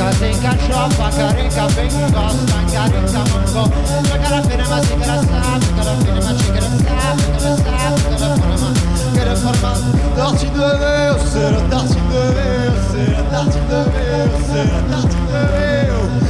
Sasinka shoppa, karinka pinga gosta, karinka mango. Look at a finema, sick at a slap, look at se finema, chick at a slap, look at a slap, look at a forma, get a forma. Darci de veo, sera darci de veo, sera darci de veo, sera darci de veo.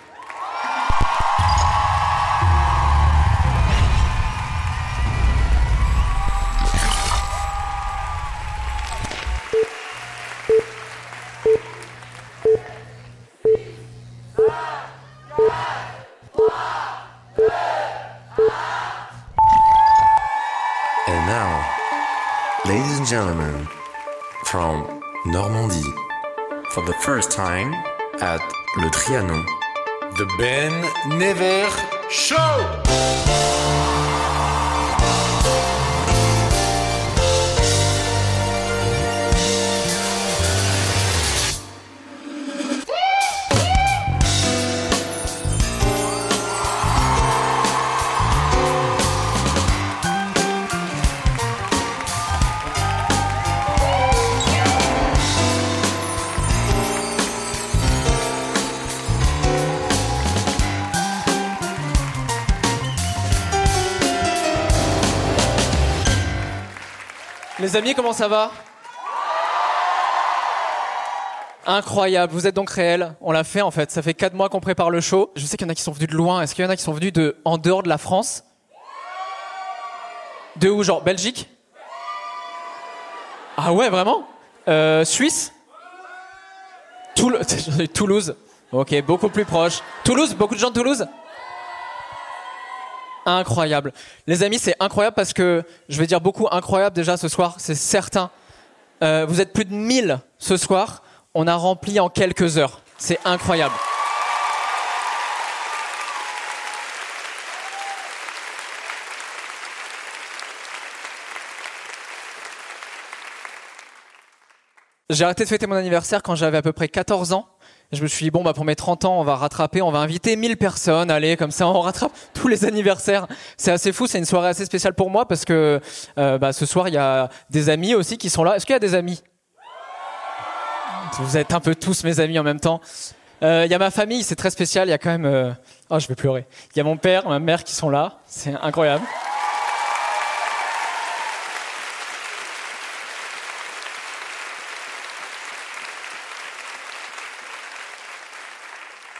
gentlemen, from Normandie, for the first time at Le Trianon, the Ben Never Show! Les amis, comment ça va Incroyable, vous êtes donc réels. On l'a fait en fait. Ça fait 4 mois qu'on prépare le show. Je sais qu'il y en a qui sont venus de loin. Est-ce qu'il y en a qui sont venus de en dehors de la France De où Genre Belgique Ah ouais, vraiment Euh, Suisse Toul- Toulouse Ok, beaucoup plus proche. Toulouse Beaucoup de gens de Toulouse Incroyable. Les amis, c'est incroyable parce que je vais dire beaucoup incroyable déjà ce soir, c'est certain. Euh, vous êtes plus de 1000 ce soir. On a rempli en quelques heures. C'est incroyable. J'ai arrêté de fêter mon anniversaire quand j'avais à peu près 14 ans. Je me suis dit, bon, bah, pour mes 30 ans, on va rattraper, on va inviter 1000 personnes, allez, comme ça, on rattrape tous les anniversaires. C'est assez fou, c'est une soirée assez spéciale pour moi parce que euh, bah, ce soir, il y a des amis aussi qui sont là. Est-ce qu'il y a des amis? Vous êtes un peu tous mes amis en même temps. Euh, Il y a ma famille, c'est très spécial. Il y a quand même. euh, Oh, je vais pleurer. Il y a mon père, ma mère qui sont là. C'est incroyable.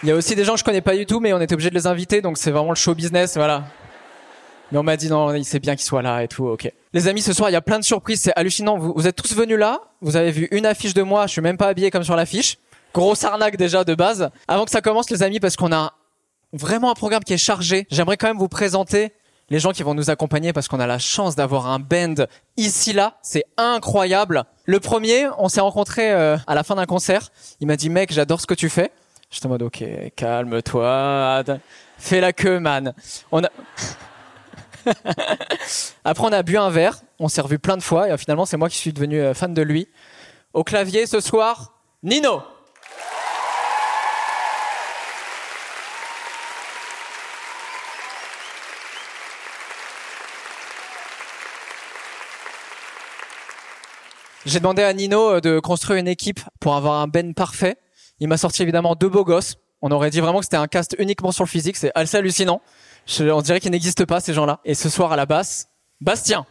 Il y a aussi des gens que je connais pas du tout, mais on était obligé de les inviter, donc c'est vraiment le show business, voilà. Mais on m'a dit non, il sait bien qu'il soit là et tout, ok. Les amis, ce soir, il y a plein de surprises, c'est hallucinant. Vous, vous êtes tous venus là, vous avez vu une affiche de moi, je suis même pas habillé comme sur l'affiche. Grosse arnaque déjà de base. Avant que ça commence, les amis, parce qu'on a vraiment un programme qui est chargé, j'aimerais quand même vous présenter les gens qui vont nous accompagner parce qu'on a la chance d'avoir un band ici là, c'est incroyable. Le premier, on s'est rencontré euh, à la fin d'un concert. Il m'a dit mec, j'adore ce que tu fais. J'étais en mode ok, calme-toi, fais la queue man. On a Après on a bu un verre, on s'est revu plein de fois et finalement c'est moi qui suis devenu euh, fan de lui. Au clavier ce soir, Nino. J'ai demandé à Nino euh, de construire une équipe pour avoir un Ben parfait. Il m'a sorti évidemment deux beaux gosses. On aurait dit vraiment que c'était un cast uniquement sur le physique. C'est assez hallucinant. On dirait qu'ils n'existent pas, ces gens-là. Et ce soir à la basse, Bastien.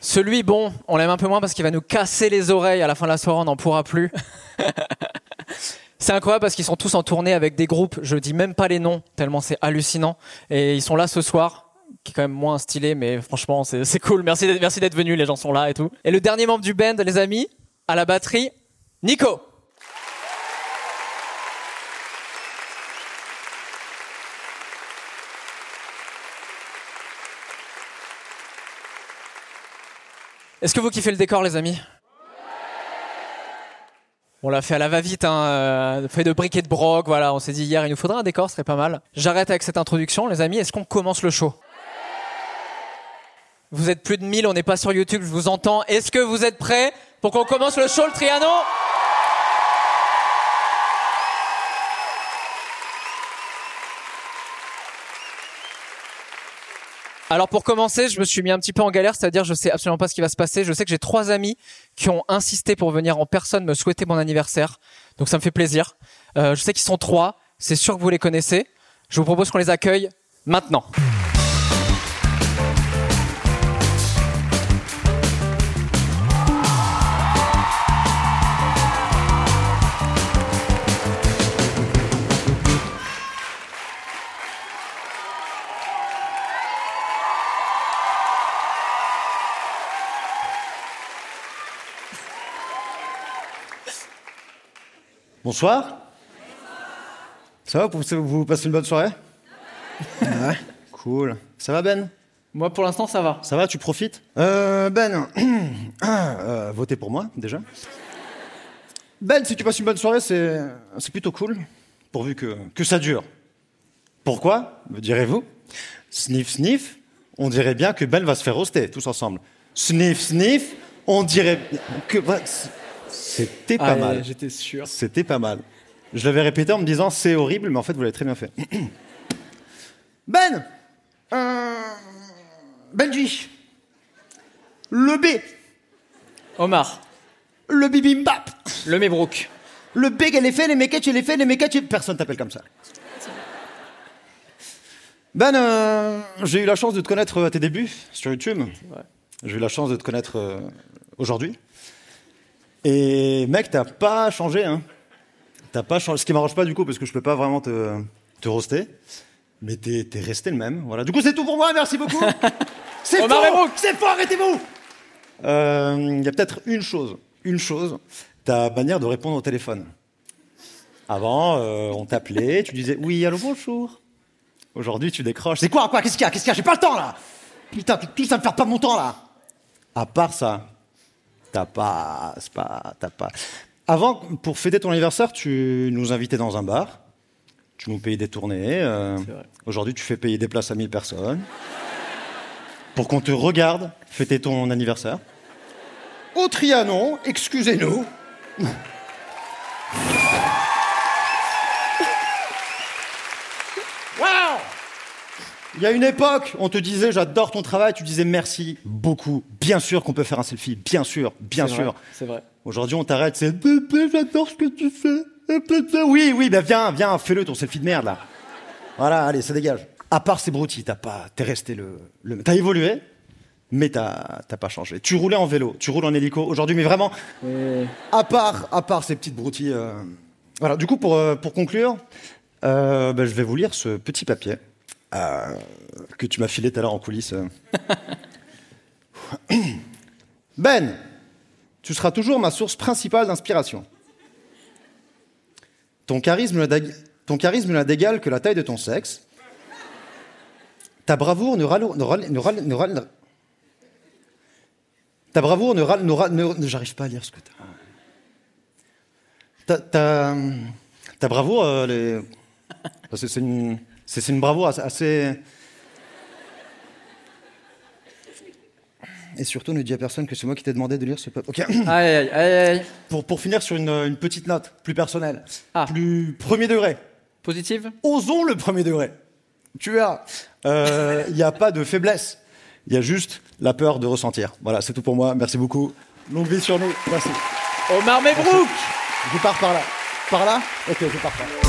Celui, bon, on l'aime un peu moins parce qu'il va nous casser les oreilles à la fin de la soirée, on n'en pourra plus. C'est incroyable parce qu'ils sont tous en tournée avec des groupes, je dis même pas les noms, tellement c'est hallucinant. Et ils sont là ce soir, qui est quand même moins stylé, mais franchement c'est cool. Merci d'être merci d'être venus, les gens sont là et tout. Et le dernier membre du band, les amis, à la batterie, Nico. Est-ce que vous kiffez le décor, les amis? On l'a fait à la va-vite, hein, euh, fait de briques et de broc, voilà. On s'est dit hier, il nous faudra un décor, ce serait pas mal. J'arrête avec cette introduction, les amis. Est-ce qu'on commence le show? Vous êtes plus de 1000, on n'est pas sur YouTube, je vous entends. Est-ce que vous êtes prêts pour qu'on commence le show, le Trianon? Alors pour commencer, je me suis mis un petit peu en galère, c'est-à-dire je sais absolument pas ce qui va se passer. Je sais que j'ai trois amis qui ont insisté pour venir en personne me souhaiter mon anniversaire, donc ça me fait plaisir. Euh, je sais qu'ils sont trois, c'est sûr que vous les connaissez. Je vous propose qu'on les accueille maintenant. Bonsoir. Ça va, vous, vous passez une bonne soirée? Ouais. Cool. Ça va Ben? Moi pour l'instant ça va. Ça va, tu profites? Euh, Ben, euh, votez pour moi déjà. Ben, si tu passes une bonne soirée, c'est c'est plutôt cool, pourvu que, que ça dure. Pourquoi, me direz-vous Sniff, sniff, on dirait bien que Ben va se faire roaster, tous ensemble. Sniff, sniff, on dirait que... C'était pas mal. J'étais sûr. C'était pas mal. Je l'avais répété en me disant c'est horrible, mais en fait vous l'avez très bien fait. Ben euh, Benji Le B Omar, Le bibimbap le Mébrook. Le B qu'elle est fait, les méquettes, elle est fait, les méquettes, elle- personne t'appelle comme ça. Ben, euh, j'ai eu la chance de te connaître à tes débuts sur YouTube. J'ai eu la chance de te connaître euh, aujourd'hui. Et mec, t'as pas changé, hein. T'as pas changé. Ce qui m'arrange pas du coup, parce que je peux pas vraiment te, te roaster. Mais t'es, t'es resté le même. Voilà. Du coup, c'est tout pour moi. Merci beaucoup. C'est. Mabrouk. C'est faux. Arrêtez-vous. Il y a peut-être une chose. Une chose. Ta manière de répondre au téléphone. Avant, euh, on t'appelait, tu disais oui, allô, bonjour. Aujourd'hui, tu décroches. C'est quoi, quoi? Qu'est-ce qu'il y a? Qu'est-ce qu'il y a? J'ai pas le temps là. Putain, tout ça me perd pas mon temps là. À part ça, t'as pas, c'est pas, t'as pas. Avant, pour fêter ton anniversaire, tu nous invitais dans un bar. Tu nous payais des tournées. euh, Aujourd'hui, tu fais payer des places à 1000 personnes. Pour qu'on te regarde fêter ton anniversaire. Au Trianon, excusez-nous. Il y a une époque, on te disait j'adore ton travail, tu disais merci beaucoup. Bien sûr qu'on peut faire un selfie, bien sûr, bien sûr. C'est vrai. Aujourd'hui, on t'arrête, c'est bébé, j'adore ce que tu fais. Oui, oui, bah viens, viens, fais-le ton selfie de merde là. Voilà, allez, ça dégage. À part ces broutilles, t'as pas, t'es resté le, le t'as évolué, mais t'as, t'as pas changé. Tu roulais en vélo, tu roules en hélico aujourd'hui, mais vraiment, à part, à part ces petites broutilles. euh, Voilà. Du coup, pour euh, pour conclure, euh, bah, je vais vous lire ce petit papier que tu m'as filé tout à l'heure en coulisses. euh. ben, tu seras toujours ma source principale d'inspiration. Ton charisme n'a d'égal que la taille de ton sexe. Ta bravoure ne râle, ne ne ne ta bravoure ne j'arrive pas à lire ce que t'as. Ta, ta, ta bravoure, euh, que c'est une, c'est une bravoure assez, Et surtout, ne dis à personne que c'est moi qui t'ai demandé de lire ce papier. Ok. Aïe, aïe, aïe, aïe. Pour, pour finir sur une, une petite note plus personnelle, Ah. plus premier degré. Positive Osons le premier degré. Tu verras. Euh, Il n'y a pas de faiblesse. Il y a juste la peur de ressentir. Voilà, c'est tout pour moi. Merci beaucoup. Longue vie sur nous. Merci. Omar Mebrouk Je pars par là. Par là Ok, je pars par là.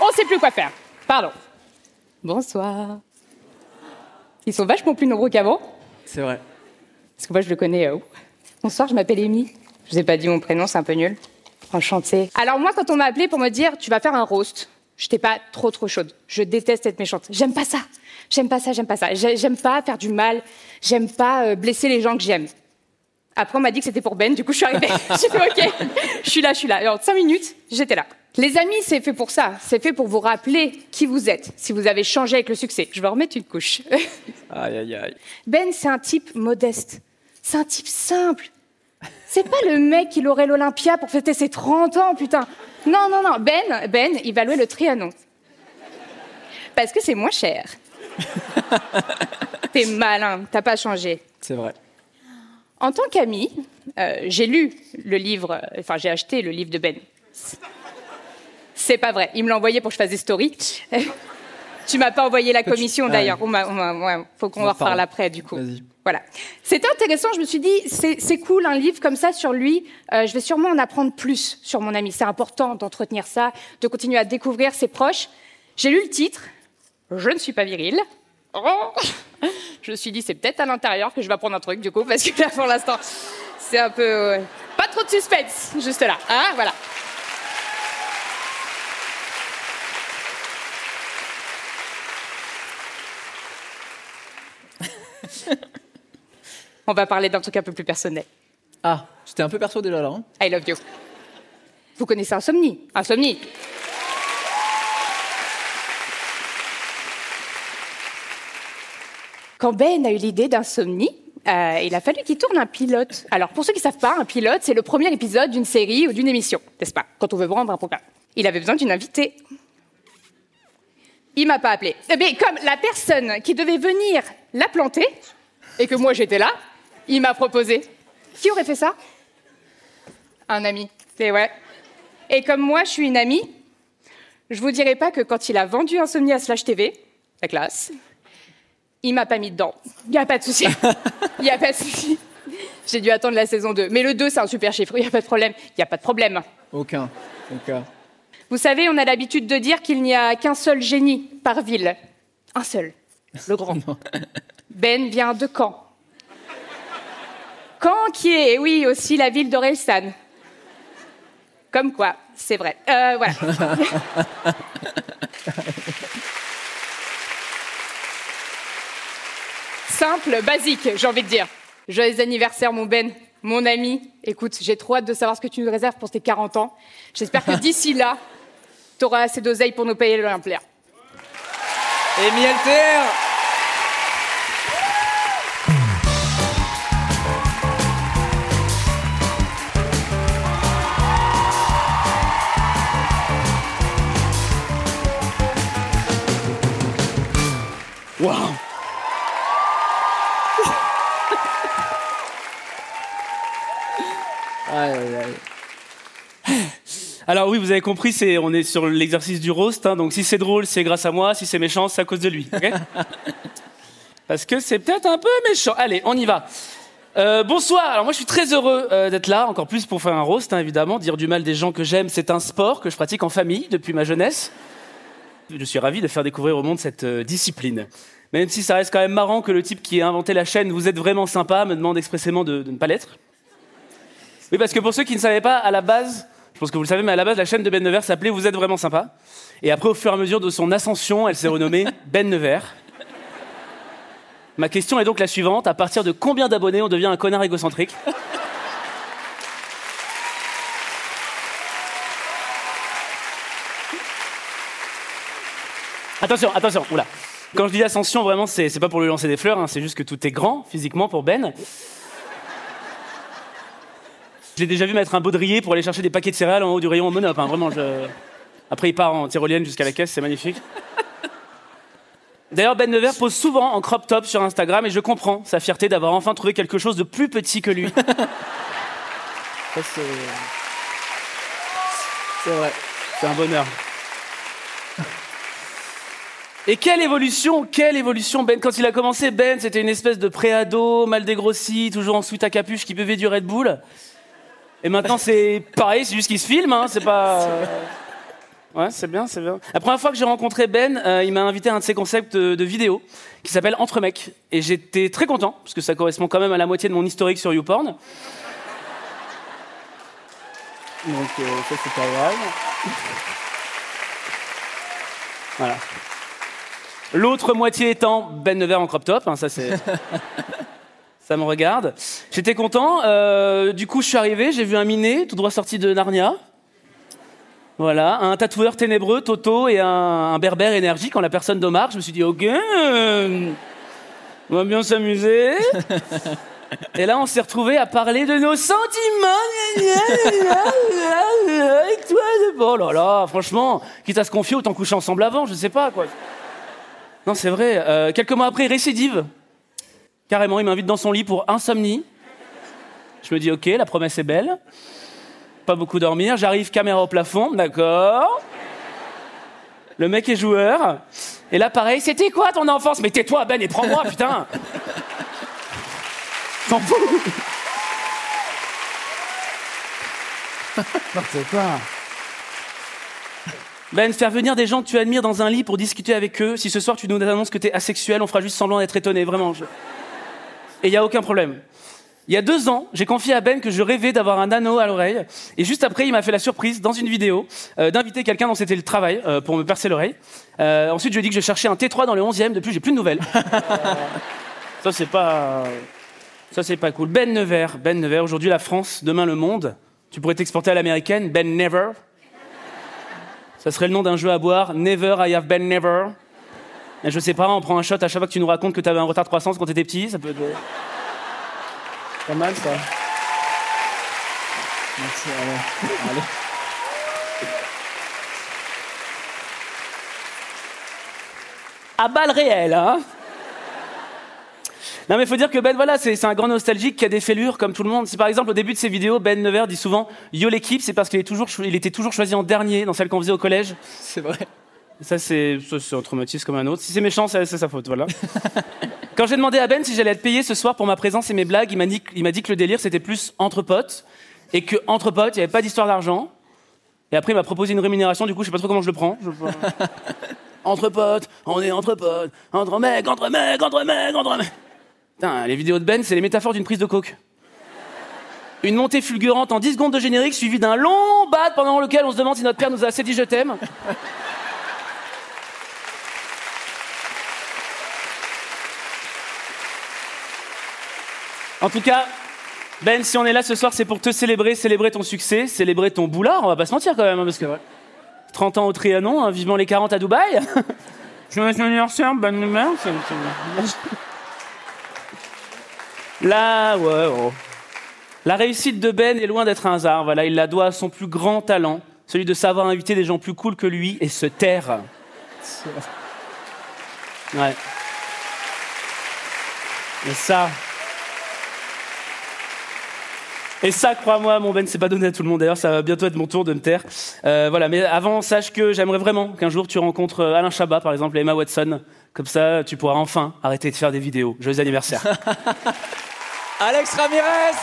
On sait plus quoi faire. Pardon. Bonsoir. Ils sont vachement plus nombreux qu'avant. C'est vrai. Parce que moi, je le connais. euh, Bonsoir, je m'appelle Amy. Je vous ai pas dit mon prénom, c'est un peu nul. Enchantée. Alors moi, quand on m'a appelé pour me dire tu vas faire un roast, j'étais pas trop trop chaude. Je déteste être méchante. J'aime pas ça. J'aime pas ça. J'aime pas ça. J'ai- J'aime pas faire du mal. J'aime pas euh, blesser les gens que j'aime. Après, on m'a dit que c'était pour Ben. Du coup, je suis arrivée. J'ai fait OK. Je suis là, je suis là. Et en cinq minutes, j'étais là. Les amis, c'est fait pour ça. C'est fait pour vous rappeler qui vous êtes. Si vous avez changé avec le succès. Je vais remettre une couche. Aïe, aïe, aïe. Ben, c'est un type modeste. C'est un type simple. C'est pas le mec qui aurait l'Olympia pour fêter ses 30 ans, putain. Non, non, non. Ben, Ben, il va louer le Trianon. Parce que c'est moins cher. T'es malin, t'as pas changé. C'est vrai. En tant qu'ami, euh, j'ai lu le livre, enfin j'ai acheté le livre de Ben. C'est pas vrai, il me l'a envoyé pour que je fasse des stories. tu m'as pas envoyé la commission Ah d'ailleurs. Ouais, faut qu'on On en reparle après du coup. Voilà. C'était intéressant, je me suis dit, c'est c'est cool un livre comme ça sur lui. Euh, je vais sûrement en apprendre plus sur mon ami. C'est important d'entretenir ça, de continuer à découvrir ses proches. J'ai lu le titre, Je ne suis pas viril. Oh je me suis dit, c'est peut-être à l'intérieur que je vais apprendre un truc, du coup, parce que là, pour l'instant, c'est un peu. euh, pas trop de suspense, juste là. Hein, voilà. On va parler d'un truc un peu plus personnel. Ah, c'était un peu perso déjà là. hein I love you. Vous connaissez Insomnie? Insomnie. Quand Ben a eu l'idée d'Insomnie, euh, il a fallu qu'il tourne un pilote. Alors, pour ceux qui ne savent pas, un pilote, c'est le premier épisode d'une série ou d'une émission, n'est-ce pas Quand on veut vendre un programme. Il avait besoin d'une invitée. Il m'a pas appelé. Eh bien, comme la personne qui devait venir la planter, et que moi j'étais là, il m'a proposé. Qui aurait fait ça? Un ami. Et ouais. Et comme moi, je suis une amie, je vous dirai pas que quand il a vendu Insomnie à Slash TV, la classe, il m'a pas mis dedans. Il y a pas de souci. Il y a pas de souci. J'ai dû attendre la saison 2. Mais le 2, c'est un super chiffre. Il y a pas de problème. Il y a pas de problème. Aucun. Aucun. Vous savez, on a l'habitude de dire qu'il n'y a qu'un seul génie par ville. Un seul. Le grand. Ben vient de Caen. Caen qui est, eh oui, aussi la ville d'Orelsan. Comme quoi, c'est vrai. Euh, voilà. Simple, basique, j'ai envie de dire. Joyeux anniversaire, mon Ben, mon ami. Écoute, j'ai trop hâte de savoir ce que tu nous réserves pour tes 40 ans. J'espère que d'ici là, t'auras assez d'oseille pour nous payer l'Olympia. Et Mielter Alors oui, vous avez compris, c'est, on est sur l'exercice du roast. hein, donc si c'est drôle, c'est grâce à moi. Si c'est méchant, c'est à cause de lui. Parce que c'est peut-être un peu méchant. Allez, on y va. Euh, bonsoir. Alors moi, je suis très heureux euh, d'être là, encore plus pour faire un roast, hein, évidemment. Dire du mal des gens que j'aime, c'est un sport que je pratique en famille depuis ma jeunesse. Je suis ravi de faire découvrir au monde cette euh, discipline. Même si ça reste quand même marrant que le type qui a inventé la chaîne Vous êtes vraiment sympa me demande expressément de, de ne pas l'être. Oui, parce que pour ceux qui ne savaient pas, à la base, je pense que vous le savez, mais à la base, la chaîne de Ben Nevers s'appelait Vous êtes vraiment sympa. Et après, au fur et à mesure de son ascension, elle s'est renommée Ben Nevers. Ma question est donc la suivante à partir de combien d'abonnés on devient un connard égocentrique? Attention, attention, oula. Quand je dis ascension, vraiment, c'est pas pour lui lancer des fleurs, hein, c'est juste que tout est grand physiquement pour Ben. Je l'ai déjà vu mettre un baudrier pour aller chercher des paquets de céréales en haut du rayon au Monop. hein, vraiment, je... Après, il part en tyrolienne jusqu'à la caisse, c'est magnifique. D'ailleurs, Ben Nevers pose souvent en crop top sur Instagram et je comprends sa fierté d'avoir enfin trouvé quelque chose de plus petit que lui. Ça, c'est. C'est vrai. C'est un bonheur. Et quelle évolution, quelle évolution Ben Quand il a commencé, Ben, c'était une espèce de préado, mal dégrossi, toujours en sweat à capuche qui buvait du Red Bull. Et maintenant, c'est pareil, c'est juste qu'il se filme, hein, c'est pas... Ouais, c'est bien, c'est bien. La première fois que j'ai rencontré Ben, euh, il m'a invité à un de ses concepts de, de vidéo qui s'appelle Entre mecs. Et j'étais très content, parce que ça correspond quand même à la moitié de mon historique sur YouPorn. Donc, euh, ça, c'est pas grave. Voilà. L'autre moitié étant Ben Nevers en crop top, hein, ça c'est. ça me regarde. J'étais content. euh, du coup, je suis arrivé, j'ai vu un minet tout droit sorti de Narnia. Voilà, un tatoueur ténébreux, Toto, et un, berbère énergique en la personne d'Omar. Je me suis dit, ok, on va bien s'amuser. Et là, on s'est retrouvés à parler de nos sentiments. Avec toi, oh là là, franchement, quitte à se confier, autant coucher ensemble avant, je sais pas quoi. Non, c'est vrai. Euh, quelques mois après, récidive. Carrément, il m'invite dans son lit pour insomnie. Je me dis, ok, la promesse est belle. Pas beaucoup dormir. J'arrive, caméra au plafond, d'accord. Le mec est joueur. Et là, pareil, c'était quoi ton enfance? Mais tais-toi, Ben, et prends-moi, putain T'en fous N'importe quoi. Ben, faire venir des gens que tu admires dans un lit pour discuter avec eux. Si ce soir tu nous annonces que t'es asexuel, on fera juste semblant d'être étonné, vraiment. je- Et il y a aucun problème. Il y a deux ans, j'ai confié à Ben que je rêvais d'avoir un anneau à l'oreille. Et juste après, il m'a fait la surprise, dans une vidéo, euh, d'inviter quelqu'un dont c'était le travail euh, pour me percer l'oreille. Euh, ensuite, je lui ai dit que je cherchais un T3 dans le 11e. Depuis, j'ai plus de nouvelles. Ça, c'est pas... Ça, c'est pas cool. Ben Nevers. Ben Nevers. Aujourd'hui, la France. Demain, le monde. Tu pourrais t'exporter à l'américaine. Ben Never. Ça serait le nom d'un jeu à boire. Never, I have been never. Je sais pas, on prend un shot à chaque fois que tu nous racontes que tu avais un retard de croissance quand t'étais petit. Ça peut être. Pas mal, ça. Merci, allez. allez. à balles réelles, hein Non mais faut dire que Ben voilà c'est c'est un grand nostalgique qui a des fêlures comme tout le monde. Si par exemple au début de ses vidéos Ben Nevers dit souvent Yo l'équipe c'est parce qu'il était toujours choisi en dernier dans celle qu'on faisait au collège. C'est vrai. Ça c'est un traumatisme comme un autre. Si c'est méchant c'est sa faute voilà. Quand j'ai demandé à Ben si j'allais être payé ce soir pour ma présence et mes blagues, il m'a dit que le délire c'était plus entre potes et que entre potes il n'y avait pas d'histoire d'argent. Et après il m'a proposé une rémunération du coup je sais pas trop comment je le prends. Je- entre potes, on est entre potes, entre mecs, entre mecs, entre mecs, entre mecs. Putain, les vidéos de Ben, c'est les métaphores d'une prise de coke. Une montée fulgurante en 10 secondes de générique suivie d'un long bat pendant lequel on se demande si notre père nous a assez dit je t'aime. En tout cas, Ben, si on est là ce soir, c'est pour te célébrer, célébrer ton succès, célébrer ton boulard, on va pas se mentir quand même, hein, parce que 30 ans au Trianon, hein, vivement les 40 à Dubaï. Joyeux anniversaire, bonne humeur. Là, ouais, oh. La réussite de Ben est loin d'être un hasard. Voilà, il la doit à son plus grand talent, celui de savoir inviter des gens plus cool que lui et se taire. Ouais. Et ça. Et ça, crois-moi, mon Ben, c'est pas donné à tout le monde. D'ailleurs, ça va bientôt être mon tour de me taire. Euh, voilà, mais avant, sache que j'aimerais vraiment qu'un jour tu rencontres euh, Alain Chabat, par exemple, et Emma Watson. Comme ça, tu pourras enfin arrêter de faire des vidéos. Joyeux anniversaire. Alex Ramirez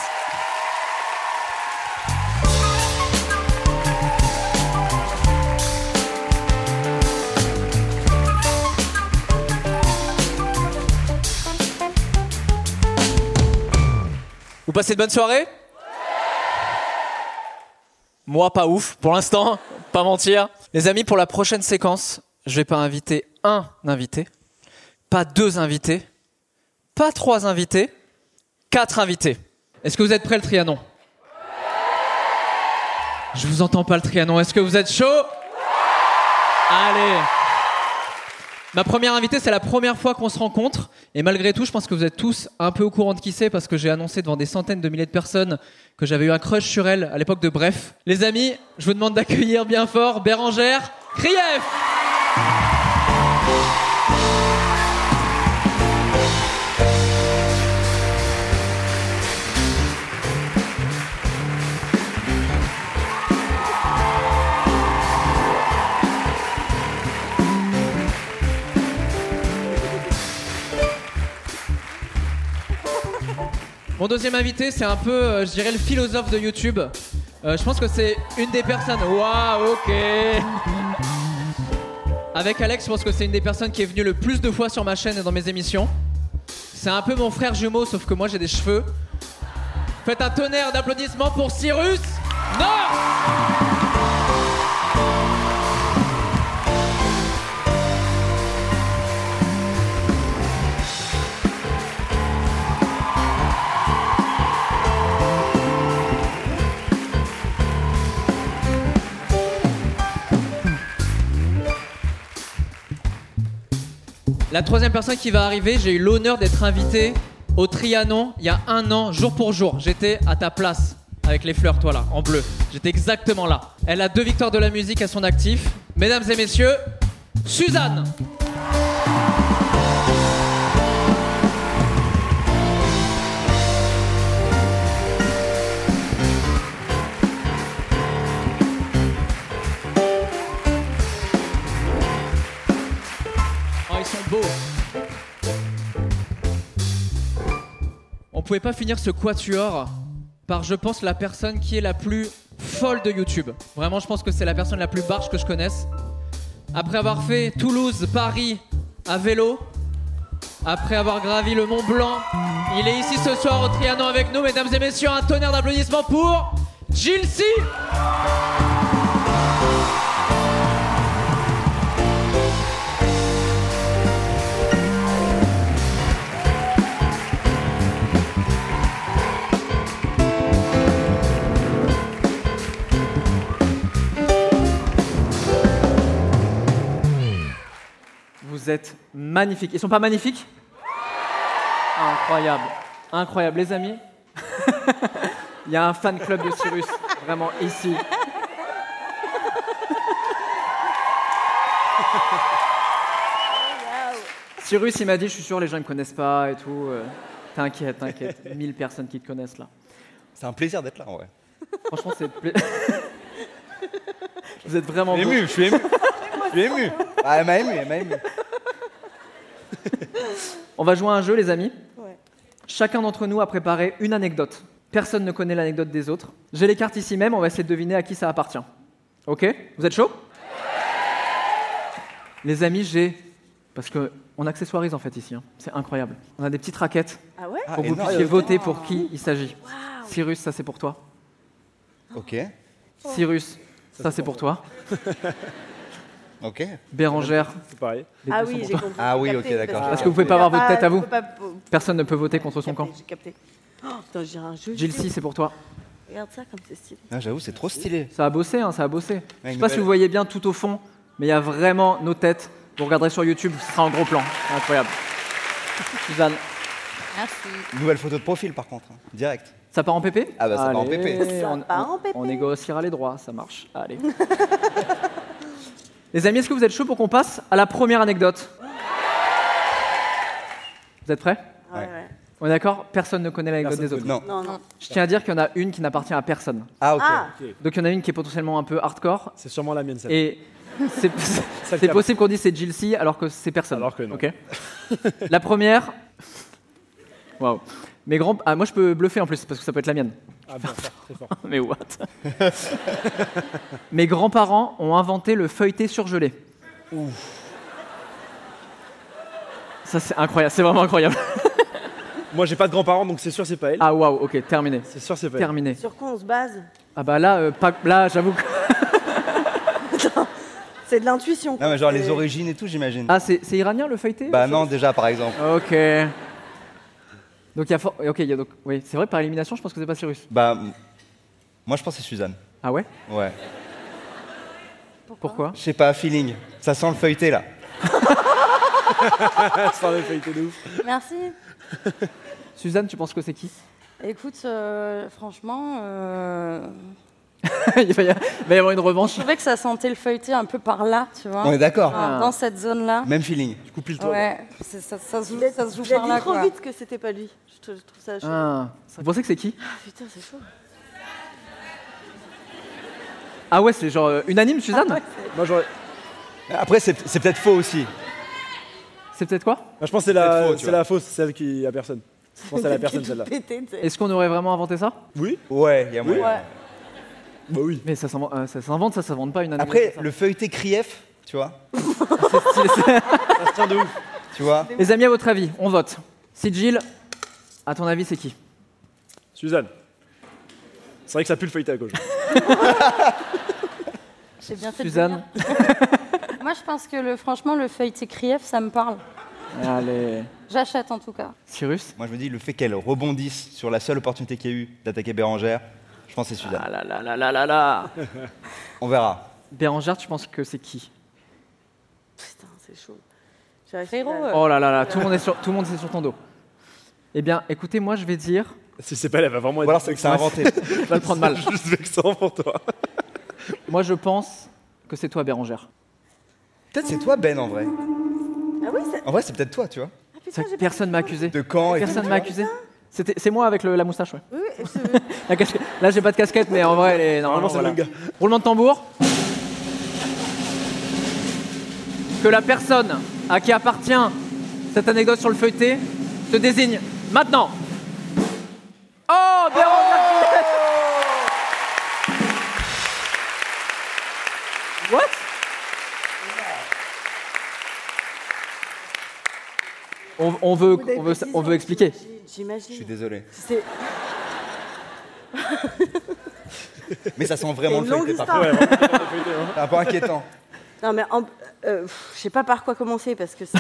Vous passez de bonnes soirées? Moi, pas ouf, pour l'instant, pas mentir. Les amis, pour la prochaine séquence, je vais pas inviter un invité, pas deux invités, pas trois invités, quatre invités. Est-ce que vous êtes prêts, le Trianon? Je vous entends pas, le Trianon. Est-ce que vous êtes chaud? Allez Ma première invitée, c'est la première fois qu'on se rencontre. Et malgré tout, je pense que vous êtes tous un peu au courant de qui c'est parce que j'ai annoncé devant des centaines de milliers de personnes que j'avais eu un crush sur elle à l'époque de Bref. Les amis, je vous demande d'accueillir bien fort Bérangère Krief Mon deuxième invité, c'est un peu, euh, je dirais, le philosophe de YouTube. Euh, je pense que c'est une des personnes. Waouh, ok. Avec Alex, je pense que c'est une des personnes qui est venue le plus de fois sur ma chaîne et dans mes émissions. C'est un peu mon frère jumeau, sauf que moi j'ai des cheveux. Faites un tonnerre d'applaudissements pour Cyrus North La troisième personne qui va arriver, j'ai eu l'honneur d'être invité au Trianon il y a un an, jour pour jour. J'étais à ta place avec les fleurs, toi là, en bleu. J'étais exactement là. Elle a deux victoires de la musique à son actif. Mesdames et messieurs, Suzanne On pouvait pas finir ce quatuor par, je pense, la personne qui est la plus folle de YouTube. Vraiment, je pense que c'est la personne la plus barge que je connaisse. Après avoir fait Toulouse, Paris à vélo, après avoir gravi le Mont Blanc, il est ici ce soir au Trianon avec nous, mesdames et messieurs. Un tonnerre d'applaudissements pour Jill C. Vous êtes magnifiques. Ils sont pas magnifiques? Incroyable. Incroyable. Les amis, il y a un fan club de Cyrus, vraiment ici. Cyrus, il m'a dit, je suis sûr, les gens ne me connaissent pas et tout. euh, T'inquiète, t'inquiète. 1000 personnes qui te connaissent là. C'est un plaisir d'être là, en vrai. Franchement, c'est. pla- Vous êtes vraiment ému, je suis ému. Je suis ému. Ah, elle m'a ému, elle m'a ému. On va jouer à un jeu, les amis. Ouais. Chacun d'entre nous a préparé une anecdote. Personne ne connaît l'anecdote des autres. J'ai les cartes ici même, on va essayer de deviner à qui ça appartient. Ok? Vous êtes chaud? Les amis, j'ai. Parce que on accessoirise en fait ici, hein. c'est incroyable. On a des petites raquettes Ah ouais? Pour que vous énorme. puissiez voter pour qui il s'agit. Cyrus, ça c'est pour toi. Ok, Cyrus, ça c'est pour toi. ok. Bérangère, C'est pareil. Ah sont oui, j'ai compris. Ah oui, ok, d'accord. parce que vous pouvez pas avoir votre tête à vous. Personne ne peut voter contre son camp. J'ai capté. Oh, putain, j'ai un jeu. Jill C, c'est pour toi. Regarde ça comme c'est stylé. Ah, J'avoue, c'est trop stylé. Ça a bossé, hein, ça a bossé. Je sais pas si vous voyez bien tout au fond, mais il y a vraiment nos têtes. Vous regarderez sur YouTube, ce sera en gros plan. Incroyable. Suzanne, Nouvelle photo de profil, par contre, hein. direct. ça part en PP Ah bah, ça part en PP. Ça on, part en on- PP. on négociera les droits, ça marche. Allez. les amis, est-ce que vous êtes chauds pour qu'on passe à la première anecdote Vous êtes prêts Ouais, Ouais. ouais. On est d'accord Personne ne connaît l'anecdote des autres. connaît. Non, non. Je tiens à dire qu'il y en a une qui n'appartient à personne. Ah, ok. Ah, Donc il y en a une qui est potentiellement un peu hardcore. C'est sûrement la mienne, celle Et c'est possible qu'on dise c'est Jill C alors que c'est personne. Alors que non. Ok. la première. Waouh. Mes grands. Ah, moi je peux bluffer en plus parce que ça peut être la mienne. Ah, bien fort, très fort. Mais what Mes grands-parents ont inventé le feuilleté surgelé. Ça c'est incroyable, c'est vraiment incroyable. Moi, j'ai pas de grands-parents, donc c'est sûr, c'est pas elle. Ah waouh, ok, terminé. C'est sûr, c'est pas elle. Terminé. sur quoi on se base? Ah bah là, euh, pas, là j'avoue que... C'est de l'intuition. Non, mais genre les C'est- origines et tout, j'imagine. Ah c'est c'est iranien le feuilleté? Bah non, déjà, par exemple. Ok. Donc il y a... for- Ok, il y a donc... Oui, c'est vrai, par élimination, je pense que c'est pas Cyrus. Bah, moi, je pense que c'est Suzanne. Ah ouais? Ouais. Pourquoi? Je sais pas, feeling. Ça sent le feuilleté, là. Ça avait feuilleté de ouf. Merci. Suzanne, tu penses que c'est qui? Écoute, euh, franchement, euh, il, va y a- il va y avoir une revanche. je trouvais que ça sentait le feuilleté un peu par là, tu vois. On est d'accord. Dans- Dans cette zone-là. Même feeling. Du coup, pile-toi. Ouais, c'est- ça, ça se joue, ça se joue par dit là, trop quoi. vite que c'était pas lui. Je, te- je trouve ça chaud. Ah. Vous pensez que c'est qui Ah, putain, c'est chaud. Ah ouais, c'est genre euh, unanime, Suzanne Moi, j'aurais. Après, c'est c'est peut-être faux aussi. C'est peut-être quoi Moi, je pense que c'est la, faux, la fausse, celle qui a personne. Je pense que c'est la personne, celle-là. Est-ce qu'on aurait vraiment inventé ça Oui Ouais, il y a moyen. Ouais. Bah oui. Mais ça s'invente, euh, ça s'invente, ça s'invente pas une anecdote. Après, le feuilleté Krief, tu vois. Ça se tient de ouf. Tu vois. Les amis, à votre avis, on vote. Si Jill, à ton avis, c'est qui? Suzanne. C'est vrai que ça pue le feuilleté à gauche. J'ai bien fait de Suzanne. Moi, je pense que le, franchement, le feuilleté Krief, ça me parle. Allez. J'achète en tout cas. Cyrus? Moi, je me dis, le fait qu'elle rebondisse sur la seule opportunité qu'il y a eu d'attaquer Bérangère, je pense que c'est Suzanne. Ah là là là là là là On verra. Bérangère, tu penses que c'est qui? Putain, c'est chaud. Frérot, euh, Oh là là là, tout le monde est sur, tout le monde est sur ton dos. Eh bien, écoutez, moi, je vais dire. Si c'est pas elle, elle va vraiment Ou être. alors, c'est que c'est inventé. Je vais le prendre mal. juste vexant pour toi. Moi, je pense que c'est toi, Bérangère. Peut-être c'est toi, Ben, en vrai. Ah oui, En vrai, c'est peut-être toi, tu vois. ah, putain, Personne m'a accusé. De quand et Personne m'a accusé. C'était- C'est moi avec le- la moustache, ouais. Oui, La casquette- Là, j'ai pas de casquette, mais en vrai, elle est. Normalement, c'est le voilà. même gars. Roulement de tambour. Que la personne à qui appartient cette anecdote sur le feuilleté se désigne maintenant. Oh, What? On, on veut, on veut expliquer. J- Je J'imagine. suis désolé. C'est Mais ça sent vraiment le longue feuilleté, par histoire. contre. C'est un peu inquiétant. Non, mais en- euh, pff, je sais pas par quoi commencer parce que c'est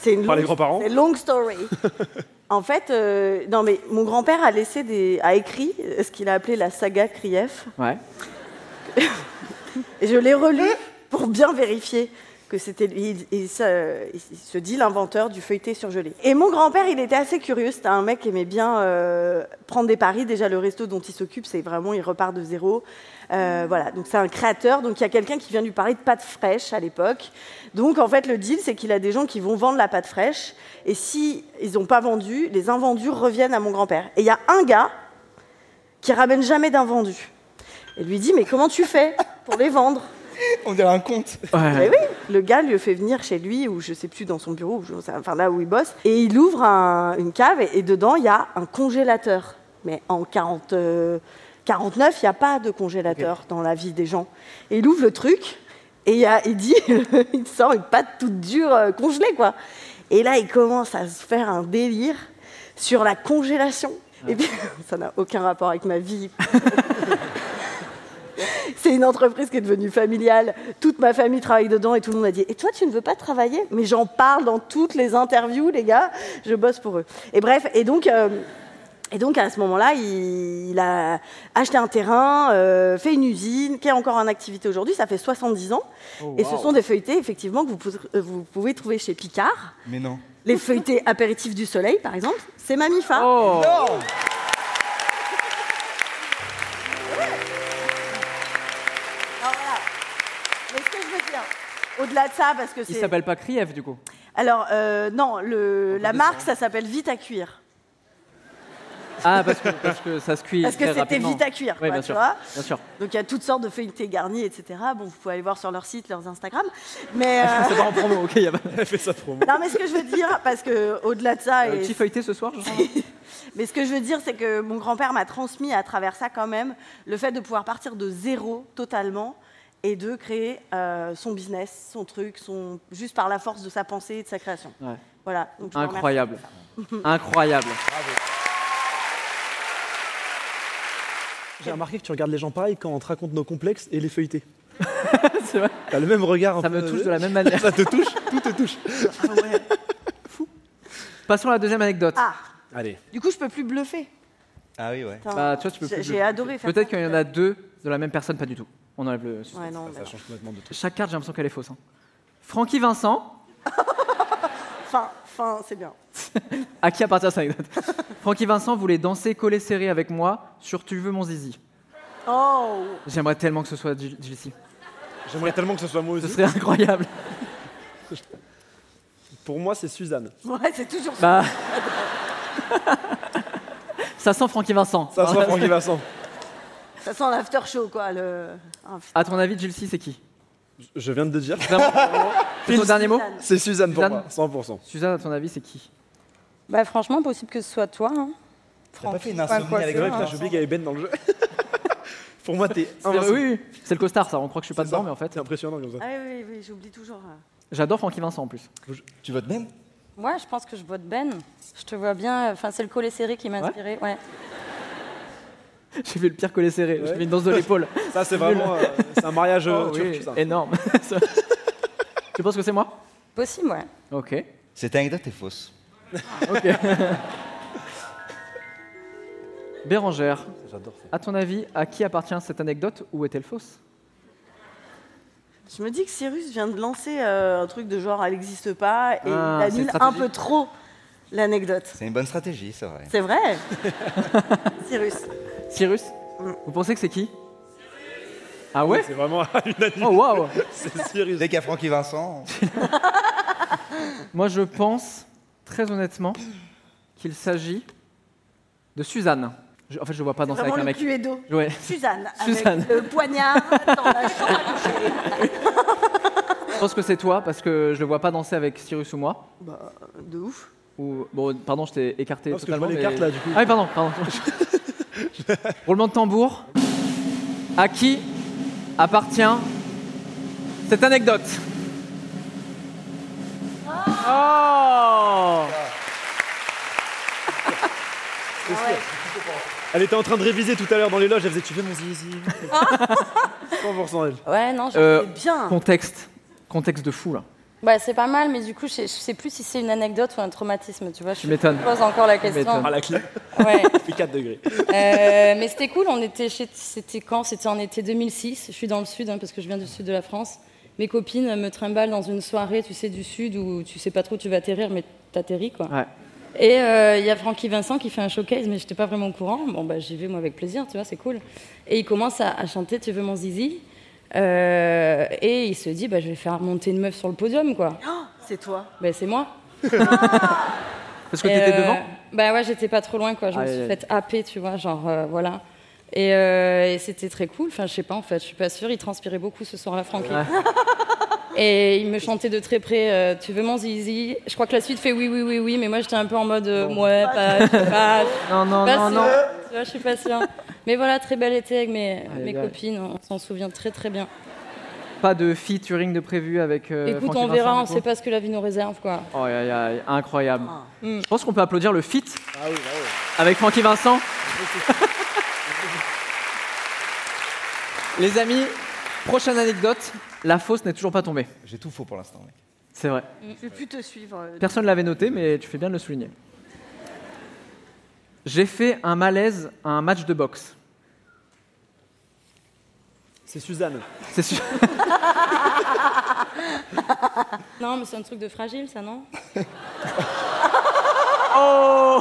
c'est une Par les longue- grands-parents c'est long story. en fait, euh, non, mais mon grand-père a laissé des, a écrit ce qu'il a appelé la saga Krief. Ouais. Et je l'ai relu pour bien vérifier que c'était. Il, il se dit l'inventeur du feuilleté surgelé. Et mon grand-père, il était assez curieux. C'était un mec qui aimait bien euh, prendre des paris. Déjà, le resto dont il s'occupe, c'est vraiment, il repart de zéro. Euh, voilà, donc c'est un créateur. Donc il y a quelqu'un qui vient lui parler de pâte fraîche à l'époque. Donc en fait, le deal, c'est qu'il a des gens qui vont vendre la pâte fraîche. Et si ils n'ont pas vendu, les invendus reviennent à mon grand-père. Et il y a un gars qui ramène jamais d'invendus. Et lui dit, mais comment tu fais pour les vendre? On dirait un conte. mais oui, le gars lui fait venir chez lui, ou je sais plus, dans son bureau, ou je sais- enfin là où il bosse, et il ouvre un- une cave, et, et dedans, il y a un congélateur. Mais en 40, euh, 49, il n'y a pas de congélateur dans la vie des gens. Et il ouvre le truc, et il, y a- il dit, il sort une pâte toute dure, euh, congelée, quoi. Et là, il commence à se faire un délire sur la congélation. Et puis, ça n'a aucun rapport avec ma vie c'est une entreprise qui est devenue familiale. Toute ma famille travaille dedans et tout le monde a dit Et toi, tu ne veux pas travailler? Mais j'en parle dans toutes les interviews, les gars. Je bosse pour eux. Et bref, et donc. euh, et donc à ce moment-là, il, il a acheté un terrain, euh, fait une usine, qui est encore en activité aujourd'hui. Ça fait 70 ans. et ce sont des feuilletés, effectivement, que vous, pouvez- euh, vous pouvez trouver chez Picard. Mais non. Les feuilletés apéritifs du soleil, par exemple, c'est Mamifa. Oh Alors au-delà de ça, parce que Il s'appelle pas Krief, du coup. Alors, euh, non, le, la marque, ça s'appelle Vite à cuire. Ah, parce que, parce que ça se cuit Parce que c'était vite à cuire, Oui, quoi, bien tu sûr. vois. Bien sûr. Donc il y a toutes sortes de feuilletés garnis, etc. Bon, vous pouvez aller voir sur leur site, leurs Instagram. Mais, euh, C'est pas en promo, ok, il y a pas. Elle fait sa promo. non, mais ce que je veux dire, parce que au-delà de ça, Euh, et- petit feuilleté ce soir, je sens. mais ce que je veux dire, c'est que mon grand-père m'a transmis à travers ça quand même le fait de pouvoir partir de zéro totalement et de créer euh, son business, son truc, son juste par la force de sa pensée et de sa création. Ouais. Voilà. Donc. Incroyable. Incroyable. J'ai remarqué que tu regardes les gens pareil quand on te raconte nos complexes et les feuilletés. C'est vrai. T'as le même regard. un Ça me touche de la même manière. Ça te touche Tout te touche. Ah ouais. Passons à la deuxième anecdote. Ah, Allez. du coup, je peux plus bluffer. Ah oui, ouais. Bah, tu vois, tu peux j'ai- plus J'ai adoré faire Peut-être qu'il y en a deux de la même personne, pas du tout. On enlève le. Ouais, non, Ça change complètement de tout. Chaque carte, j'ai l'impression qu'elle est fausse. hein. Francky Vincent, Fin, fin, c'est bien. à qui appartient cette anecdote Francky Vincent voulait danser collé serré avec moi sur Tu veux mon zizi. Oh J'aimerais tellement que ce soit Gilcy. J'aimerais tellement que ce soit moi Ce aussi. serait incroyable. Pour moi, c'est Suzanne. Ouais, c'est toujours ça. Bah. Ça sent Francky Vincent. Ça soit Francky Vincent. Ça sent l'after show, quoi. Le... Ah, putain. À ton avis, Gilcy, c'est qui Je viens de te dire. C'est ton dernier mot Suzanne. C'est Suzanne pour Suzanne moi, 100%. Suzanne, à ton avis, c'est qui Bah franchement, possible que ce soit toi. Hein. T'as pas fait une insomnie quoi, avec j'ai oublié qu'il y avait Ben dans le jeu. pour moi, t'es invincible. oui, c'est le costard, ça. On croit que je suis pas C'est dedans, ça. mais en fait. C'est impressionnant comme ça. Ah oui, oui, oui, j'oublie toujours. euh. J'adore Francky Vincent en plus. Tu votes Ben? Ouais, je pense que je vote Ben. Je te vois bien. Enfin, c'est le collet serré qui m'a Ouais inspiré. Ouais. J'ai fait le pire collé serré. J'ai fait une danse de l'épaule. Ça, c'est vraiment. euh, c'est un mariage euh, Oh, turc, oui, ça. énorme. Tu penses que c'est moi Possible, ouais. Ok. Cette anecdote est fausse. Ok. Bérangère, J'adore ça. à ton avis, à qui appartient cette anecdote ou est-elle fausse? Je me dis que Cyrus vient de lancer euh, un truc de genre elle n'existe pas et Ah, il a c'est mis une un stratégie. peu trop l'anecdote. C'est une bonne stratégie, c'est vrai. C'est vrai Cyrus. Cyrus. Vous pensez que c'est qui Ah ouais C'est vraiment unanime. Oh waouh C'est Cyrus. Dès qu'il y a Francky Vincent, Moi je pense, très honnêtement, qu'il s'agit de Suzanne. Je- en fait, je vois pas danser avec Vraiment un le mec. cluedo. Ouais. Suzanne, avec Suzanne. le poignard dans la chambre à coucher. Je pense que c'est toi parce que je le vois pas danser avec Cyrus ou moi. Bah, de ouf. Ou bon, pardon, je t'ai écarté Parce que je totalement. vois les mais- cartes, là, du coup. Ah oui, pardon, pardon. Roulement de tambour. À qui appartient cette anecdote Oh Elle était en train de réviser tout à l'heure dans les loges. Elle faisait Tu veux mon zizi 100% elle. Ouais, non, je- Euh, bien. Contexte. Contexte de fou là. Bah, c'est pas mal, mais du coup, je sais, je sais plus si c'est une anecdote ou un traumatisme, tu vois. Je pose encore la m'étonnes. question. Ah, la clé. Ouais. Fait 4 degrés. Euh, mais c'était cool, on était chez... C'était quand? C'était en été 2006. Je suis dans le sud, hein, parce que je viens du sud de la France. Mes copines me trimballent dans une soirée, tu sais, du sud, où tu sais pas trop où tu vas atterrir, mais t'atterris, quoi. Ouais. Et euh, il y a Francky Vincent qui fait un showcase, mais j'étais pas vraiment au courant. Bon, bah, j'y vais, moi, avec plaisir, tu vois, c'est cool. Et il commence à, à chanter Tu veux mon zizi? Euh, Et il se dit, bah, je vais faire monter une meuf sur le podium, quoi. Oh, c'est toi. Ben, c'est moi. Parce que t'étais euh, devant Bah ouais, j'étais pas trop loin, quoi. Je me Aïe, suis faite happer, tu vois, genre, euh, voilà. Et, euh, et c'était très cool. Enfin, je sais pas, en fait, je suis pas sûre. Il transpirait beaucoup ce soir-là, Francky. Ouais. Et il me chantait de très près, euh, tu veux mon zizi? Je crois que la suite fait oui, oui, oui, oui, mais moi j'étais un peu en mode, euh, ouais, pas, pas, Non, non, pas non, non. Tu vois, je suis pas sûre. Mais voilà, très bel été avec mes, mes aïe. copines, on s'en souvient très très bien. Pas de featuring de prévu avec. euh, Écoute, Francky on verra, Vincent, on sait pas ce que la vie nous réserve, quoi. Oh, aïe, aïe, incroyable. Mm. Je pense qu'on peut applaudir le feat Ah oui, bah oui. avec Francky Vincent. Les amis, prochaine anecdote. La fausse n'est toujours pas tombée. j'ai tout faux pour l'instant. mec. C'est vrai. Je vais plus te suivre. euh, Personne ne l'avait noté, mais tu fais bien de le souligner. J'ai fait un malaise à un match de boxe. C'est Suzanne. C'est sûr. Non, mais c'est un truc de fragile, ça, non Oh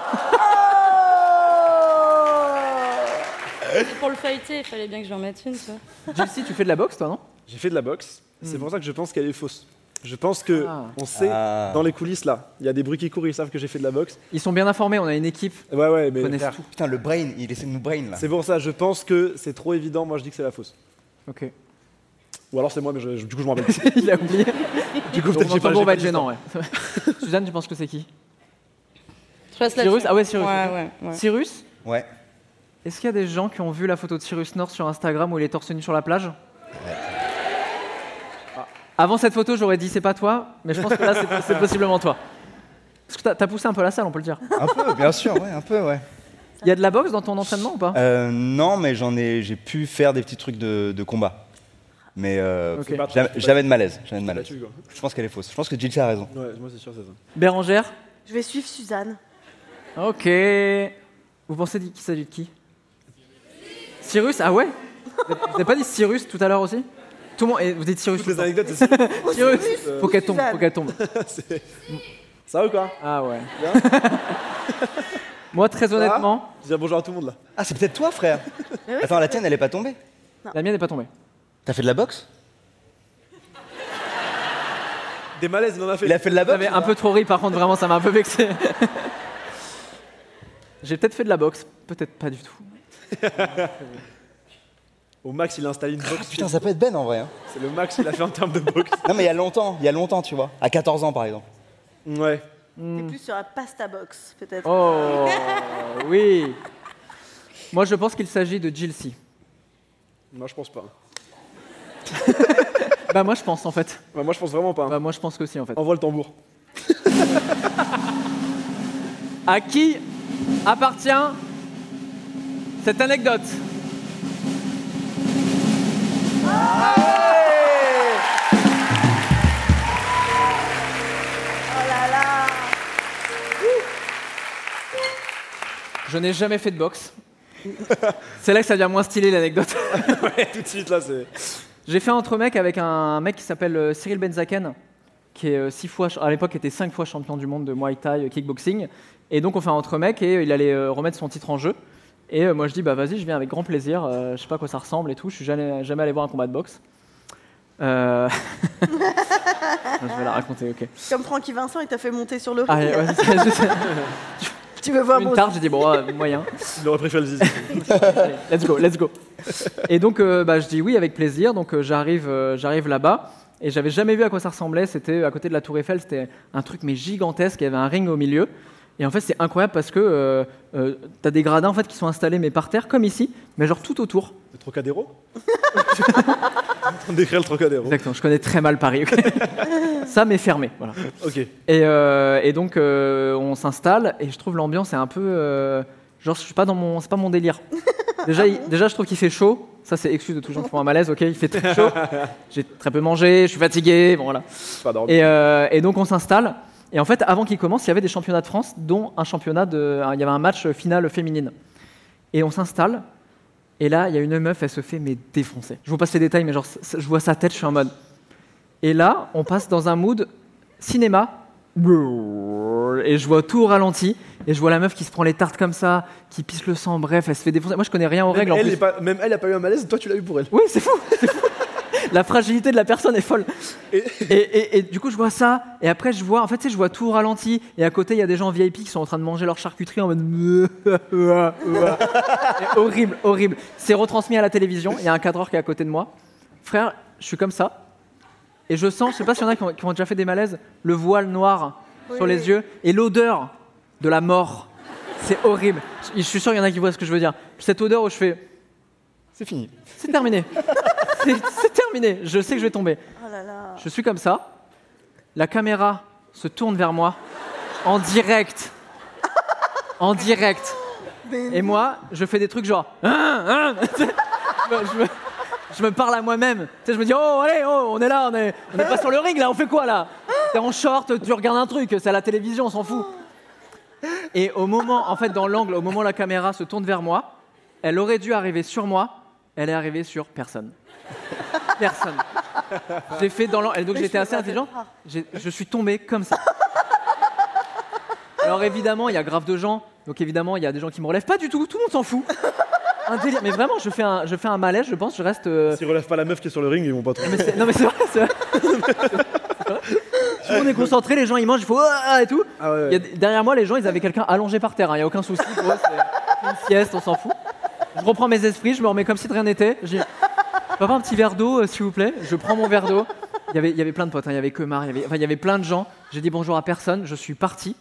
Pour le feuilleter, il fallait bien que je lui en mette une, tu vois. Gilles, tu fais de la boxe, toi, non J'ai fait de la boxe. C'est Hmm. pour ça que je pense qu'elle est fausse. Je pense que Ah. on sait Ah. dans les coulisses là, il y a des bruits qui courent, ils savent que j'ai fait de la boxe. Ils sont bien informés, on a une équipe. Ouais ouais, mais connaissent tout. Putain, le brain, il essaie de nous brain là. c'est pour ça. Je pense que c'est trop évident. Moi, je dis que c'est la fausse. Ok. Ou alors c'est moi, mais je- je- du coup, je m'en rappelle. Il a oublié. du coup, Bon, peut-être j'ai pas. J'ai va être gênant, ouais. Suzanne, tu penses que c'est qui Cyrus. Ah ouais, Cyrus. Ouais, ouais, ouais. Cyrus Ouais. Est-ce qu'il y a des gens qui ont vu la photo de Cyrus North sur Instagram où il est torse nu sur la plage? Ah. Avant cette photo, j'aurais dit c'est pas toi, mais je pense que là, c'est- possiblement toi. Parce que t'as- t'as poussé un peu la salle, on peut le dire. Un peu, bien sûr, ouais, un peu, ouais. Il y a de la boxe dans ton entraînement ou pas? Euh, non, mais j'en ai, j'ai pu faire des petits trucs de, de combat. Mais euh, jamais de malaise. Jamais de malaise. Je pense qu'elle est fausse. Je pense que Gilles a raison. Ouais, moi c'est sûr, c'est ça. Bérangère? Je vais suivre Suzanne. Ok. Vous pensez qu'il s'agit de qui? Cyrus? Ah ouais? Vous avez pas dit Cyrus tout à l'heure aussi? Tout le monde. et vous dites Cyrus. Toutes tout les anecdotes, c'est Cyrus Euh, Faut qu'elle tombe, faut qu'elle tombe. c'est- Ça va ou quoi Ah ouais. Moi, très honnêtement, Je dis bonjour à tout le monde là. Ah, c'est peut-être toi, frère. Attends, la tienne, elle est pas tombée. la mienne n'est pas tombée. T'as fait de la boxe Des malaises, il en a fait. Il a fait de la boxe J'avais un peu trop ri, par contre, vraiment, ça m'a un peu vexé. J'ai peut-être fait de la boxe, peut-être pas du tout. Au max, il a installé une boxe. Ah, Putain, ça peut être Ben en vrai. hein. C'est le max qu'il a fait en termes de boxe. Non, mais il y a longtemps, il y a longtemps, tu vois. À 14 ans, par exemple. Ouais. T'es plus sur la pasta box, peut-être. Oh, oui. Moi, je pense qu'il s'agit de Jill C. Moi, je pense pas. Bah, moi, je pense, en fait. Ouais, moi, je pense vraiment pas. hein. Bah, moi, je pense qu'aussi, en fait. Envoie le tambour. À qui appartient cette anecdote? Je n'ai jamais fait de boxe. C'est là que ça devient moins stylé l'anecdote. ouais, tout de suite là, c'est. J'ai fait un entre mec avec un mec qui s'appelle euh, Cyril Benzaken, qui est euh, six fois, à l'époque était cinq fois champion du monde de Muay Thai euh, kickboxing. Et donc on fait un entre mec et il allait remettre son titre en jeu. Et euh, moi je dis bah vas-y, je viens avec grand plaisir. euh, je sais pas à quoi ça ressemble et tout. Je suis jamais, jamais allé voir un combat de boxe. Euh... je vais la raconter, ok. Comme Francky Vincent, il t'a fait monter sur le ring. Ah, ouais, je sais. Tu veux voir Une mon tarte, j'ai dit bon, euh, moyen. Il aurait préféré le zizi. Allez, let's go, let's go. Et donc, euh, bah, je dis oui avec plaisir. Donc, euh, j'arrive, euh, j'arrive là-bas. Et j'avais jamais vu à quoi ça ressemblait. C'était à côté de la Tour Eiffel. C'était un truc mais gigantesque. Il y avait un ring au milieu. Et en fait, c'est incroyable parce que euh, euh, t'as des gradins en fait qui sont installés mais par terre comme ici, mais genre tout autour. Le Trocadéro train d'écrire le Trocadéro. Exactement. Je connais très mal Paris. ça mais fermé. Voilà. Ok. Et, euh, et donc euh, on s'installe et je trouve l'ambiance est un peu euh, genre je suis pas dans mon c'est pas mon délire. Déjà il- déjà je trouve qu'il fait chaud. Ça c'est excuse de tous les gens qui font un malaise. Ok il fait très chaud. J'ai très peu mangé. Je suis fatigué. Bon voilà. Pas. Et, et donc on s'installe. Et en fait avant qu'il commence il y avait des championnats de France dont un championnat de il y avait un match final féminine. Et on s'installe. Et là, il y a une meuf, elle se fait mais défoncer. Je vous passe les détails, mais genre, je vois sa tête, je suis en mode. Et là, on passe dans un mood cinéma. Et je vois tout au ralenti. Et je vois la meuf qui se prend les tartes comme ça, qui pisse le sang, bref, elle se fait défoncer. Moi, je connais rien aux Même règles en elle, plus. est pas, même elle a pas eu un malaise, toi tu l'as eu pour elle. Oui, c'est fou, c'est fou. La fragilité de la personne est folle. Et- Et, et- et du coup, je vois ça, et après, je vois, en fait, tu sais, je vois tout au ralenti, et à côté, il y a des gens VIP qui sont en train de manger leur charcuterie en mode. Horrible, horrible. C'est retransmis à la télévision, il y a un cadreur qui est à côté de moi. Frère, je suis comme ça, et je sens, je sais pas s'il y en a qui ont, qui ont déjà fait des malaises, le voile noir sur les yeux, et l'odeur de la mort. C'est horrible. Je suis sûr qu'il y en a qui voient ce que je veux dire. Cette odeur où je fais. C'est fini. C'est terminé. C'est terminé. Je sais que je vais tomber. Oh là là. Je suis comme ça. La caméra se tourne vers moi en direct. En direct. Et moi, je fais des trucs genre. Hein, hein je, me, je me- je me parle à moi-même. Tu sais, je me dis, oh, allez, oh, on est là, on est, on est pas sur le ring là, on fait quoi là? T'es en short, tu regardes un truc, c'est à la télévision, on s'en fout. Et au moment, en fait, dans l'angle, au moment où la caméra se tourne vers moi, elle aurait dû arriver sur moi, elle est arrivée sur personne. Personne. J'ai fait dans l'angle, donc j'étais assez intelligent, je suis tombé comme ça. Alors évidemment, il y a grave de gens, donc évidemment, il y a des gens qui me relèvent. Pas du tout, tout le monde s'en fout. Un délire. Mais vraiment, je fais un, je fais un malaise, je pense, je reste. euh, S'ils relèvent pas la meuf qui est sur le ring, ils vont pas trop. mais non mais c'est vrai, c'est vrai. Tout le monde est concentré, les gens ils mangent, il faut ah, et tout. Ah ouais, Il y a- derrière moi, les gens ils avaient quelqu'un allongé par terre, il n'y a aucun souci. Pour eux, c'est une sieste, on s'en fout. Je reprends mes esprits, je me remets comme si de rien n'était. Je dis, Papa, un petit verre d'eau, euh, s'il vous plaît. Je prends mon verre d'eau. Il y avait, il y avait plein de potes, hein, il y avait que Mar, il y avait, enfin, il y avait plein de gens. J'ai dit bonjour à personne, je suis parti.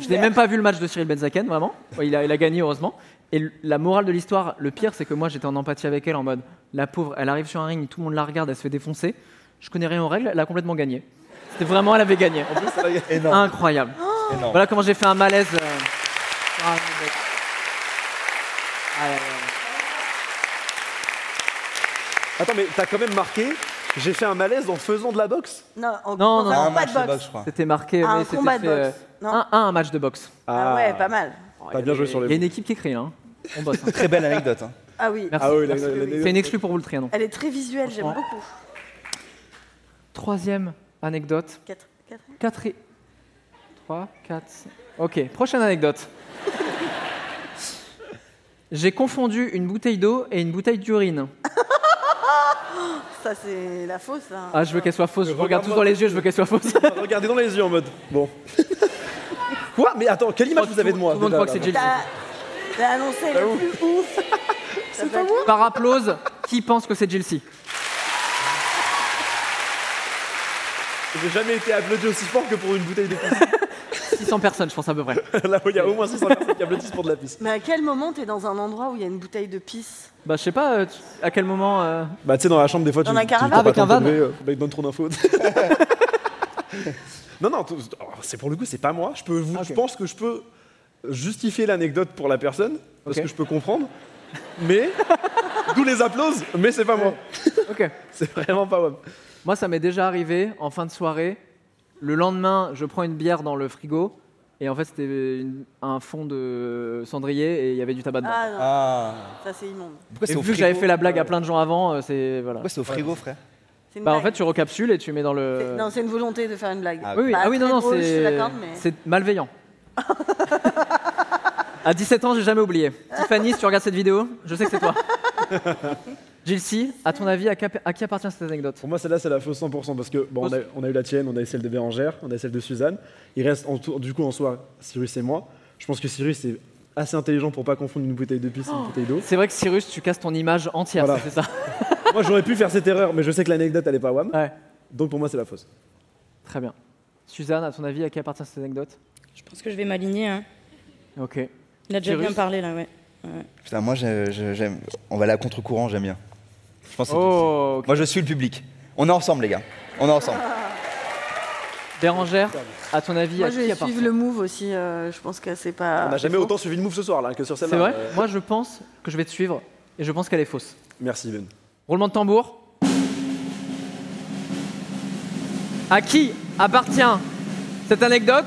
je n'ai même pas vu le match de Cyril Benzaken, vraiment. Ouais, il, a, il a gagné, heureusement. Et l- la morale de l'histoire, le pire, c'est que moi j'étais en empathie avec elle en mode la pauvre, elle arrive sur un ring, tout le monde la regarde, elle se fait défoncer. Je connais rien aux règles, elle a complètement gagné. C'était vraiment, elle avait gagné. Énorme. Incroyable. Énorme. Voilà comment j'ai fait un malaise. euh, sur un ring de boxe. Ah. Attends, mais t'as quand même marqué. J'ai fait un malaise en faisant de la boxe Non, en, Non, non, un combat de boxe. boxe, je crois. C'était marqué, Un mais c'était combat de fait, euh, boxe. Non. un, un, un match de boxe. Ah ouais, pas mal. T'as bien joué sur Il y a les une équipe qui écrit, hein. On bosse. hein. Très belle anecdote. hein. Ah oui. Merci. Ah oui, la- C'est une exclue pour vous le trianon. Elle est très visuelle, j'aime beaucoup. Troisième anecdote. Quatre, quatre. Quatre et... Trois, quatre... Ok, prochaine anecdote. J'ai confondu une bouteille d'eau et une bouteille d'urine. Ça, c'est la fausse. hein. Ah, je veux qu'elle soit fausse. Je vous regarde tous dans les yeux, je veux qu'elle soit fausse. Regardez dans les yeux en mode. Bon. Quoi? Mais attends, quelle image vous avez de moi Tout le monde déjà, croit que c'est là, Jill. T'as t'as annoncé le plus ouf. C'est pas moi? Par applause, qui pense que c'est Jill C J'ai jamais été applaudi aussi fort que pour une bouteille de. 600 personnes, je pense à peu près. Là où il y a au moins 600 personnes qui applaudissent pour de la pisse. Mais à quel moment t'es dans un endroit où il y a une bouteille de pisse? Bah, je sais pas euh, tu- à quel moment. euh, Bah, tu sais, dans la chambre, des fois, tu. Dans la tu- caravane t'as Avec pas un van. lever, euh, Bah, donne trop d'infos. non, non, oh, c'est pour le coup, c'est pas moi. Je, peux vous, Ok. je pense que je peux justifier l'anecdote pour la personne, parce Ok. que je peux comprendre. Mais. D'où les applauses, mais c'est pas moi. Ok. C'est vraiment pas moi. Moi, ça m'est déjà arrivé en fin de soirée. Le lendemain, je prends une bière dans le frigo. Et en fait, c'était une- un fond de cendrier et il y avait du tabac dedans. Ah non, Ah. ça c'est immonde. Pourquoi et c'est au vu que frigo j'avais fait la blague à plein de gens avant, euh, c'est. Voilà. Pourquoi c'est au frigo, frère C'est une Bah, en blague. fait, tu recapsules et tu mets dans C'est- le. Non, c'est une volonté de faire une blague. Ah, Oui, oui. Pas ah oui, non, très non, drôle, je te c'est. mais- C'est malveillant. à 17 ans, j'ai jamais oublié. Tiffany, si tu regardes cette vidéo, je sais que c'est toi. C, à ton avis, à, cap- à qui appartient cette anecdote? Pour moi, celle-là, c'est la fausse 100% parce que bon, on, a, on a eu la tienne, on a eu celle de Bérangère, on a celle de Suzanne. Il reste en tout- du coup en soi Cyrus et moi. Je pense que Cyrus est assez intelligent pour pas confondre une bouteille de pisse et une bouteille d'eau. C'est vrai que Cyrus, tu casses ton image entière, Voilà. c'est ça? Moi, j'aurais pu faire cette erreur, mais je sais que l'anecdote, elle est pas wham. Ouais. Donc pour moi, c'est la fausse. Très bien. Suzanne, à ton avis, à qui appartient cette anecdote? Je pense que je vais m'aligner. Hein. Ok. Il a déjà Cyrus? bien parlé là, ouais. Ouais. Putain, moi, j'aime. On va aller à contre-courant, j'aime bien. Je pense que c'est Oh. Moi, je suis le public. On est ensemble, les gars. On est ensemble. Bérangère, à ton avis, Moi, à je qui vais suivre le move aussi. euh, je pense que c'est pas. On n'a jamais autant suivi le move ce soir là que sur C'est celle-là. vrai Euh, Moi, je pense que je vais te suivre et je pense qu'elle est fausse. Merci Ben. Roulement de tambour. À qui appartient cette anecdote?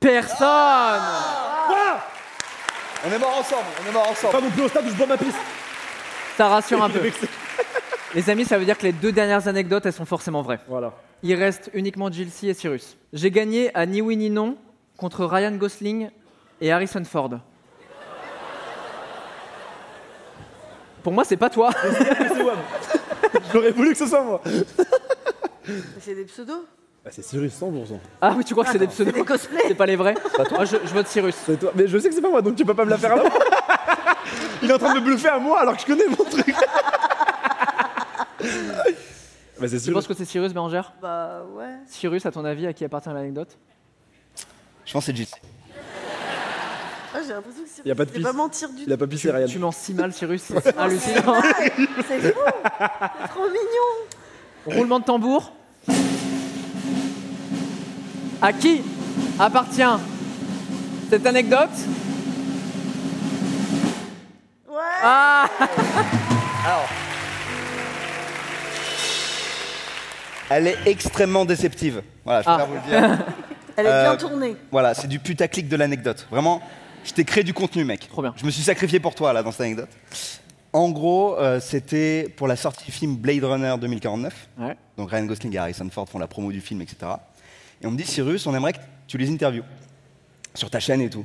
Personne On est mort ensemble. On est mort ensemble. Pas non plus au stade où je bois ma pisse. Ça rassure un peu. Les amis, ça veut dire que les deux dernières anecdotes, elles sont forcément vraies. Voilà. Il reste uniquement Jill C et Cyrus. J'ai gagné à ni oui ni non contre Ryan Gosling et Harrison Ford. Pour moi, c'est pas toi. J'aurais voulu que ce soit moi. C'est des pseudos? Bah, c'est Cyrus 100%. Ah oui, tu crois que c'est des C'est pseudos des cosplays. C'est pas les vrais Moi, je, je vote Cyrus. C'est toi. Mais je sais que c'est pas moi, donc tu peux pas me la faire à moi. Il est en train de me bluffer à moi alors que je connais mon truc. bah, c'est Tu Cyrus. penses que c'est Cyrus, Bérangère Bah ouais. Cyrus, à ton avis, à qui appartient l'anecdote Je pense que c'est JC. Ah, J'ai l'impression que c'est Y a pas de c'est piste. pas mentir du Il a pas pissé Ryan. Tu mens si mal, Cyrus, c'est hallucinant. C'est fou C'est trop mignon Roulement de tambour. À qui appartient cette anecdote Ouais Ah Alors. Elle est extrêmement déceptive. Voilà, je Ah. préfère vous le dire. Elle est bien Euh, tournée. Voilà, c'est du putaclic de l'anecdote. Vraiment, je t'ai créé du contenu, mec. Trop bien. Je me suis sacrifié pour toi, là, dans cette anecdote. En gros, euh, c'était pour la sortie du film Blade Runner 2049. Ouais. Donc Ryan Gosling et Harrison Ford font la promo du film, etc. Et on me dit, Cyrus, on aimerait que tu les interviews sur ta chaîne et tout.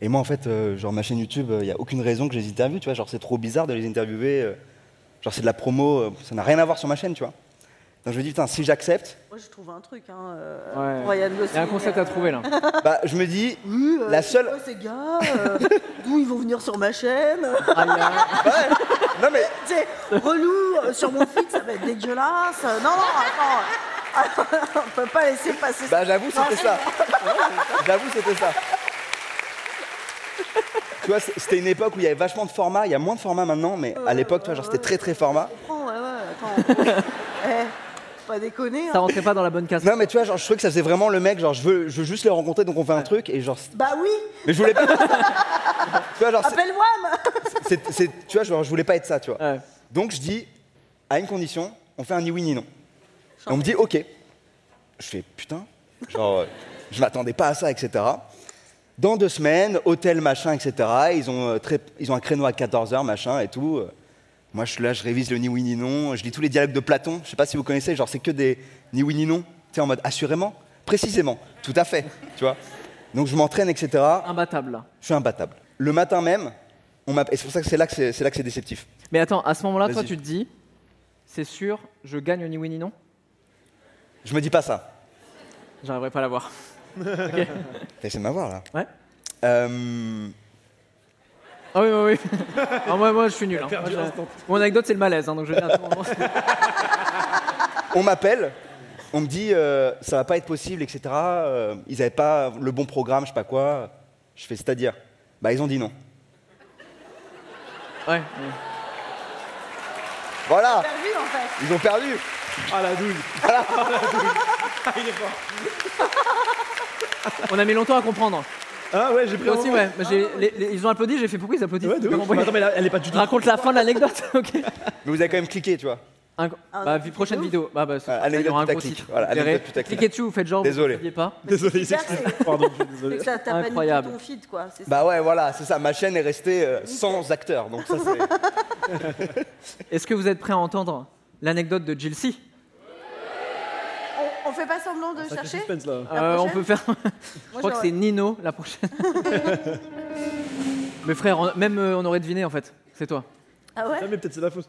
Et moi, en fait, euh, genre ma chaîne YouTube, il n'y a aucune raison que je les interviewe, tu vois. Genre, c'est trop bizarre de les interviewer euh, Genre, c'est de la promo, euh, ça n'a rien à voir sur ma chaîne, tu vois. Donc je me dis, putain, si j'accepte, Moi, je trouve un truc, hein, euh, Ouais. pour Ryan Gosling. Il y a un concept à trouver là. bah, je me dis, Oui, euh, la c'est seule. quoi, ces gars euh, D'où ils vont venir sur ma chaîne Non, mais. Tu sais, relou, euh, sur mon feed, ça va être dégueulasse. Non, non, attends. On peut pas laisser passer Bah, j'avoue, c'était ça. J'avoue, c'était ça. Tu vois, c'est- c'était une époque où il y avait vachement de formats. Il y a moins de formats maintenant, mais à l'époque, tu vois, genre, c'était très très format. Oh, ouais, ouais, attends. eh, pas déconner. Ça hein. rentrait pas dans la bonne case. Non, mais tu vois, genre, je trouvais que ça faisait vraiment le mec, genre, je veux, je veux juste les rencontrer, donc on fait un truc, et genre. Bah oui, Mais je voulais pas. tu vois, genre, appelle-moi. tu vois, genre, je voulais pas être ça, tu vois. Donc je dis, à une condition, on fait un ni oui ni non. Et on me dit, ok. Je fais, putain, genre, je m'attendais pas à ça, etc. Dans deux semaines, hôtel, machin, etc. Ils ont, euh, très, ils ont un créneau à 14h, machin, et tout. Moi, je suis là, je révise le ni oui ni non. Je lis tous les dialogues de Platon. Je sais pas si vous connaissez, genre, c'est que des ni oui ni non. Tu sais, en mode assurément, précisément, tout à fait, tu vois. Donc je m'entraîne, etc. Imbattable là. Je suis imbattable. Le matin même, on. Et c'est pour ça que c'est là que c'est c'est là que c'est déceptif. Mais attends, à ce moment-là, toi tu te dis, c'est sûr, je gagne au ni oui ni non? Je me dis pas ça. J'arriverai pas à l'avoir. ok. T'as essayé de m'avoir là Ouais. Euh, Ah oui, oui, oui. Alors, moi, moi, je suis nul. hein. Moi, je-. Mon anecdote, c'est le malaise, hein, donc je viens à tout moment. on m'appelle, on me dit euh, ça va pas être possible, etc. Euh, ils avaient pas le bon programme, je sais pas quoi. Je fais c'est-à-dire Bah ils ont dit non. Ouais. Voilà, Perdu en fait. ils ont perdu. Ah la douille. Voilà. Ah, il est fort. On a mis longtemps à comprendre. Ah ouais, j'ai pris Moi aussi, ouais. Mais j'ai- les- les- ils ont applaudi, j'ai fait pourquoi ils applaudissent Ouais, de ouf. Attends, mais là, elle est pas du tout. Raconte la fin de l'anecdote, ok. Mais vous avez quand même cliqué, tu vois. Un- Ah, bah, de vi- prochaine vidéo. Bah, bah, Voilà, il y anecdote aura un gros putaclic. titre. Voilà, Vous verrez. anecdote putaclic. Cliquez dessus, vous faites genre, Désolé. vous ne saviez pas. Désolé, il s'excuse. c'est- Pardon, je suis C'est désolé. que ça t'a pas Incroyable. ton feed, quoi. c'est ça. Bah ouais, voilà, c'est ça. Ma chaîne est restée euh, sans acteurs, donc ça c'est. Est-ce que vous êtes prêts à entendre l'anecdote de Jill C? On, fait pas semblant de chercher suspense là. La Euh, On peut faire. Je crois que c'est Nino la prochaine. Mais frère, on- même euh, on aurait deviné en fait. C'est toi. Ah ouais mais peut-être c'est la fausse.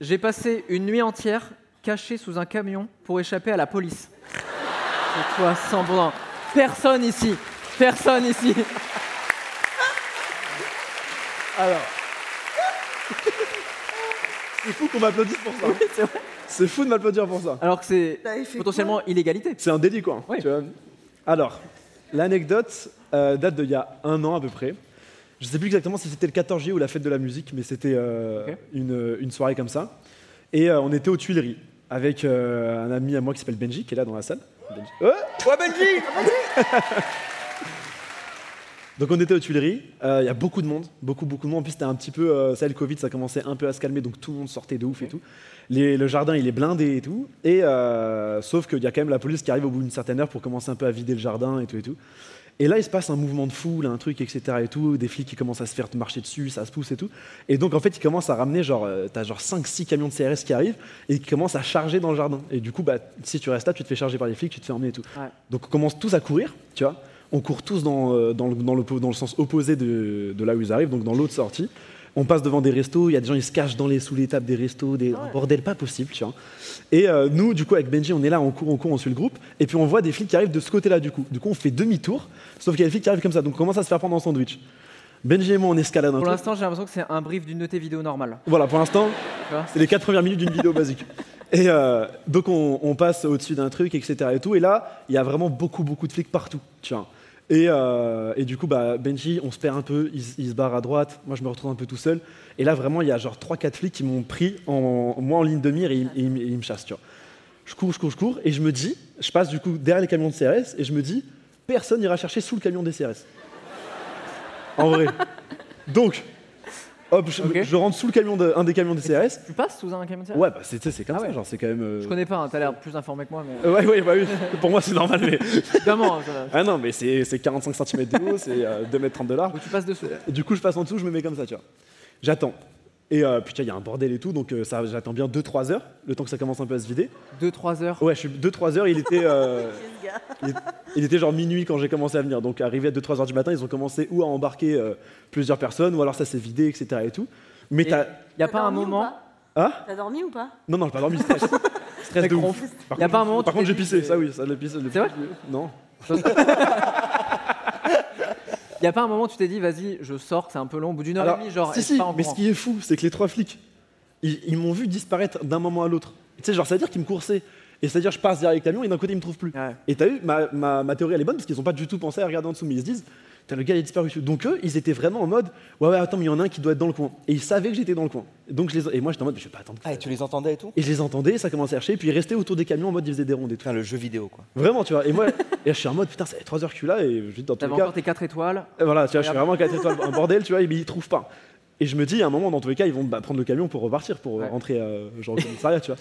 J'ai passé une nuit entière caché sous un camion pour échapper à la police. C'est toi, sans blanc. Personne ici. Personne ici. Alors. C'est fou qu'on m'applaudisse pour ça. c'est vrai. C'est fou de m'applaudir pour ça. Alors que c'est fait potentiellement illégalité. C'est un délit quoi. Oui. tu vois. Alors, l'anecdote euh, date d'il y a un an à peu près. Je sais plus exactement si c'était le 14 juillet ou la fête de la musique, mais c'était euh, une, une soirée comme ça. Et euh, on était aux Tuileries avec euh, un ami à moi qui s'appelle Benji, qui est là dans la salle. Benji. Oh Ouais, Benji Donc on était aux Tuileries, Euh, il y a beaucoup de monde, beaucoup beaucoup de monde. En plus c'était un petit peu, euh, ça le Covid, ça commençait un peu à se calmer, donc tout le monde sortait de ouf et tout. Les- le jardin il est blindé et tout. Et euh, sauf qu'il y a quand même la police qui arrive au bout d'une certaine heure pour commencer un peu à vider le jardin et tout et tout. Et là il se passe un mouvement de foule, un truc etc et tout, des flics qui commencent à se faire marcher dessus, ça se pousse et tout. Et donc en fait ils commencent à ramener genre, euh, t'as genre 5-6 camions de CRS qui arrivent et qui commencent à charger dans le jardin. Et du coup bah si tu restes là tu te fais charger par les flics, tu te fais emmener et tout. Ouais. Donc on commence tous à courir, tu vois. On court tous dans, euh, dans, le, dans, le, dans le sens opposé de, de là où ils arrivent, donc dans l'autre sortie. On passe devant des restos, il y a des gens, ils se cachent dans les, sous les tables des restos, des un bordel pas possible, tu vois. Et euh, nous, du coup, avec Benji, on est là, on court, on court, on suit le groupe, et puis on voit des flics qui arrivent de ce côté-là, du coup. Du coup, on fait demi-tour, sauf qu'il y a des flics qui arrivent comme ça, donc on commence à se faire prendre en sandwich. Benji et moi, on escalade un Pour l'instant, j'ai l'impression que c'est un brief d'une de tes vidéos normales. Voilà, pour l'instant, c'est les quatre premières minutes d'une vidéo basique. Et euh, donc on, on passe au-dessus d'un truc, etc. Et, tout, et là, il y a vraiment beaucoup, beaucoup de flics partout. Tu vois. Et, euh, et du coup, bah, Benji, on se perd un peu, il, se barre à droite, moi je me retrouve un peu tout seul. Et là, vraiment, il y a genre 3-4 flics qui m'ont pris, en, moi en ligne de mire, et, ils- et ils me- et ils me chassent. Tu vois. Je cours, je cours, je cours, et je me dis, je passe du coup derrière les camions de CRS, et je me dis, personne n'ira chercher sous le camion des CRS. En vrai. Donc, hop, je, rentre sous le camion de, un des camions des CRS. Tu passes sous un camion de CRS Ouais, bah c'est comme Ah ça, genre c'est quand même. euh, Je connais pas, hein, t'as l'air plus informé que moi, mais. euh, Ouais, ouais, bah oui. Pour moi c'est normal, mais. Évidemment, ça- Ah non, mais c'est c'est 45 cm de haut, c'est euh, 2 m 30 de large. Tu passes dessous. Du coup, je passe en dessous, je me mets comme ça, tu vois. J'attends. Et euh, putain, il y a un bordel et tout, donc euh, ça, j'attends bien 2-3 heures, le temps que ça commence un peu à se vider. 2-3 heures. Ouais, je suis 2-3 heures, il était, euh, il, est- il était genre minuit quand j'ai commencé à venir. Donc arrivé à 2-3 heures du matin, ils ont commencé ou à embarquer euh, plusieurs personnes, ou alors ça s'est vidé, etc. et tout. Mais t'as. y a T'as pas un dormi ou moment. pas? Ah T'as dormi ou pas? Non, non, j'ai pas dormi, stress. stress de ouf. Par Y a contre, pas un moment où Par tu contre, t'es j'ai dit, pissé, ça oui, ça l'a pissé. C'est vrai? Non. Il y a pas un moment où tu t'es dit, vas-y, je sors, c'est un peu long, au bout d'une heure Alors, et demie, genre, si, si, mais ce qui est fou, c'est que les trois flics, ils, ils m'ont vu disparaître d'un moment à l'autre. Tu sais, genre, c'est-à-dire qu'ils me coursaient. Et c'est-à-dire, je passe derrière les camions et d'un côté, ils me trouvent plus. Et t'as vu, ma, ma, ma théorie, elle est bonne parce qu'ils ont pas du tout pensé à regarder en dessous, mais ils se disent, le gars, il est disparu. Donc eux, ils étaient vraiment en mode, ouais, ouais, attends, mais il y en a un qui doit être dans le coin. Et ils savaient que j'étais dans le coin. Donc je les, et moi, j'étais en mode, mais je vais pas attendre. Ah, et tu les entendais et tout? Et je les entendais, ça commençait à chercher, puis ils restaient autour des camions en mode, ils faisaient des rondes et tout. Putain, le jeu vidéo, quoi. Vraiment, tu vois. Et moi, et je suis en mode, putain, ça fait 3 heures que je suis là, et je dis, dans tous T'avais les cas. encore tes 4 étoiles. Et Voilà, tu vois, je suis vraiment 4 étoiles, un bordel, tu vois, mais ils trouvent pas. Et je me dis, à un moment, dans tous les cas, ils vont bah, prendre le camion pour repartir, pour rentrer euh, genre au commissariat, tu vois.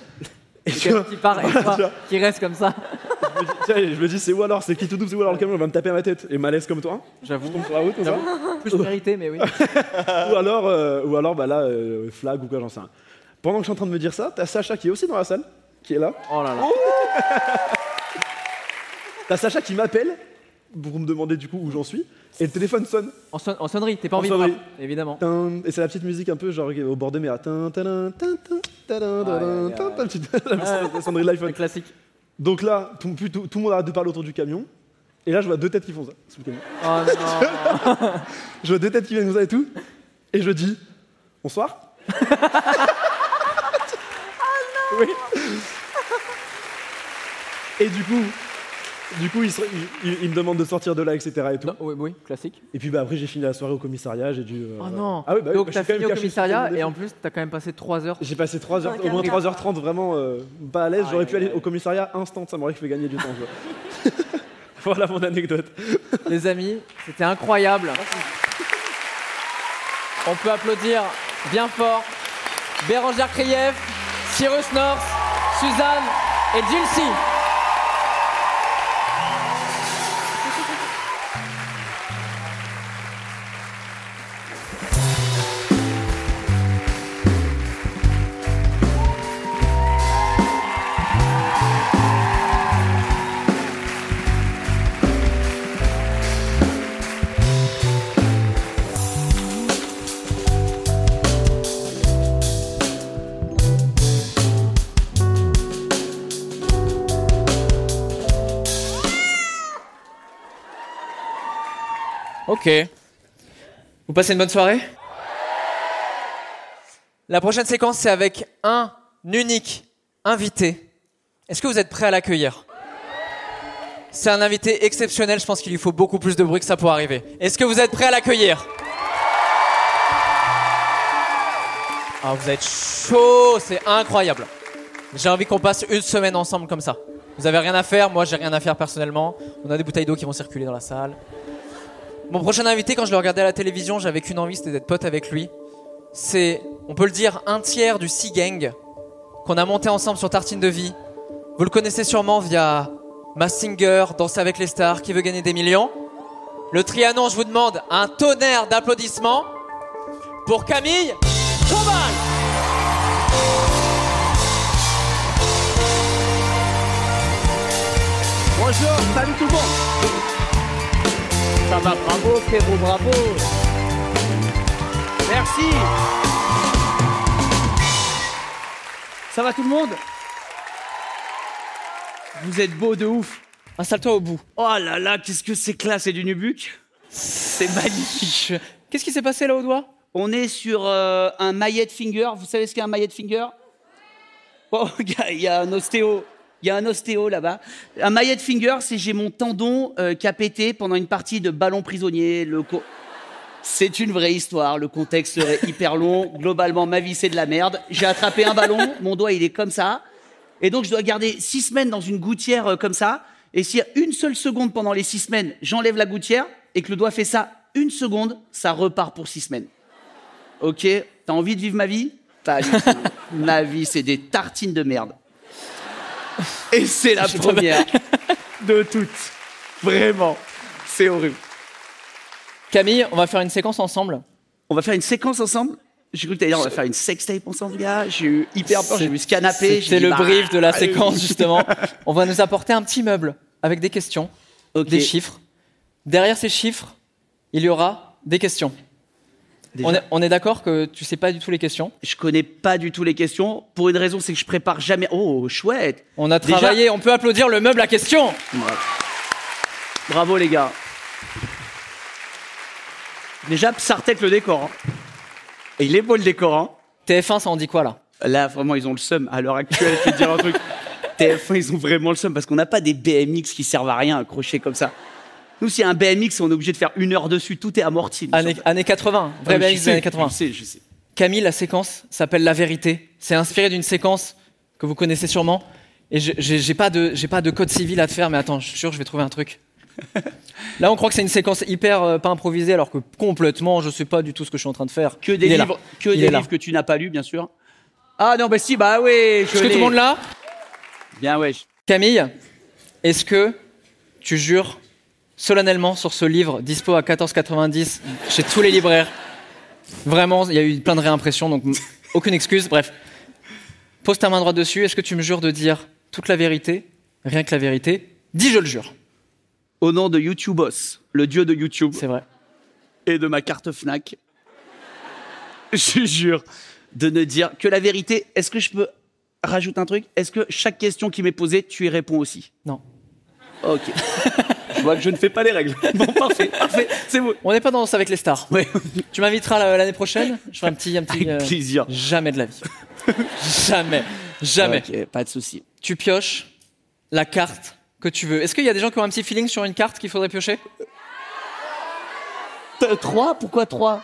Et Et quelqu'un qui part et voilà, toi, tu vois. qui reste comme ça. Je me dis, tiens, je me dis, c'est où alors? C'est qui tout double C'est où alors le camion? Va me taper à ma tête et malaise comme toi? J'avoue. Je tombe sur la route comme ça. Plus mérité, mais oui. ou alors, euh, ou alors bah là, euh, flag ou quoi, j'en sais rien. Pendant que je suis en train de me dire ça, t'as Sacha qui est aussi dans la salle, qui est là. Oh là là. T'as Sacha qui m'appelle pour me demander du coup où j'en suis. Et le téléphone sonne. En, son- en sonnerie, t'es pas en, En vibrable, sonnerie. évidemment. Tin, Et c'est la petite musique un peu genre au bord de mer. Tin, tadin, tin, tin, tadin, tadin, ouais, tin, ouais. tin, petite- la la sonnerie de l'iPhone. classique. Donc là, tout, tout- tout le monde arrête de parler autour du camion. Et là, je vois deux têtes qui font ça. sous le camion. Oh non. Je vois deux têtes qui viennent comme ça et tout. Et je dis bonsoir. oui. Et du coup, du coup, il, se- il- il- il me demande de sortir de là, etc. Et tout. oui, oui, classique. Et puis bah, après, j'ai fini la soirée au commissariat. J'ai dû. euh, Oh non. Ah oui, bah, Donc bah, t'as fini au commissariat et en plus t'as quand même passé 3 heures. J'ai passé 3 heures, un au moins carré. 3h30 vraiment euh, pas à l'aise. J'aurais pu aller au commissariat instant, ça m'aurait fait gagner du temps. voilà mon anecdote. Les amis, c'était incroyable. On peut applaudir bien fort Bérangère Krief, Cyrus North, Suzanne et Gilsey. Ok. Vous passez une bonne soirée La prochaine séquence, c'est avec un unique invité. Est-ce que vous êtes prêts à l'accueillir? C'est un invité exceptionnel, je pense qu'il lui faut beaucoup plus de bruit que ça pour arriver. Est-ce que vous êtes prêts à l'accueillir? Ah, vous êtes chaud, c'est incroyable. J'ai envie qu'on passe une semaine ensemble comme ça. Vous avez rien à faire, moi j'ai rien à faire personnellement. On a des bouteilles d'eau qui vont circuler dans la salle. Mon prochain invité, quand je le regardais à la télévision, j'avais qu'une envie, c'était d'être pote avec lui. C'est, on peut le dire, un tiers du Sea Gang qu'on a monté ensemble sur Tartine de Vie. Vous le connaissez sûrement via Mass Singer, Danser avec les stars, qui veut gagner des millions. Le Trianon, je vous demande un tonnerre d'applaudissements pour Camille Tombal. Bonjour, salut tout le monde. Ça va, bravo frérot, bravo. Merci. Ça va tout le monde? Vous êtes beau de ouf. Installe-toi au bout. Oh là là, qu'est-ce que c'est classe, c'est du nubuck C'est magnifique. Qu'est-ce qui s'est passé là au doigt? On est sur euh, un maillet finger. Vous savez ce qu'est un maillet finger? Oh, il y, a un ostéo. Il y a un ostéo là-bas. Un maillet finger, c'est j'ai mon tendon euh, qui a pété pendant une partie de ballon prisonnier. Le co- c'est une vraie histoire. Le contexte serait hyper long. Globalement, ma vie, c'est de la merde. J'ai attrapé un ballon. Mon doigt, il est comme ça. Et donc, je dois garder six semaines dans une gouttière euh, comme ça. Et s'il y a une seule seconde pendant les six semaines, j'enlève la gouttière et que le doigt fait ça une seconde, ça repart pour six semaines. Ok, t'as envie de vivre ma vie? Tout. Ma vie, c'est des tartines de merde. Et c'est la première de toutes. Vraiment. C'est horrible. Camille, on va faire une séquence ensemble. On va faire une séquence ensemble? J'ai cru que t'allais dire on va faire une sextape ensemble, gars. J'ai eu hyper peur, j'ai vu ce canapé. C'est le bah, brief de la allez. séquence, justement. On va nous apporter un petit meuble avec des questions, des chiffres. Derrière ces chiffres, il y aura des questions. Déjà. On est, on est d'accord que tu sais pas du tout les questions. Je connais pas du tout les questions. Pour une raison, c'est que je prépare jamais. Oh, chouette. On a Déjà- travaillé, on peut applaudir le meuble à question. Bravo les gars. Déjà, Psartek le décor. hein. Et il est beau le décor. Hein. TF1, ça en dit quoi là? Là, vraiment, ils ont le seum. À l'heure actuelle, je vais te dire un truc. TF1, ils ont vraiment le seum parce qu'on n'a pas des BMX qui servent à rien accrochés comme ça. Nous, a un BMX, on est obligé de faire une heure dessus. Tout est amorti. Années, années 80, vrai Ah, BMX des années 80. Je sais, je sais. Camille, la séquence s'appelle La Vérité. C'est inspiré d'une séquence que vous connaissez sûrement. Et je- j'ai pas de, j'ai pas de code civil à te faire, mais attends, je suis sûr, je vais trouver un truc. Là, on croit que c'est une séquence hyper euh, pas improvisée, alors que complètement, je sais pas du tout ce que je suis en train de faire. Que des Il livres, que des livres que tu n'as pas lus, bien sûr. Ah non, bah si, bah oui. Est-ce que tout le monde là? Bien, ouais. Camille, est-ce que tu jures solennellement sur ce livre dispo à 14,90 chez tous les libraires Vraiment, il y a eu plein de réimpressions, donc aucune excuse. Bref, pose ta main droite dessus. Est-ce que tu me jures de dire toute la vérité, rien que la vérité? Dis, je le jure. Au nom de YouTubeos, le dieu de YouTube. C'est vrai. Et de ma carte Fnac. Je jure de ne dire que la vérité. Est-ce que je peux rajouter un truc? Est-ce que chaque question qui m'est posée, tu y réponds aussi? Non. Ok. je vois que je ne fais pas les règles. Bon, parfait, parfait, c'est bon. On n'est pas dans Danse avec les stars. Tu m'inviteras la- l'année prochaine Je ferai un petit, un petit. Avec plaisir. Jamais de la vie. jamais, jamais. Ok, pas de souci. Tu pioches la carte que tu veux. Est-ce qu'il y a des gens qui ont un petit feeling sur une carte qu'il faudrait piocher? 3 Pourquoi 3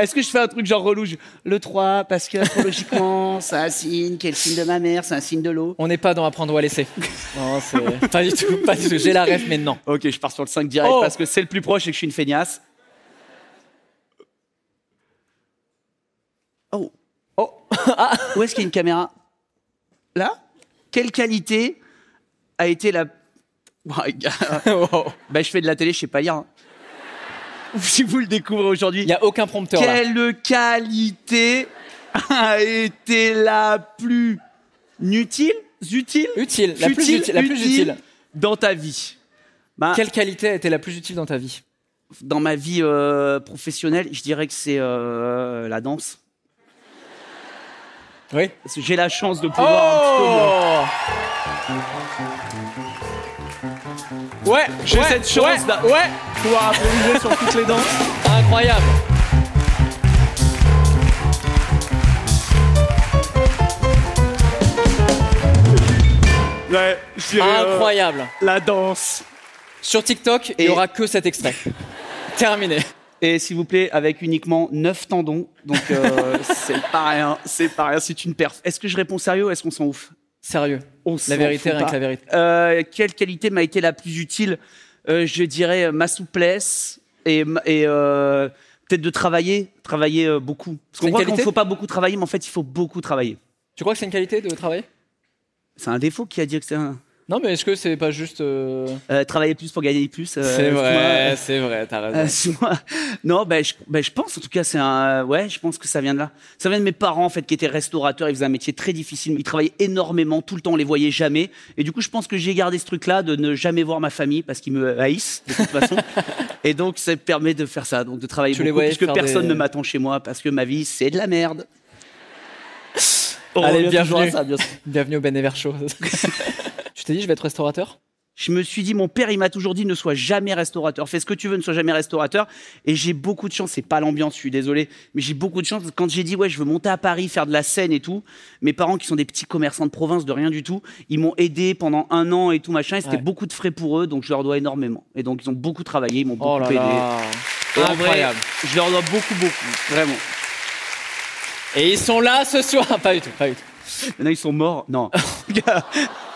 Est-ce que je fais un truc genre relou je- Le 3, parce que astrologiquement, c'est un signe, qui est le signe de ma mère, c'est un signe de l'eau. On n'est pas dans apprendre ou à laisser. Non, c'est pas du tout, pas du tout. J'ai la ref, mais non. Ok, je pars sur le 5 direct Oh. parce que c'est le plus proche et que je suis une feignasse. Oh. Oh. Ah. Où est-ce qu'il y a une caméra? Là? Quelle qualité a été la. Ouais, gars. bah, je fais de la télé, je sais pas lire. hein. Si vous le découvrez aujourd'hui. Il n'y a aucun prompteur. là. Quelle qualité a été la plus utile Utile Utile, la plus utile, la plus utile. dans ta vie? Bah, Quelle qualité a été la plus utile dans ta vie? Dans ma vie euh, professionnelle, je dirais que c'est euh, la danse. Oui. J'ai la chance de pouvoir un Oh Ouais, J'ai ouais, cette chance ouais, d'a- ouais. pouvoir improviser sur toutes les danses. Incroyable. Ouais, je dirais, euh, Incroyable. la danse. Sur TikTok, il n'y aura que cet extrait. Terminé. Et s'il vous plaît, avec uniquement 9 tendons. Donc euh, c'est pas rien, c'est pas rien, c'est une perf. Est-ce que je réponds sérieux ou est-ce qu'on s'en ouf? Sérieux. On La vérité, rien que la vérité. Euh, quelle qualité m'a été la plus utile Euh, Je dirais euh, ma souplesse et, euh, peut-être de travailler, travailler beaucoup. Parce qu'on croit qu'il ne faut pas beaucoup travailler, mais en fait, il faut beaucoup travailler. Tu crois que c'est une qualité de travailler? C'est un défaut qui a dit que c'est un. Non, mais est-ce que c'est pas juste. euh, Euh, travailler plus pour gagner plus. euh, c'est vrai, c'est vrai, t'as raison. Euh, non, ben je, ben je pense en tout cas c'est un ouais, je pense que ça vient de là. Ça vient de mes parents en fait qui étaient restaurateurs, ils faisaient un métier très difficile, ils travaillaient énormément, tout le temps on les voyait jamais et du coup je pense que j'ai gardé ce truc là de ne jamais voir ma famille parce qu'ils me haïssent de toute façon. et donc ça me permet de faire ça, donc de travailler Tu les beaucoup voyais puisque faire personne des- ne m'attend chez moi parce que ma vie c'est de la merde. On Allez, revient toujours bienvenue. à ça, bien sûr. Bienvenue au Ben Show. t'es dit, je vais être restaurateur? Je me suis dit, mon père, il m'a toujours dit, ne sois jamais restaurateur. Fais ce que tu veux, ne sois jamais restaurateur. Et j'ai beaucoup de chance. C'est pas l'ambiance, je suis désolé. Mais j'ai beaucoup de chance. Quand j'ai dit, ouais, je veux monter à Paris, faire de la scène et tout, mes parents, qui sont des petits commerçants de province, de rien du tout, ils m'ont aidé pendant un an et tout machin. Et c'était Ouais. beaucoup de frais pour eux. Donc je leur dois énormément. Et donc ils ont beaucoup travaillé, ils m'ont beaucoup Oh là aidé. là. Et en vrai, Incroyable. je leur dois beaucoup, beaucoup. Vraiment. Et ils sont là ce soir? Pas du tout, pas du tout. Maintenant, ils sont morts. Non.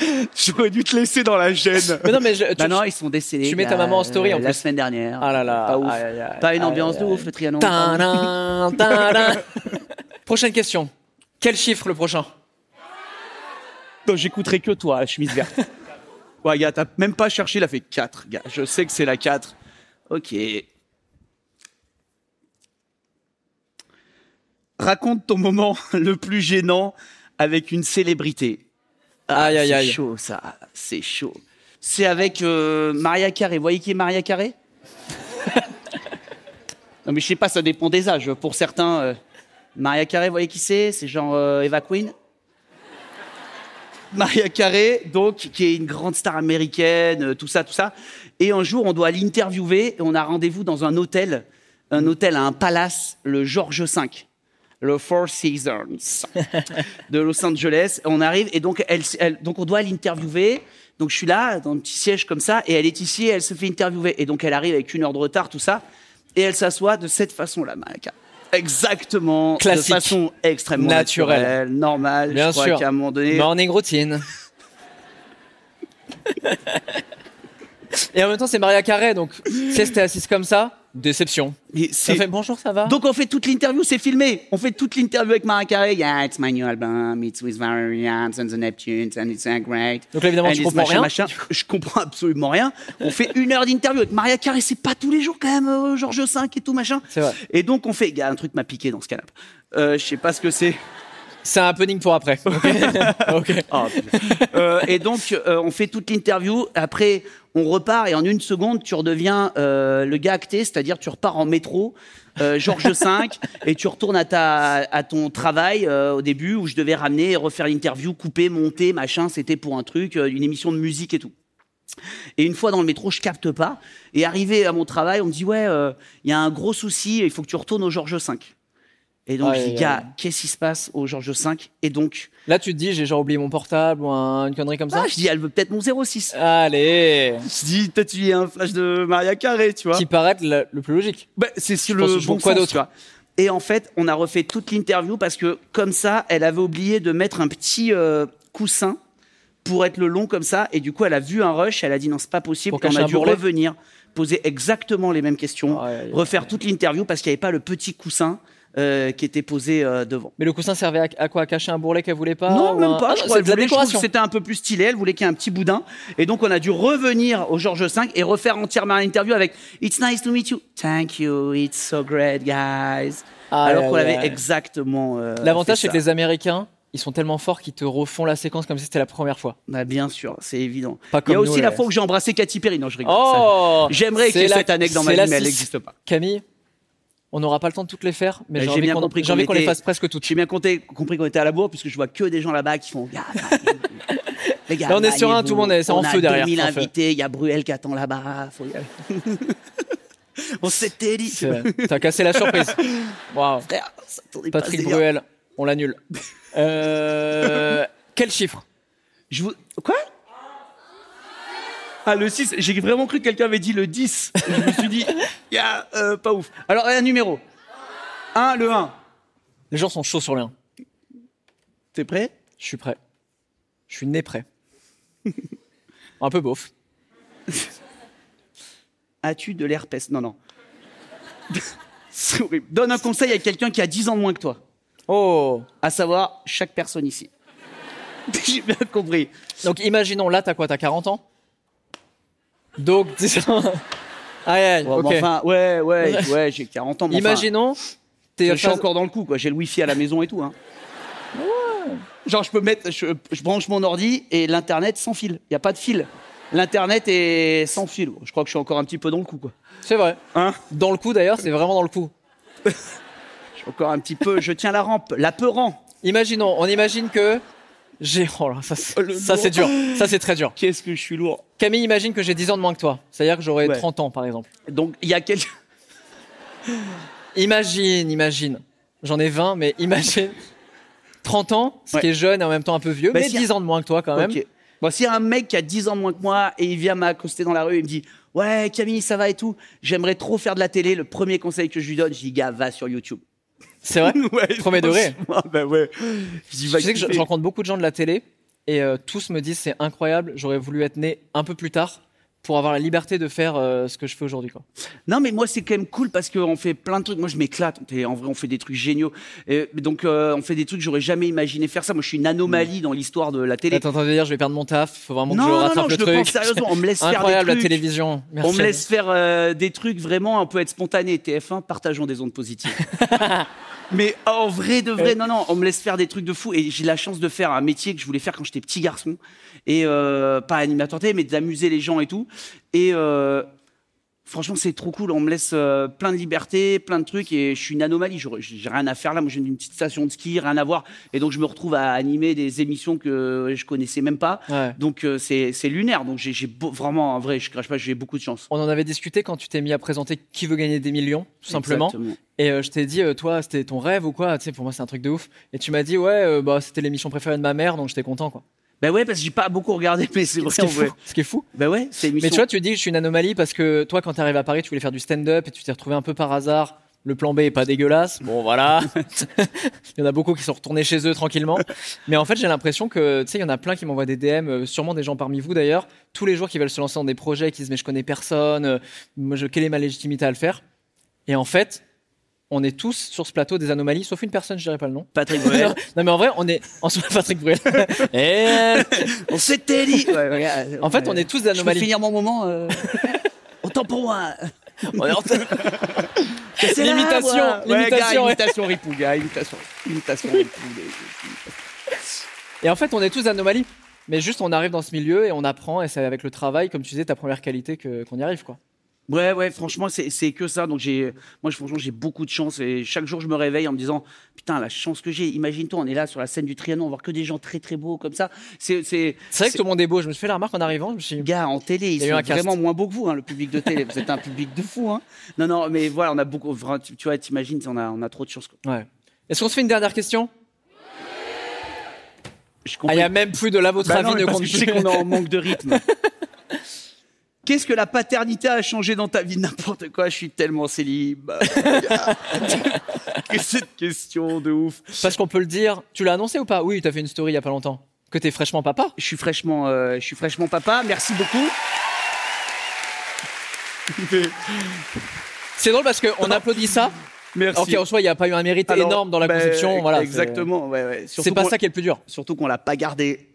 J'aurais dû te laisser dans la gêne. Mais non, mais je- tu- Bah non, ils sont décédés. tu mets ta la- maman en story, en La plus. semaine dernière. Ah là là. Pas ouf. Pas une ambiance aïe, de ouf, le Trianon. Tadam, tadam. Prochaine question. Quel chiffre le prochain Non, j'écouterai que toi, la chemise verte. ouais, gars, t'as même pas cherché, il a fait 4, gars. Je sais que c'est la 4. Ok. Raconte ton moment le plus gênant avec une célébrité. Ah, Aïe, aïe, c'est aïe. chaud, ça. C'est chaud. C'est avec euh, Maria Carré. Vous voyez qui est Maria Carré? Non, mais je sais pas, ça dépend des âges. Pour certains, euh, Maria Carey, vous voyez qui c'est? C'est genre euh, Eva Queen? Maria Carey, donc, qui est une grande star américaine, euh, tout ça, tout ça. Et un jour, on doit l'interviewer et on a rendez-vous dans un hôtel, un hôtel à un palace, le George V, le Four Seasons de Los Angeles. On arrive et donc, elle, elle- donc on doit l'interviewer. Donc je suis là, dans un petit siège comme ça, et elle est ici, et elle se fait interviewer. Et donc elle arrive avec une heure de retard, tout ça, et elle s'assoit de cette façon-là, Carey. Exactement, Classique. de façon extrêmement Naturelle. naturelle, normale. Bien je crois sûr. qu'à un moment donné, Morning routine. Et en même temps, c'est Maria Carré, donc si elle s'était assise comme ça, déception. Mais Ça fait bonjour, ça va? Donc on fait toute l'interview, c'est filmé. On fait toute l'interview avec Maria Carey. Yeah, it's my new album. It's with Variants and the Neptunes and it's great. Donc là, évidemment, And it's comprends machin, rien. machin. Je comprends absolument rien. On fait une heure d'interview avec Maria Carey. C'est pas tous les jours quand même, euh, Georges V et tout machin. C'est vrai. Et donc on fait. Il y a un truc m'a piqué dans ce canapé. Euh, je sais pas ce que c'est. C'est un happening pour après. Ah. Euh, et donc, euh, on fait toute l'interview. Après, on repart et en une seconde, tu redeviens euh, le gars acté, c'est-à-dire tu repars en métro, Georges V, et tu retournes à, ta, à ton travail au début où je devais ramener et refaire l'interview, couper, monter, machin. C'était pour un truc, une émission de musique et tout. Et une fois dans le métro, je capte pas. Et arrivé à mon travail, on me dit ouais, il y a un gros souci, il faut que tu retournes au Georges V. Et donc, Aïe, je dis, aïe, gars, aïe. qu'est-ce qui se passe au Georges V Et donc, Là, tu te dis, j'ai genre oublié mon portable ou un- une connerie comme ça ah, je dis, elle veut peut-être mon 06. Allez Je dis, peut-être tu y un flash de Maria Carré, tu vois. Qui paraît le, le plus logique. Bah, c'est sur le bon sens, d'autre tu vois. Et en fait, on a refait toute l'interview parce que comme ça, elle avait oublié de mettre un petit euh, coussin pour être le long comme ça. Et du coup, elle a vu un rush. Elle a dit non, c'est pas possible. Pour on a dû bourrelet revenir, poser exactement les mêmes questions, refaire toute l'interview parce qu'il n'y avait pas le petit coussin euh, qui était posé euh, devant. Mais le coussin servait à, à quoi? À cacher un bourrelet qu'elle voulait pas? Non, même un- pas. Ah je crois de la décoration. que C'était un peu plus stylé. Elle voulait qu'il y ait un petit boudin. Et donc, on a dû revenir au Georges V et refaire entièrement l'interview avec It's nice to meet you. Thank you. It's so great, guys. Alors qu'on avait exactement. euh, L'avantage, c'est que les Américains, ils sont tellement forts qu'ils te refont la séquence comme si c'était la première fois. Bah, bien sûr, c'est évident. Pas Il y a aussi la fois où j'ai embrassé Katy Perry. Non, je rigole. Oh J'aimerais qu'il y ait C'est la- cette anecdote dans ma vie, mais elle n'existe pas. Camille, on n'aura pas le temps de toutes les faire, mais Bah, j'ai bien qu'on compris qu'on les était- fasse presque toutes. J'ai bien compté- compris qu'on était à la bourre puisque je vois que des gens là-bas qui font. Gars, les gars, Là, on est serein, mariez-vous. tout le monde est- en On a feu derrière, 2000 c'est en feu. invités, il y a Bruel qui attend là-bas. faut on s'était dit. T'as cassé la surprise. Waouh. Frère, ça Patrick Bruel, on l'annule. Euh, quel chiffre? Je vous... Quoi? Ah, le 6, j'ai vraiment cru que quelqu'un avait dit le 10. Je me suis dit, yeah, euh, pas ouf. Alors, un numéro. 1, le 1. Les gens sont chauds sur l'un. T'es prêt? Je suis prêt. Je suis né prêt. Un peu beauf. As-tu de l'herpès? Non, non. C'est horrible. Donne un conseil à quelqu'un qui a 10 ans de moins que toi. Oh À savoir, chaque personne ici. J'ai bien compris. Donc imaginons, là, t'as quoi? T'as 40 ans? Donc, aïe, Ouais. Enfin, ouais, ouais, ouais, j'ai 40 ans. mais enfin, Imaginons, t'es je suis encore dans le coup, quoi. J'ai le wifi à la maison et tout. Hein. Genre, je peux mettre, je, je branche mon ordi et l'internet sans fil. Il y a pas de fil. L'internet est sans fil. Je crois que je suis encore un petit peu dans le coup, quoi. C'est vrai. Hein? Dans le coup d'ailleurs, c'est vraiment dans le coup. Je suis encore un petit peu. Je tiens la rampe, la peurant. Imaginons, on imagine que j'ai. Oh là, ça, c'est- ça, dur. Ça c'est très dur. Qu'est-ce que je suis lourd. Camille, imagine que j'ai 10 ans de moins que toi. C'est-à-dire que j'aurais Ouais. 30 ans par exemple. Donc, il y a quelqu'un. Imagine, imagine. J'en ai 20, mais imagine. 30 ans, ce Ouais. qui est jeune et en même temps un peu vieux, Bah, mais si- 10 ans de moins que toi quand même. Ok. Bon, s'il y a un mec qui a 10 ans de moins que moi et il vient m'accoster dans la rue et me dit Ouais, Camille, ça va et tout, j'aimerais trop faire de la télé. Le premier conseil que je lui donne, je dis Gars, va sur YouTube. C'est vrai ouais, degré. franchement, Bah ouais. Je sais que je, je rencontre beaucoup de gens de la télé et euh, tous me disent c'est incroyable, j'aurais voulu être né un peu plus tard pour avoir la liberté de faire euh, ce que je fais aujourd'hui. quoi. Non, mais moi, c'est quand même cool parce qu'on fait plein de trucs. Moi, je m'éclate. En vrai, on fait des trucs géniaux. Et donc, euh, on fait des trucs que j'aurais jamais imaginé faire ça. Moi, je suis une anomalie dans l'histoire de la télé. T'es en train de dire je vais perdre mon taf, faut vraiment que Non, je non, rattrape non, le je truc. pense sérieusement. On me laisse faire des Incroyable la télévision. Merci. On me laisse faire euh, des trucs vraiment, on peut être spontané. TF1, partageons des ondes positives. Mais en vrai de vrai, non, non, on me laisse faire des trucs de fou. Et j'ai la chance de faire un métier que je voulais faire quand j'étais petit garçon. Et euh, pas animateur télé, mais d'amuser les gens et tout. Et, euh, Franchement, c'est trop cool. On me laisse euh, plein de liberté, plein de trucs, et je suis une anomalie. J'ai rien à faire là. Moi, j'ai une petite station de ski, rien à voir, et donc je me retrouve à animer des émissions que je connaissais même pas. Ouais. Donc euh, c'est lunaire. Donc j'ai vraiment, en vrai, je crache pas, j'ai beaucoup de chance. On en avait discuté quand tu t'es mis à présenter Qui veut gagner des millions, tout simplement. Exactement. Et euh, je t'ai dit, toi, c'était ton rêve ou quoi? Tu sais, pour moi, c'est un truc de ouf. Et tu m'as dit, ouais, bah, c'était l'émission préférée de ma mère, donc j'étais content, quoi. Bah ouais, parce que j'ai pas beaucoup regardé, mais c'est vrai. Ce qui est fou. Ce qui est fou. Bah ouais, c'est Mais tu vois, tu dis que je suis une anomalie parce que toi, quand tu arrives à Paris, tu voulais faire du stand-up et tu t'es retrouvé un peu par hasard. Le plan B est pas dégueulasse. Bon, voilà. il y en a beaucoup qui sont retournés chez eux tranquillement. Mais en fait, j'ai l'impression que, tu sais, il y en a plein qui m'envoient des DM, euh, sûrement des gens parmi vous d'ailleurs, tous les jours qui veulent se lancer dans des projets, qui se disent, mais je connais personne, euh, je, quelle est ma légitimité à le faire? Et en fait, on est tous sur ce plateau des anomalies, sauf une personne, je dirais pas le nom. Patrick Bruel. non, non, mais en vrai, on est en Patrick Bruel. Et on s'était dit. Ouais, ouais, ouais. En fait, on est tous des Je peux anomalies. finir mon moment. euh, Autant pour moi. On est en- L'imitation, l'imitation, imitation Ripou, gars, imitation, imitation Ripou. Et en fait, on est tous anomalies. Mais juste, on arrive dans ce milieu et on apprend, et c'est avec le travail, comme tu disais, ta première qualité que- qu'on y arrive, quoi. Ouais, ouais, franchement, c'est que ça. Donc, j'ai, moi, franchement, j'ai beaucoup de chance. Et chaque jour, je me réveille en me disant, putain, la chance que j'ai. Imagine-toi, on est là sur la scène du Trianon, on voit que des gens très, très beaux comme ça. C'est, vrai que tout le monde est beau. Je me suis fait la remarque en arrivant. Je me suis dit, Gars, en télé, ils Il y a eu sont vraiment moins beaux que vous, hein, le public de télé. Vous êtes un public de fou. Hein. Non, non, mais voilà, on a beaucoup. Tu, tu vois, t'imagines, on a, on a trop de chance. quoi. Ouais. Est-ce qu'on se fait une dernière question? Ah, il y a même plus de là, votre Bah non, avis mais ne compte je sais qu'on est en manque de rythme. Qu'est-ce que la paternité a changé dans ta vie N'importe quoi, je suis tellement célib. Que cette question de ouf Parce qu'on peut le dire. Tu l'as annoncé ou pas? Oui, t'as fait une story il y a pas longtemps. Que t'es fraîchement papa Je suis fraîchement, euh, je suis fraîchement papa. Merci beaucoup. C'est drôle parce qu'on applaudit ça. Merci. Ok, en soi, il n'y a pas eu un mérite Alors, énorme dans la bah, conception. Voilà, c'est- exactement. ouais, ouais. C'est pas ça qui est le plus dur. Surtout qu'on l'a pas gardé.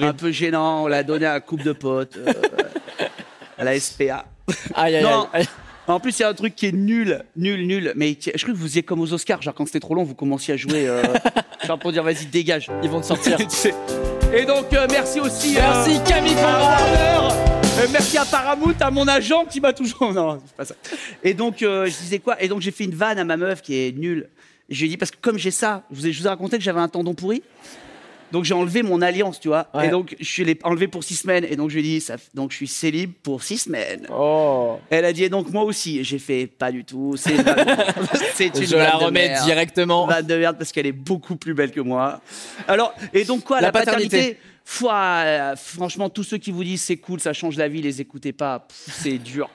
Un peu gênant. On l'a donné à un couple de potes. euh, à la SPA. Aïe, aïe, Non. aïe. En plus, il y a un truc qui est nul, nul, nul. Mais qui- je crois que vous étiez comme aux Oscars. Genre, quand c'était trop long, vous commenciez à jouer. euh, genre pour dire, vas-y, dégage. Ils vont te sortir. Tu sais. Et donc, euh, merci aussi. Merci, euh, Camille à Conrad. Warner. Euh, merci à Paramount, à mon agent qui m'a toujours. Non, c'est pas ça. Et donc, euh, je disais quoi? Et donc, j'ai fait une vanne à ma meuf qui est nulle. Je lui ai dit, parce que comme j'ai ça, je vous ai, je vous ai raconté que j'avais un tendon pourri? Donc j'ai enlevé mon alliance, tu vois. Ouais. Et donc je l'ai enlevé pour six semaines. Et donc je lui ai dit, ça, donc je suis célib pour six semaines. Oh. Elle a dit, et donc moi aussi. J'ai fait, pas du tout. C'est une Je la de remets merde. directement. Vanne de merde parce qu'elle est beaucoup plus belle que moi. Alors, et donc quoi, La la, paternité, paternité. foi, euh, franchement, tous ceux qui vous disent c'est cool, ça change la vie, les écoutez pas. C'est dur.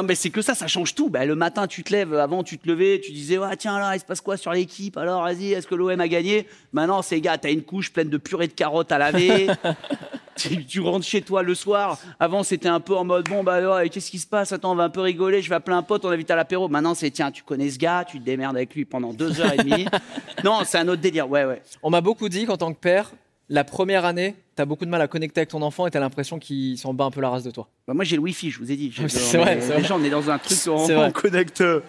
Mais c'est que ça, ça change tout. Bah, le matin, tu te lèves, avant, tu te levais, tu disais, ouais, tiens, là, il se passe quoi sur l'équipe? Alors, vas-y, est-ce que l'OM a gagné? Maintenant, c'est, gars, t'as une couche pleine de purée de carottes à laver. tu, tu rentres chez toi le soir. Avant, c'était un peu en mode, bon, bah, qu'est-ce qui se passe? Attends, on va un peu rigoler, je vais appeler un pote, on invite à l'apéro. Maintenant, c'est, tiens, tu connais ce gars, tu te démerdes avec lui pendant deux heures et demie. non, c'est un autre délire, ouais, ouais. On m'a beaucoup dit qu'en tant que père, la première année, t'as beaucoup de mal à connecter avec ton enfant et t'as l'impression qu'il s'en bat un peu la race de toi. Bah, moi j'ai le wifi, je vous ai dit. C'est vrai. Déjà on est dans un truc où on, on connecte euh,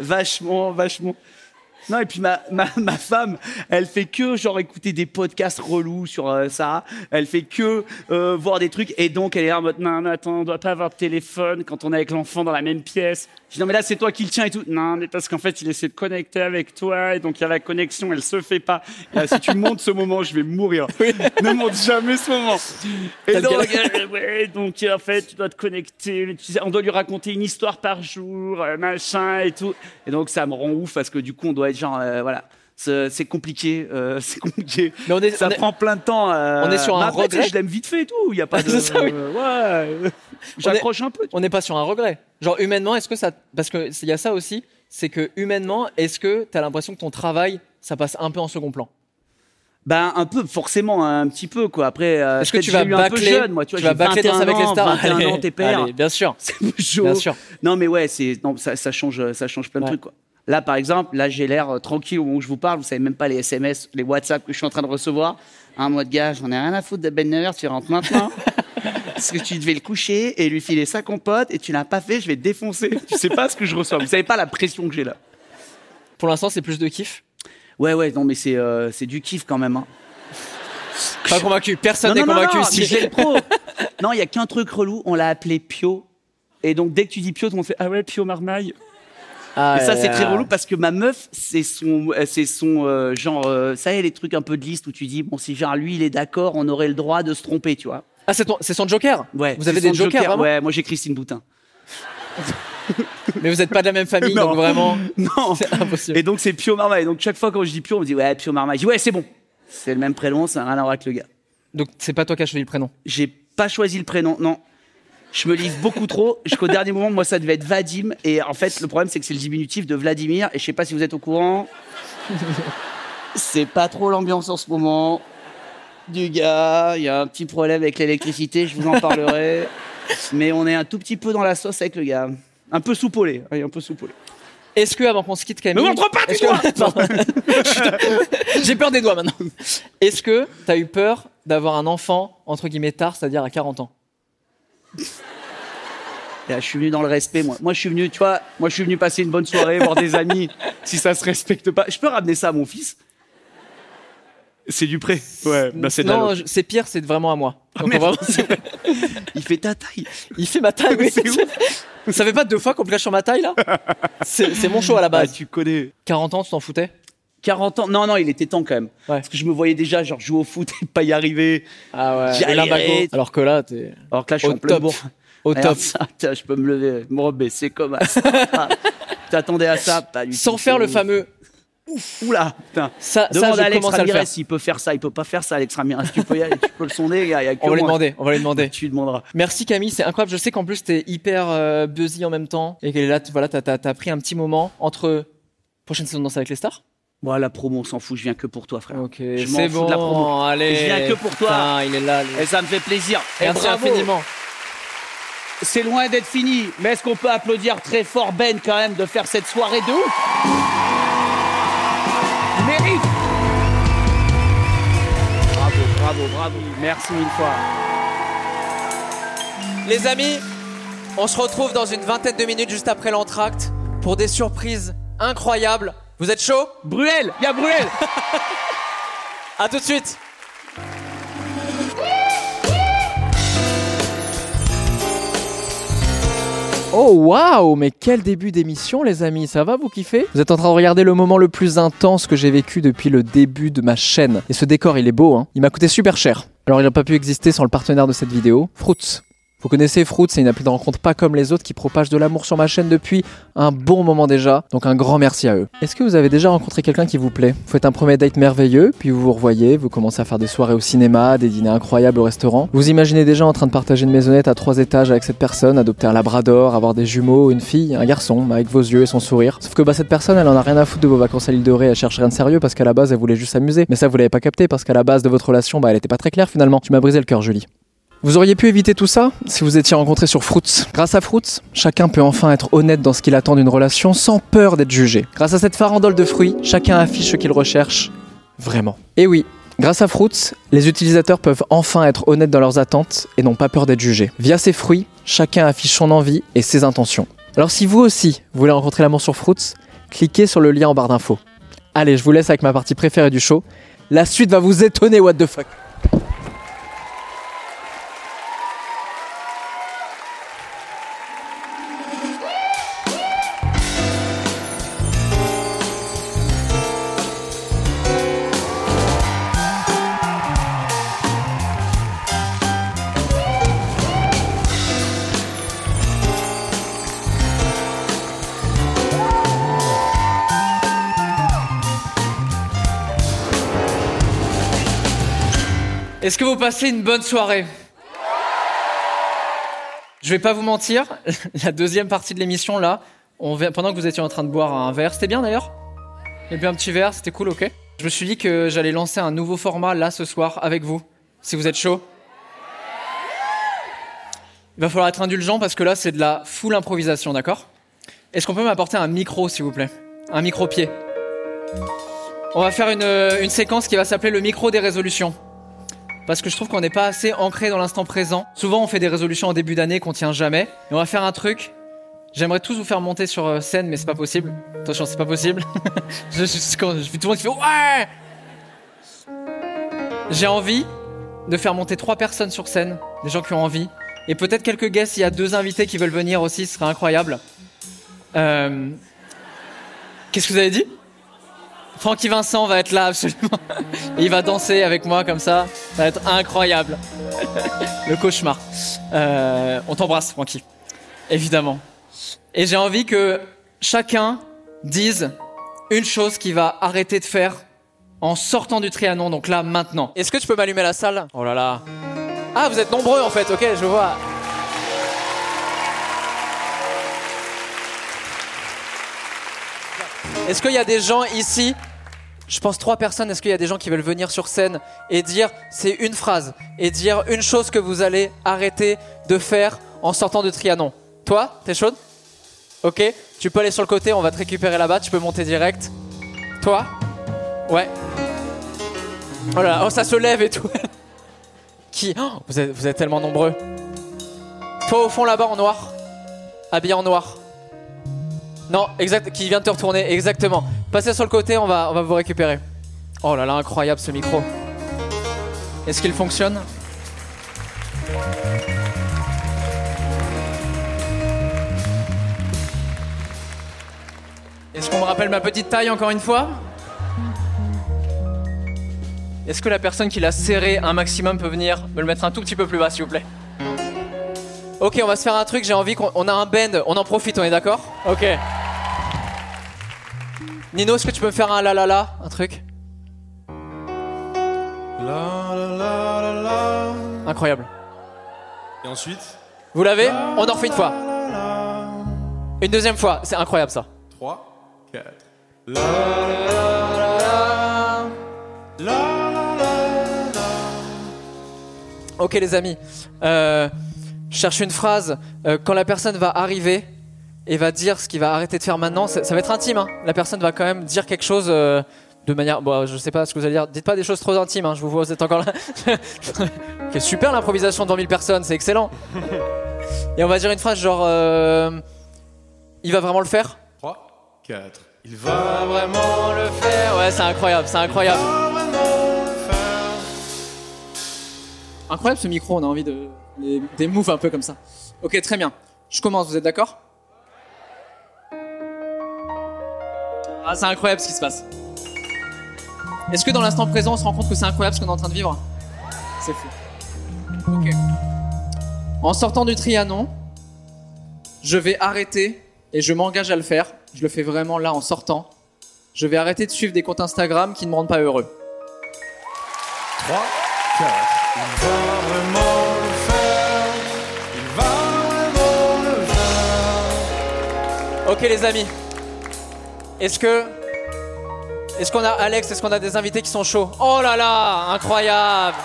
vachement, vachement. Non et puis ma, ma, ma femme, elle fait que genre écouter des podcasts relous sur euh, ça. Elle fait que euh, voir des trucs et donc elle est là en mode non attends on doit pas avoir de téléphone quand on est avec l'enfant dans la même pièce. Je dis non mais là c'est toi qui le tiens et tout. Non mais parce qu'en fait il essaie de connecter avec toi et donc il y a la connexion, elle se fait pas. Et là, si tu montes ce moment, je vais mourir. ne monte jamais ce moment. Et donc, lequel euh, ouais, donc en fait, tu dois te connecter, tu sais, on doit lui raconter une histoire par jour, euh, machin et tout. Et donc ça me rend ouf parce que du coup, on doit être genre, euh, voilà, c'est compliqué, euh, c'est compliqué. Mais on est, ça on est- prend plein de temps. euh, on est sur un après, tu regret. Je l'aime vite fait et tout. Il y a pas de. Ça, oui. ouais. J'accroche un peu. On n'est pas sur un regret. Genre humainement, est-ce que ça... Parce qu'il y a ça aussi, c'est que humainement, est-ce que t'as l'impression que ton travail, ça passe un peu en second plan? Ben un peu, forcément, un petit peu quoi. Après, euh, Est-ce que tu vas eu un peu bâcler jeune, moi. Tu vois, Tu vas bâcler Danse 21 avec les ans, stars? 21 ans, Allez, t'es père. allez, bien sûr. C'est chaud. Bien sûr. Non, mais ouais, c'est non, ça, ça change, ça change plein de trucs quoi. Là, par exemple, là, j'ai l'air euh, tranquille au moment où je vous parle. Vous savez même pas les SMS, les WhatsApp que je suis en train de recevoir. Un mois de gars, j'en ai rien à foutre de Ben Never, tu rentres maintenant. Parce que tu devais le coucher et lui filer ça compote et tu l'as pas fait, je vais te défoncer. Tu sais pas ce que je reçois. Vous savez pas la pression que j'ai là. Pour l'instant, c'est plus de kiff. Ouais, ouais, non, mais c'est euh, c'est du kiff quand même. hein. Pas convaincu. Personne Non, n'est convaincu non, ici. mais le pro. Non, il y a qu'un truc relou, on l'a appelé Pio. Et donc, dès que tu dis Pio, tout le monde fait Ah ouais, Pio Marmaille. Ah, et ça, c'est très relou parce que ma meuf, c'est son, euh, c'est son euh, genre, euh, ça y est, les trucs un peu de liste où tu dis, bon, si genre lui, il est d'accord, on aurait le droit de se tromper, tu vois. Ah, c'est ton- c'est son joker Ouais. Vous avez des jokers, vraiment Ouais, moi j'ai Christine Boutin. Mais vous n'êtes pas de la même famille, Non. donc vraiment. Non. C'est impossible. Et donc, c'est Pio Marmaille. Donc, chaque fois quand je dis Pio, on me dit, ouais, Pio Marmaille. Je dis, ouais, c'est bon. C'est le même prénom, ça n'a rien à voir avec le gars. Donc, c'est pas toi qui as choisi le prénom J'ai pas choisi le prénom, non. Je me livre beaucoup trop. Jusqu'au dernier moment, moi, ça devait être Vadim. Et en fait, le problème, c'est que c'est le diminutif de Vladimir. Et je sais pas si vous êtes au courant. C'est pas trop l'ambiance en ce moment. Du gars, il y a un petit problème avec l'électricité, je vous en parlerai. Mais on est un tout petit peu dans la sauce avec le gars. Un peu soupolé. Oui, un peu soupolé. Est-ce que, avant qu'on se quitte, Camille. Me montre pas tes Pardon. J'ai peur des doigts maintenant. Est-ce que t'as eu peur d'avoir un enfant, entre guillemets, tard, c'est-à-dire à 40 ans? là, je suis venu dans le respect, moi. Moi, je suis venu, tu vois, moi, je suis venu passer une bonne soirée, voir des amis. Si ça se respecte pas, je peux ramener ça à mon fils? C'est du prêt. Ouais, bah c'est de la Non, je- c'est pire, c'est vraiment à moi. Donc, merde. on va- Il fait ta taille. Il fait ma taille, oui. C'est. Ça fait pas deux fois qu'on me clash sur ma taille, là? C'est c'est mon show à la base. Ah, tu connais. 40 ans, tu t'en foutais? 40 ans. Non, non, il était temps quand même. Parce que je me voyais déjà, genre, jouer au foot et pas y arriver. Ah ouais. Et. Alors que là, t'es. Alors que là, je suis Au en top. Au top. ça, tiens, je peux me lever, me rebaisser comme ça. T'attendais à ça, pas du Sans tout, faire le ouf. fameux. Oula, putain. Ça, ça, Demande je à Alex Ramirez s'il peut faire ça. Il peut pas faire ça, Alex Ramirez. Tu peux, y aller, tu peux le sonder, y a, il y a que On va lui demander, on va lui demander. Tu lui demanderas. Merci Camille, c'est incroyable. Je sais qu'en plus t'es hyper euh, buzzy en même temps et que là, voilà, t'as pris un petit moment entre prochaine saison de Danse avec les stars. Bon, la promo, on s'en fout. Je viens que pour toi, frère. Ok, je m'en c'est fous bon. de la promo. Allez, je viens que pour toi. Putain, il est là. lui. Et ça me fait plaisir. Et Merci bravo. infiniment. C'est loin d'être fini, mais est-ce qu'on peut applaudir très fort Ben quand même de faire cette soirée de ouf? Mérite Bravo, bravo, bravo. Merci mille fois. Les amis, on se retrouve dans une vingtaine de minutes juste après l'entracte pour des surprises incroyables. Vous êtes chaud? Bruel, il y a Bruel À tout de suite Oh waouh, mais quel début d'émission les amis, ça va vous kiffer Vous êtes en train de regarder le moment le plus intense que j'ai vécu depuis le début de ma chaîne. Et ce décor il est beau, hein il m'a coûté super cher. Alors il n'a pas pu exister sans le partenaire de cette vidéo, Fruits. Vous connaissez Fruits, c'est une appli de rencontre pas comme les autres qui propage de l'amour sur ma chaîne depuis un bon moment déjà, donc un grand merci à eux. Est-ce que vous avez déjà rencontré quelqu'un qui vous plaît? Vous faites un premier date merveilleux, puis vous vous revoyez, vous commencez à faire des soirées au cinéma, des dîners incroyables au restaurant. Vous imaginez déjà en train de partager une maisonnette à trois étages avec cette personne, adopter un labrador, avoir des jumeaux, une fille, un garçon, avec vos yeux et son sourire. Sauf que bah cette personne, elle en a rien à foutre de vos vacances à l'île de Ré, elle cherche rien de sérieux parce qu'à la base elle voulait juste s'amuser. Mais ça vous l'avez pas capté parce qu'à la base de votre relation, bah elle était pas très claire finalement. Tu m'as brisé le cœur, Julie. Vous auriez pu éviter tout ça si vous étiez rencontré sur Fruits. Grâce à Fruits, chacun peut enfin être honnête dans ce qu'il attend d'une relation sans peur d'être jugé. Grâce à cette farandole de fruits, chacun affiche ce qu'il recherche vraiment. Et oui, grâce à Fruits, les utilisateurs peuvent enfin être honnêtes dans leurs attentes et n'ont pas peur d'être jugés. Via ces fruits, chacun affiche son envie et ses intentions. Alors si vous aussi voulez rencontrer l'amour sur Fruits, cliquez sur le lien en barre d'infos. Allez, je vous laisse avec ma partie préférée du show. La suite va vous étonner, what the fuck. Vous passez une bonne soirée. Je vais pas vous mentir, la deuxième partie de l'émission là, pendant que vous étiez en train de boire un verre, c'était bien d'ailleurs. Et puis un petit verre, c'était cool, ok. Je me suis dit que j'allais lancer un nouveau format là ce soir avec vous, si vous êtes chaud. Il va falloir être indulgent parce que là c'est de la full improvisation, d'accord? Est-ce qu'on peut m'apporter un micro s'il vous plaît? Un micro-pied. On va faire une séquence qui va s'appeler le micro des résolutions parce que je trouve qu'on n'est pas assez ancré dans l'instant présent. Souvent, on fait des résolutions en début d'année qu'on tient jamais. Et on va faire un truc. J'aimerais tous vous faire monter sur euh, scène, mais c'est pas possible. Attention, c'est pas possible. je, je, je vis tout le monde qui fait ouais. J'ai envie de faire monter trois personnes sur scène, des gens qui ont envie, et peut-être quelques guests. Il y a deux invités qui veulent venir aussi, ce serait incroyable. Euh, Qu'est-ce que vous avez dit? Francky Vincent va être là absolument. Il va danser avec moi comme ça. Ça va être incroyable. Le cauchemar. Euh, on t'embrasse, Francky. Évidemment. Et j'ai envie que chacun dise une chose qu'il va arrêter de faire en sortant du Trianon, donc là, maintenant. Est-ce que tu peux m'allumer la salle? Oh là là. Ah, vous êtes nombreux en fait, ok, je vois. Est-ce qu'il y a des gens ici Je pense trois personnes. Est-ce qu'il y a des gens qui veulent venir sur scène et dire c'est une phrase et dire une chose que vous allez arrêter de faire en sortant de Trianon? Toi, t'es chaude? Ok. Tu peux aller sur le côté. On va te récupérer là-bas. Tu peux monter direct. Toi? Ouais. Oh là là, oh ça se lève et tout. Qui? Oh, vous, êtes, vous êtes tellement nombreux. Toi au fond là-bas en noir. Habillé en noir. Non, exact, qui vient de te retourner, exactement. Passez sur le côté, on va, on va vous récupérer. Oh là là, incroyable ce micro. Est-ce qu'il fonctionne? Est-ce qu'on me rappelle ma petite taille encore une fois? Est-ce que la personne qui l'a serré un maximum peut venir me le mettre un tout petit peu plus bas, s'il vous plaît? Ok, on va se faire un truc, j'ai envie qu'on on a un bend, on en profite, on est d'accord? Ok. Nino, est-ce que tu peux me faire un la la la, un truc Incroyable. Et ensuite Vous l'avez On en refait une fois. Une deuxième fois, c'est incroyable ça. 3, 4. Ok les amis, euh, je cherche une phrase. Euh, quand la personne va arriver et va dire ce qu'il va arrêter de faire maintenant, ça, ça va être intime. hein. La personne va quand même dire quelque chose euh, de manière... Bon, je sais pas ce que vous allez dire. Dites pas des choses trop intimes, hein, je vous vois, vous êtes encore là. Ok, super l'improvisation devant 1000 personnes, c'est excellent. Et on va dire une phrase genre... euh, il va vraiment le faire? 3, 4. Il va vraiment le faire. Ouais, c'est incroyable, c'est incroyable. Incroyable ce micro, on a envie de des, des moves un peu comme ça. Ok, très bien. Je commence, vous êtes d'accord? Ah, c'est incroyable ce qui se passe. Est-ce que dans l'instant présent, on se rend compte que c'est incroyable ce qu'on est en train de vivre? C'est fou. Ok. En sortant du Trianon, je vais arrêter et je m'engage à le faire. Je le fais vraiment là en sortant. Je vais arrêter de suivre des comptes Instagram qui ne me rendent pas heureux. 3, 4. Il va le. Il va le. Ok les amis. Est-ce que... Est-ce qu'on a Alex Est-ce qu'on a des invités qui sont chauds? Oh là là Incroyable!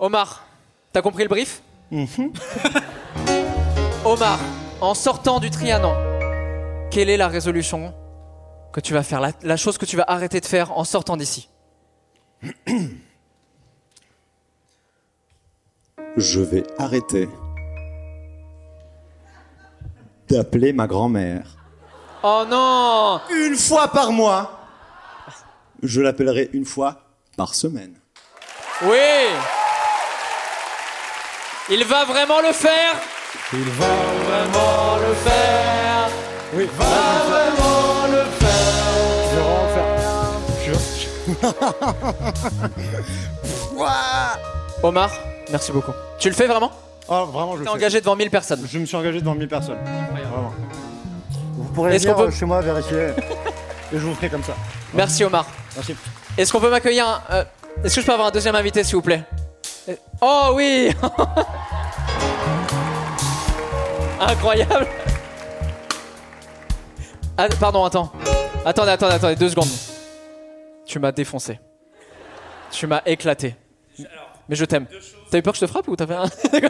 Omar, t'as compris le brief? Omar, en sortant du Trianon, quelle est la résolution que tu vas faire la, la chose que tu vas arrêter de faire en sortant d'ici? Je vais arrêter d'appeler ma grand-mère. Oh non Une fois par mois. Je l'appellerai une fois par semaine. Oui Il va vraiment le faire Il va vraiment le faire. Oui, Il va vraiment le faire. Je vais vraiment le faire. Omar, merci beaucoup. Tu le fais vraiment Oh, vraiment, je le T'es fais. engagé devant 1000 personnes. Je me suis engagé devant 1000 personnes. Vraiment. Vous pourrez Est-ce venir qu'on peut- euh, chez moi vérifier. et je vous ferai comme ça. Merci Omar. Merci. Est-ce qu'on peut m'accueillir un- euh, Est-ce que je peux avoir un deuxième invité s'il vous plaît? Euh, Oh oui Incroyable Ah, Pardon, attends. Attendez, attendez, attendez, deux secondes. Tu m'as défoncé. Tu m'as éclaté. Mais je t'aime. T'as eu peur que je te frappe ou t'as fait un...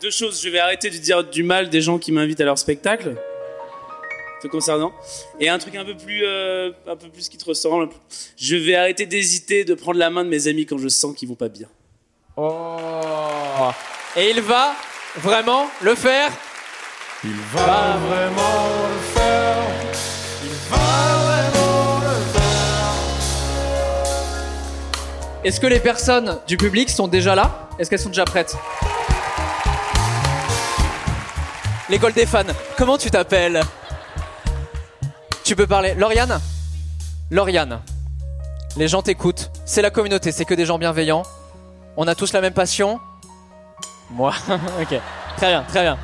Deux choses, je vais arrêter de dire du mal des gens qui m'invitent à leur spectacle, te concernant. Et un truc un peu plus, euh, un peu plus qui te ressemble. Je vais arrêter d'hésiter de prendre la main de mes amis quand je sens qu'ils vont pas bien. Oh Et il va vraiment le faire Il va vraiment Est-ce que les personnes du public sont déjà là? Est-ce qu'elles sont déjà prêtes? L'école des fans. Comment tu t'appelles? Tu peux parler. Lauriane? Lauriane. Les gens t'écoutent. C'est la communauté, c'est que des gens bienveillants. On a tous la même passion. Moi. ok. Très bien, très bien.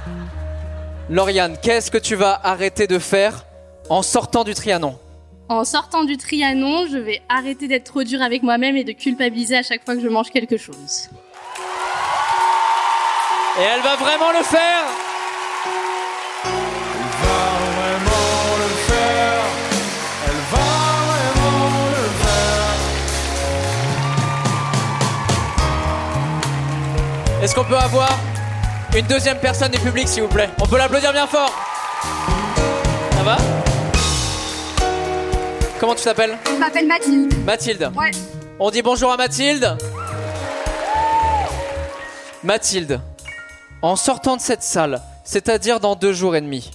Lauriane, qu'est-ce que tu vas arrêter de faire en sortant du Trianon? En sortant du Trianon, je vais arrêter d'être trop dur avec moi-même et de culpabiliser à chaque fois que je mange quelque chose. Et elle va vraiment le faire vraiment le faire. Elle va vraiment le faire. Est-ce qu'on peut avoir une deuxième personne du public, s'il vous plaît? On peut l'applaudir bien fort Ça va? Comment tu t'appelles Je m'appelle Mathilde. Mathilde. Ouais. On dit bonjour à Mathilde. Mathilde, en sortant de cette salle, c'est-à-dire dans deux jours et demi,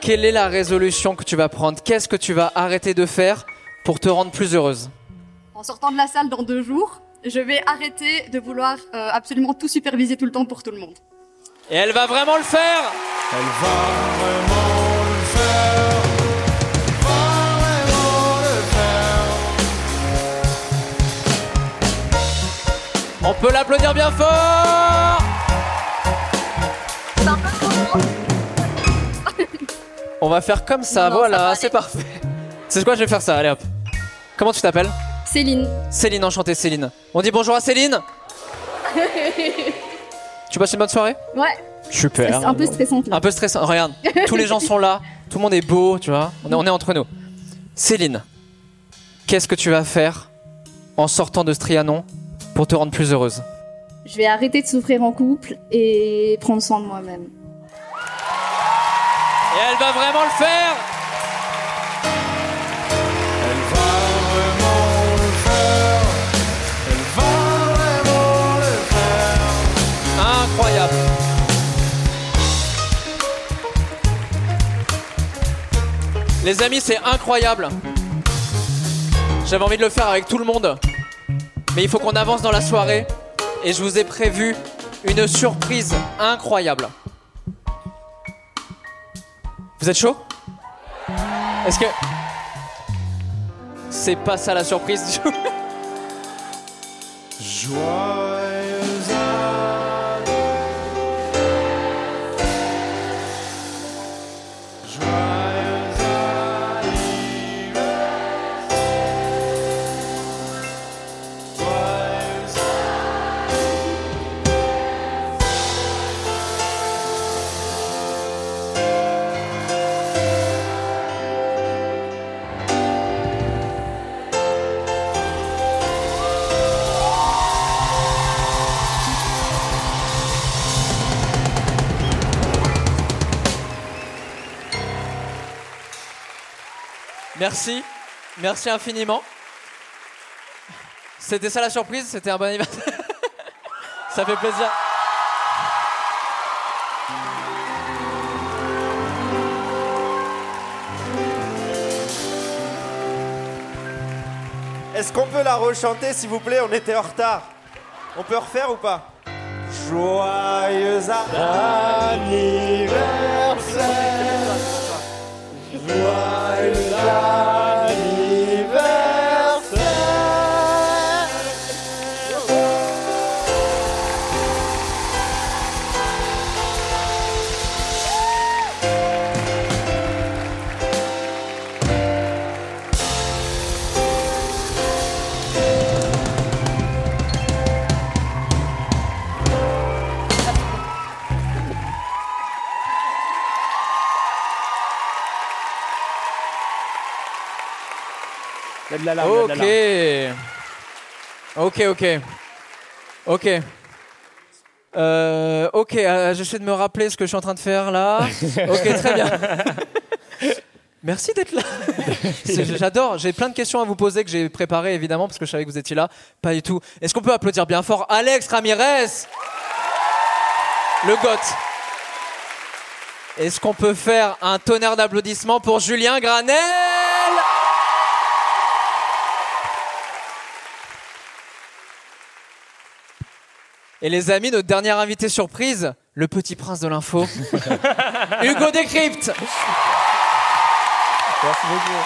quelle est la résolution que tu vas prendre? Qu'est-ce que tu vas arrêter de faire pour te rendre plus heureuse? En sortant de la salle dans deux jours, je vais arrêter de vouloir euh, absolument tout superviser tout le temps pour tout le monde. Et elle va vraiment le faire Elle va vraiment On peut l'applaudir bien fort On va faire comme ça, Non, voilà, c'est parfait. C'est quoi, je vais faire ça, allez hop. Comment tu t'appelles? Céline. Céline, enchantée Céline. On dit bonjour à Céline Tu passes une bonne soirée? Ouais. Super. C'est un peu stressant. Un peu stressant. Regarde, tous les gens sont là, tout le monde est beau, tu vois. On est, on est entre nous. Céline, qu'est-ce que tu vas faire en sortant de ce Trianon? Pour te rendre plus heureuse Je vais arrêter de souffrir en couple et prendre soin de moi-même. Et elle va vraiment le faire Elle va vraiment le faire. Elle va vraiment le faire. Incroyable. Les amis, c'est incroyable. J'avais envie de le faire avec tout le monde. Mais il faut qu'on avance dans la soirée. Et je vous ai prévu une surprise incroyable. Vous êtes chaud? Est-ce que. C'est pas ça la surprise du Merci. Merci infiniment. C'était ça la surprise C'était un bon anniversaire Ça fait plaisir. Est-ce qu'on peut la rechanter, s'il vous plaît? On était en retard. On peut refaire ou pas? Joyeux anniversaire Joyeux Il de la larme, il y a de la larme. Ok. Ok, ok. Ok. Euh, ok, euh, j'essaie de me rappeler ce que je suis en train de faire là. Ok, très bien. Merci d'être là. J'adore. J'ai plein de questions à vous poser que j'ai préparées évidemment parce que je savais que vous étiez là. Pas du tout. Est-ce qu'on peut applaudir bien fort Alex Ramirez? Le GOT. Est-ce qu'on peut faire un tonnerre d'applaudissements pour Julien Granel Et les amis, notre dernier invité surprise, le petit prince de l'info, Hugo Décrypte. Merci beaucoup.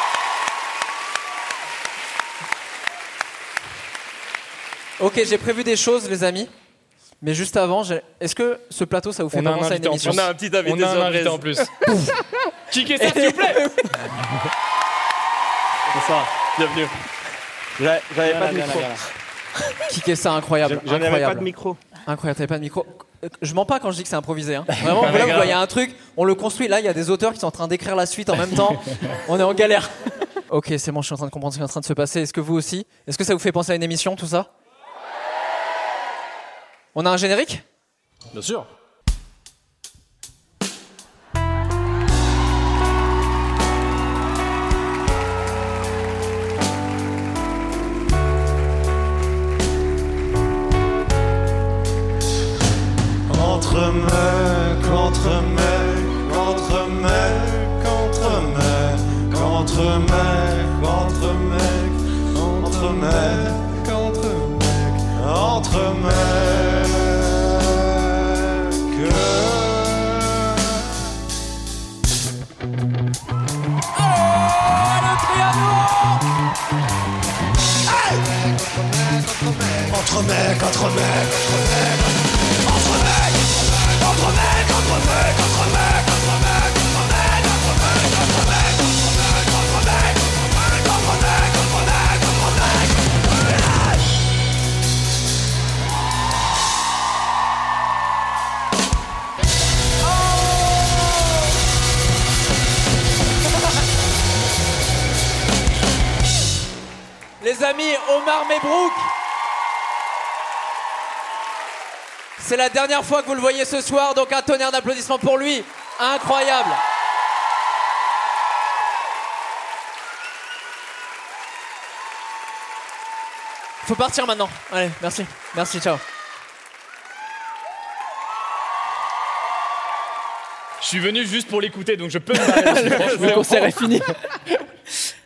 Ok, j'ai prévu des choses, les amis. Mais juste avant, j'ai- est-ce que ce plateau, ça vous fait On a pas un penser à une invité en émission plus. On a un petit invité On a un invité en plus. Kickez ça, s'il vous plaît Bonsoir, bienvenue. J'a- J'avais pas de micro. Kicker ça, incroyable. J'en avais pas de micro. Incroyable, t'avais pas de micro. Euh, Je mens pas quand je dis que c'est improvisé. hein. Vraiment, là, vous grave. voyez un truc, on le construit. Là, il y a des auteurs qui sont en train d'écrire la suite en même temps. on est en galère. Ok, c'est bon, je suis en train de comprendre ce qui est en train de se passer. Est-ce que vous aussi Est-ce que ça vous fait penser à une émission, tout ça? On a un générique? Bien sûr. Entre mecs, entre mecs, entre mecs, entre mecs, entre mecs, entre mecs, entre mecs, entre mecs, entre Entre mecs, entre mecs, entre mecs, entre Les amis, Omar Mebrouk C'est la dernière fois que vous le voyez ce soir, donc un tonnerre d'applaudissements pour lui. Incroyable Faut partir maintenant. Allez, merci. Merci, ciao. Je suis venu juste pour l'écouter, donc je peux me barrer. Le concert est fini.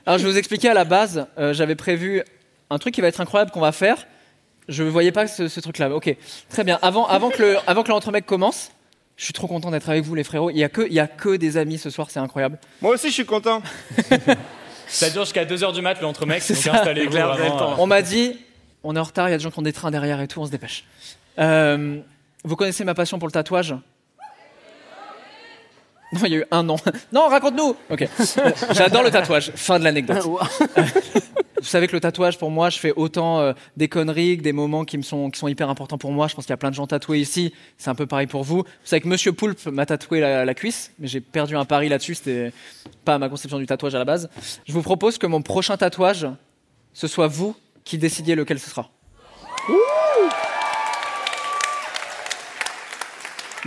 Alors, je vais vous expliquer à la base, euh, j'avais prévu un truc qui va être incroyable qu'on va faire. Je ne voyais pas ce, ce truc-là. Ok, très bien. Avant, avant que le, avant que l'entremec commence, je suis trop content d'être avec vous, les frérots. Il n'y a, que- il y a que des amis ce soir, c'est incroyable. Moi aussi, je suis content. Ça dure jusqu'à 2h du mat, le entre mecs, C'est ça. installez-vous vraiment. On m'a dit, on est en retard, il y a des gens qui ont des trains derrière et tout, on se dépêche. Euh, vous connaissez ma passion pour le tatouage Non, il y a eu un non. Non, raconte-nous Ok. J'adore le tatouage. Fin de l'anecdote. Vous savez que le tatouage, pour moi, je fais autant euh, des conneries que des moments qui, me sont, qui sont hyper importants pour moi. Je pense qu'il y a plein de gens tatoués ici. C'est un peu pareil pour vous. Vous savez que Monsieur Poulpe m'a tatoué la, la cuisse, mais j'ai perdu un pari là-dessus. C'était pas ma conception du tatouage à la base. Je vous propose que mon prochain tatouage, ce soit vous qui décidiez lequel ce sera.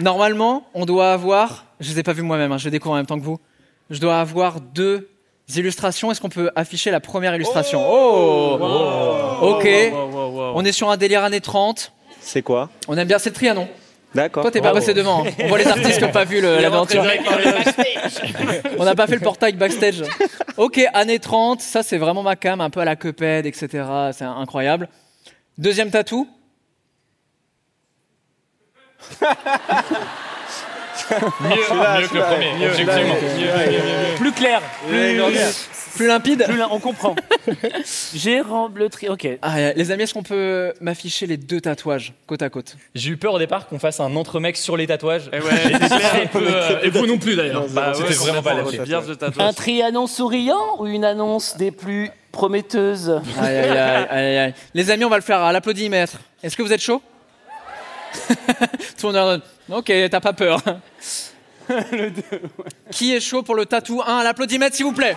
Normalement, on doit avoir, je ne les ai pas vus moi-même, hein, je les découvre en même temps que vous, je dois avoir deux illustrations. Est-ce qu'on peut afficher la première illustration? Oh, Ok. On est sur un délire années 30. C'est quoi? On aime bien, c'est le Trianon. D'accord. Toi, t'es pas passé devant. hein. On voit les artistes qui n'ont pas vu l'aventure. On n'a pas fait le portail backstage. Ok, années 30, ça c'est vraiment ma cam, un peu à la Cuphead, etc. C'est incroyable. Deuxième tatou. Mieux, mieux que le premier, objectivement. Mieux, mieux, mieux, mieux. Plus clair, plus, plus limpide. Plus on comprend. Gérant le tri. Ok. Ah, les amis, est-ce qu'on peut m'afficher les deux tatouages côte à côte? J'ai eu peur au départ qu'on fasse un entre-mec sur les tatouages. ouais, peu, euh, et vous non plus d'ailleurs. Bah C'était ouais, vraiment pas bien Un trianon souriant ou une annonce des plus prometteuses? Aïe, aïe, aïe, aïe, aïe. Les amis, on va le faire à l'applaudimètre. Est-ce que vous êtes chaud? Tout le monde Ok, t'as pas peur. Qui est chaud pour le tatou 1 à l'applaudimètre, s'il vous plaît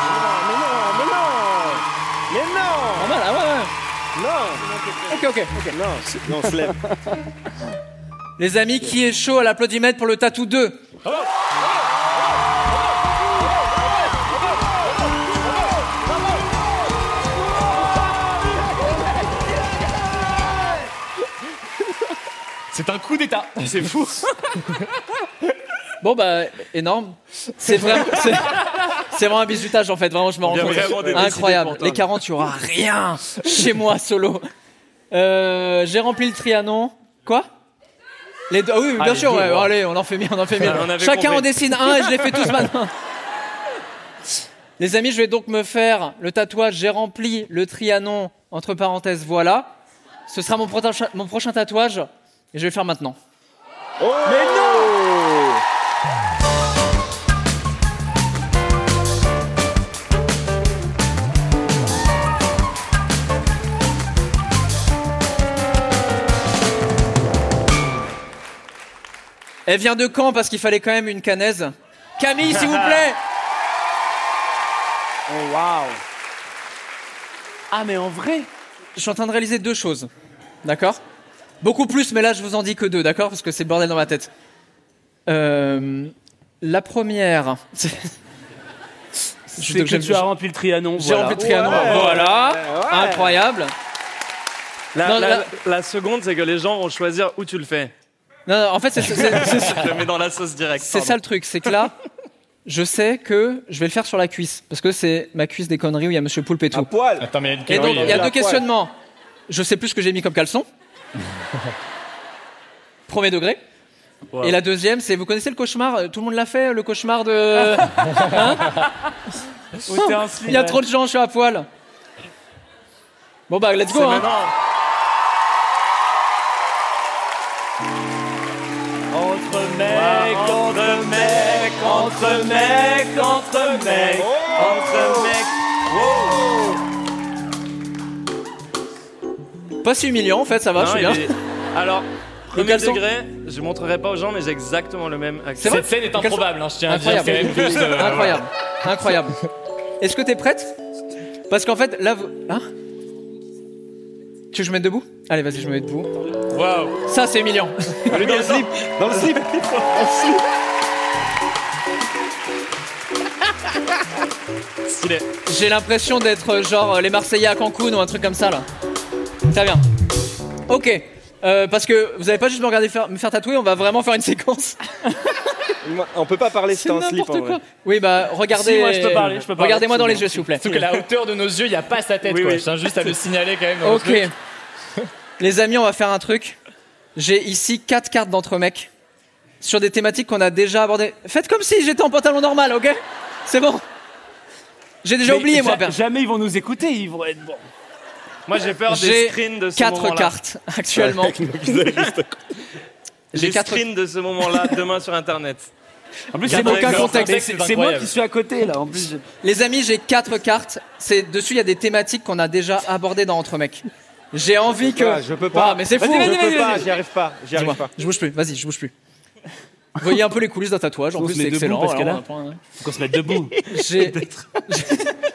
Mais non, mais non Mais non Normal, ah ouais, ouais. Non Ok, ok, ok. Non, non, on se lève. Les amis, qui est chaud à l'applaudimètre pour le tatou 2 C'est un coup d'état, c'est fou. Bon bah énorme. C'est vraiment, c'est, c'est vraiment un bisutage en fait. Vraiment, je me rends compte. Incroyable. Les 40, il y aura rien chez moi solo. Euh, J'ai rempli le Trianon. Quoi? Les deux, ah oui, bien sûr, deux, ouais, ouais. allez, on en fait mille, on en fait mille. On Chacun compris. en dessine un et je les fais tous maintenant. Les amis, je vais donc me faire le tatouage. J'ai rempli le Trianon, entre parenthèses, voilà. Ce sera mon, prochain- mon prochain tatouage et je vais le faire maintenant. Mais non Elle vient de quand Parce qu'il fallait quand même une canaise? Camille, s'il vous plaît Oh waouh Ah mais en vrai Je suis en train de réaliser deux choses. D'accord? Beaucoup plus, mais là, je vous en dis que deux, d'accord Parce que c'est le bordel dans ma tête. Euh, la première. c'est- que j'aime- tu as rempli le Trianon. J'ai voilà. rempli le Trianon, Ouais. voilà. Ouais. Incroyable. La, Non, la- la- la seconde, c'est que les gens vont choisir où tu le fais. Non, non, en fait, c'est c'est- Je le mets dans la sauce directe. c'est ça le truc. C'est que là, je sais que je vais le faire sur la cuisse. Parce que c'est ma cuisse des conneries où il y a Monsieur Poulpe et tout. Poil Attends, mais Et donc, il y a deux questionnements. Je sais plus ce que j'ai mis comme caleçon. Premier degré. Wow. Et la deuxième, c'est vous connaissez le cauchemar euh, Tout le monde l'a fait, le cauchemar de. Hein Il y a trop de gens, je suis à poil. Bon bah, let's go. Hein. Entre mecs, entre mecs, entre mecs, entre mecs, Pas si humiliant en fait, ça va, Non, je suis bien. est- Alors, Le premier caleçon degré, je montrerai pas aux gens, mais j'ai exactement le même accent. Cette scène est improbable, hein, je tiens à dire Incroyable. quand même juste, euh, Incroyable. Incroyable. Est-ce que t'es prête? Parce qu'en fait, là, vous... Hein? Tu veux que je me mette debout? Allez, vas-y, je me mets debout. Waouh. Ça, c'est humiliant. Lui dans le slip Dans le slip Dans le slip Stylé. J'ai l'impression d'être euh, genre euh, les Marseillais à Cancun ou un truc comme ça là. Très bien. Ok. Euh, parce que vous avez pas juste me regarder faire, me faire tatouer, on va vraiment faire une séquence. On peut pas parler si t'es en slip en vrai. Oui, bah regardez. Si, moi, je peux parler, je peux parler. Regardez-moi dans les yeux, s'il vous plaît. Sauf que la hauteur de nos yeux, il n'y a pas sa tête, Oui, quoi. oui. Je tiens juste à le signaler quand même. dans le Ok. truc. Les amis, on va faire un truc. J'ai ici quatre cartes d'entre mecs sur des thématiques qu'on a déjà abordées. Faites comme si j'étais en pantalon normal, ok? C'est bon. J'ai déjà Mais oublié, moi. Jamais ils vont nous écouter, ils vont être bons. Moi, j'ai peur des J'ai screens de ce quatre moment-là. cartes actuellement. J'ai quatre- screens de ce moment-là demain sur Internet. En plus, c'est aucun contexte. C'est moi qui suis à côté là. En plus, je- Les amis, j'ai quatre cartes. C'est dessus, il y a des thématiques qu'on a déjà abordées dans Entre mecs. J'ai envie que. Ah, je peux pas. Ah, mais c'est fou. Je peux pas, j'y arrive pas. J'y arrive pas. je bouge plus. Vas-y, je bouge plus. Vous voyez un peu les coulisses d'un tatouage. En plus, c'est excellent. parce que là- faut qu'on se mette debout. J'ai.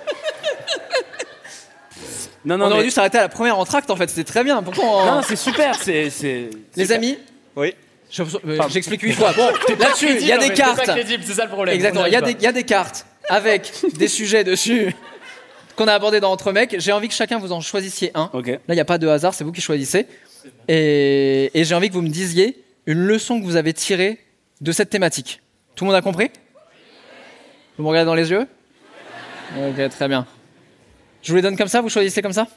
Non, On non, aurait mais- dû s'arrêter à la première entracte en fait. C'était très bien. Pourquoi on- non, c'est super. C'est c'est. Les amis, Oui. je- euh, j'explique une fois. Bon, là-dessus, il y a des C'est cartes. pas crédible, c'est ça le problème. Exactement. On Il y, a des, il y a des cartes avec des sujets dessus qu'on a abordés dans Entre mecs. J'ai envie que chacun vous en choisissiez un. Ok. Là, il n'y a pas de hasard, c'est vous qui choisissez. Et, et j'ai envie que vous me disiez une leçon que vous avez tirée de cette thématique. Tout le monde a compris? Vous me regardez dans les yeux? Ok, très bien. Je vous les donne comme ça, vous choisissez comme ça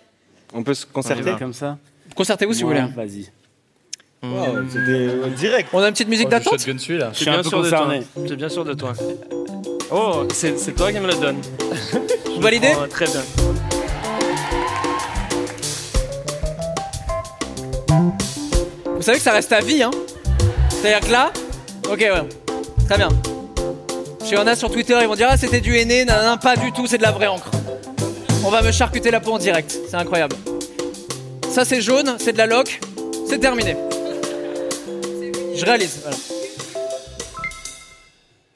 On peut se concerter. Comme ça. Concertez-vous si vous voulez. Vas-y. Wow, C'était euh, direct. On a une petite musique Oh, d'attente je suis bien peu sûr de toi. concerné. Je suis bien sûr de toi. Oh, c'est toi qui me le donne. Vous validez Oh, Très bien. Vous savez que ça reste à vie, hein C'est-à-dire que là, ok, ouais, très bien. Chez Yana sur Twitter, ils vont dire ah c'était du henné, non, non, pas du tout, c'est de la vraie encre. On va me charcuter la peau en direct, c'est incroyable. Ça c'est jaune, c'est de la loc, c'est terminé. Je réalise. voilà.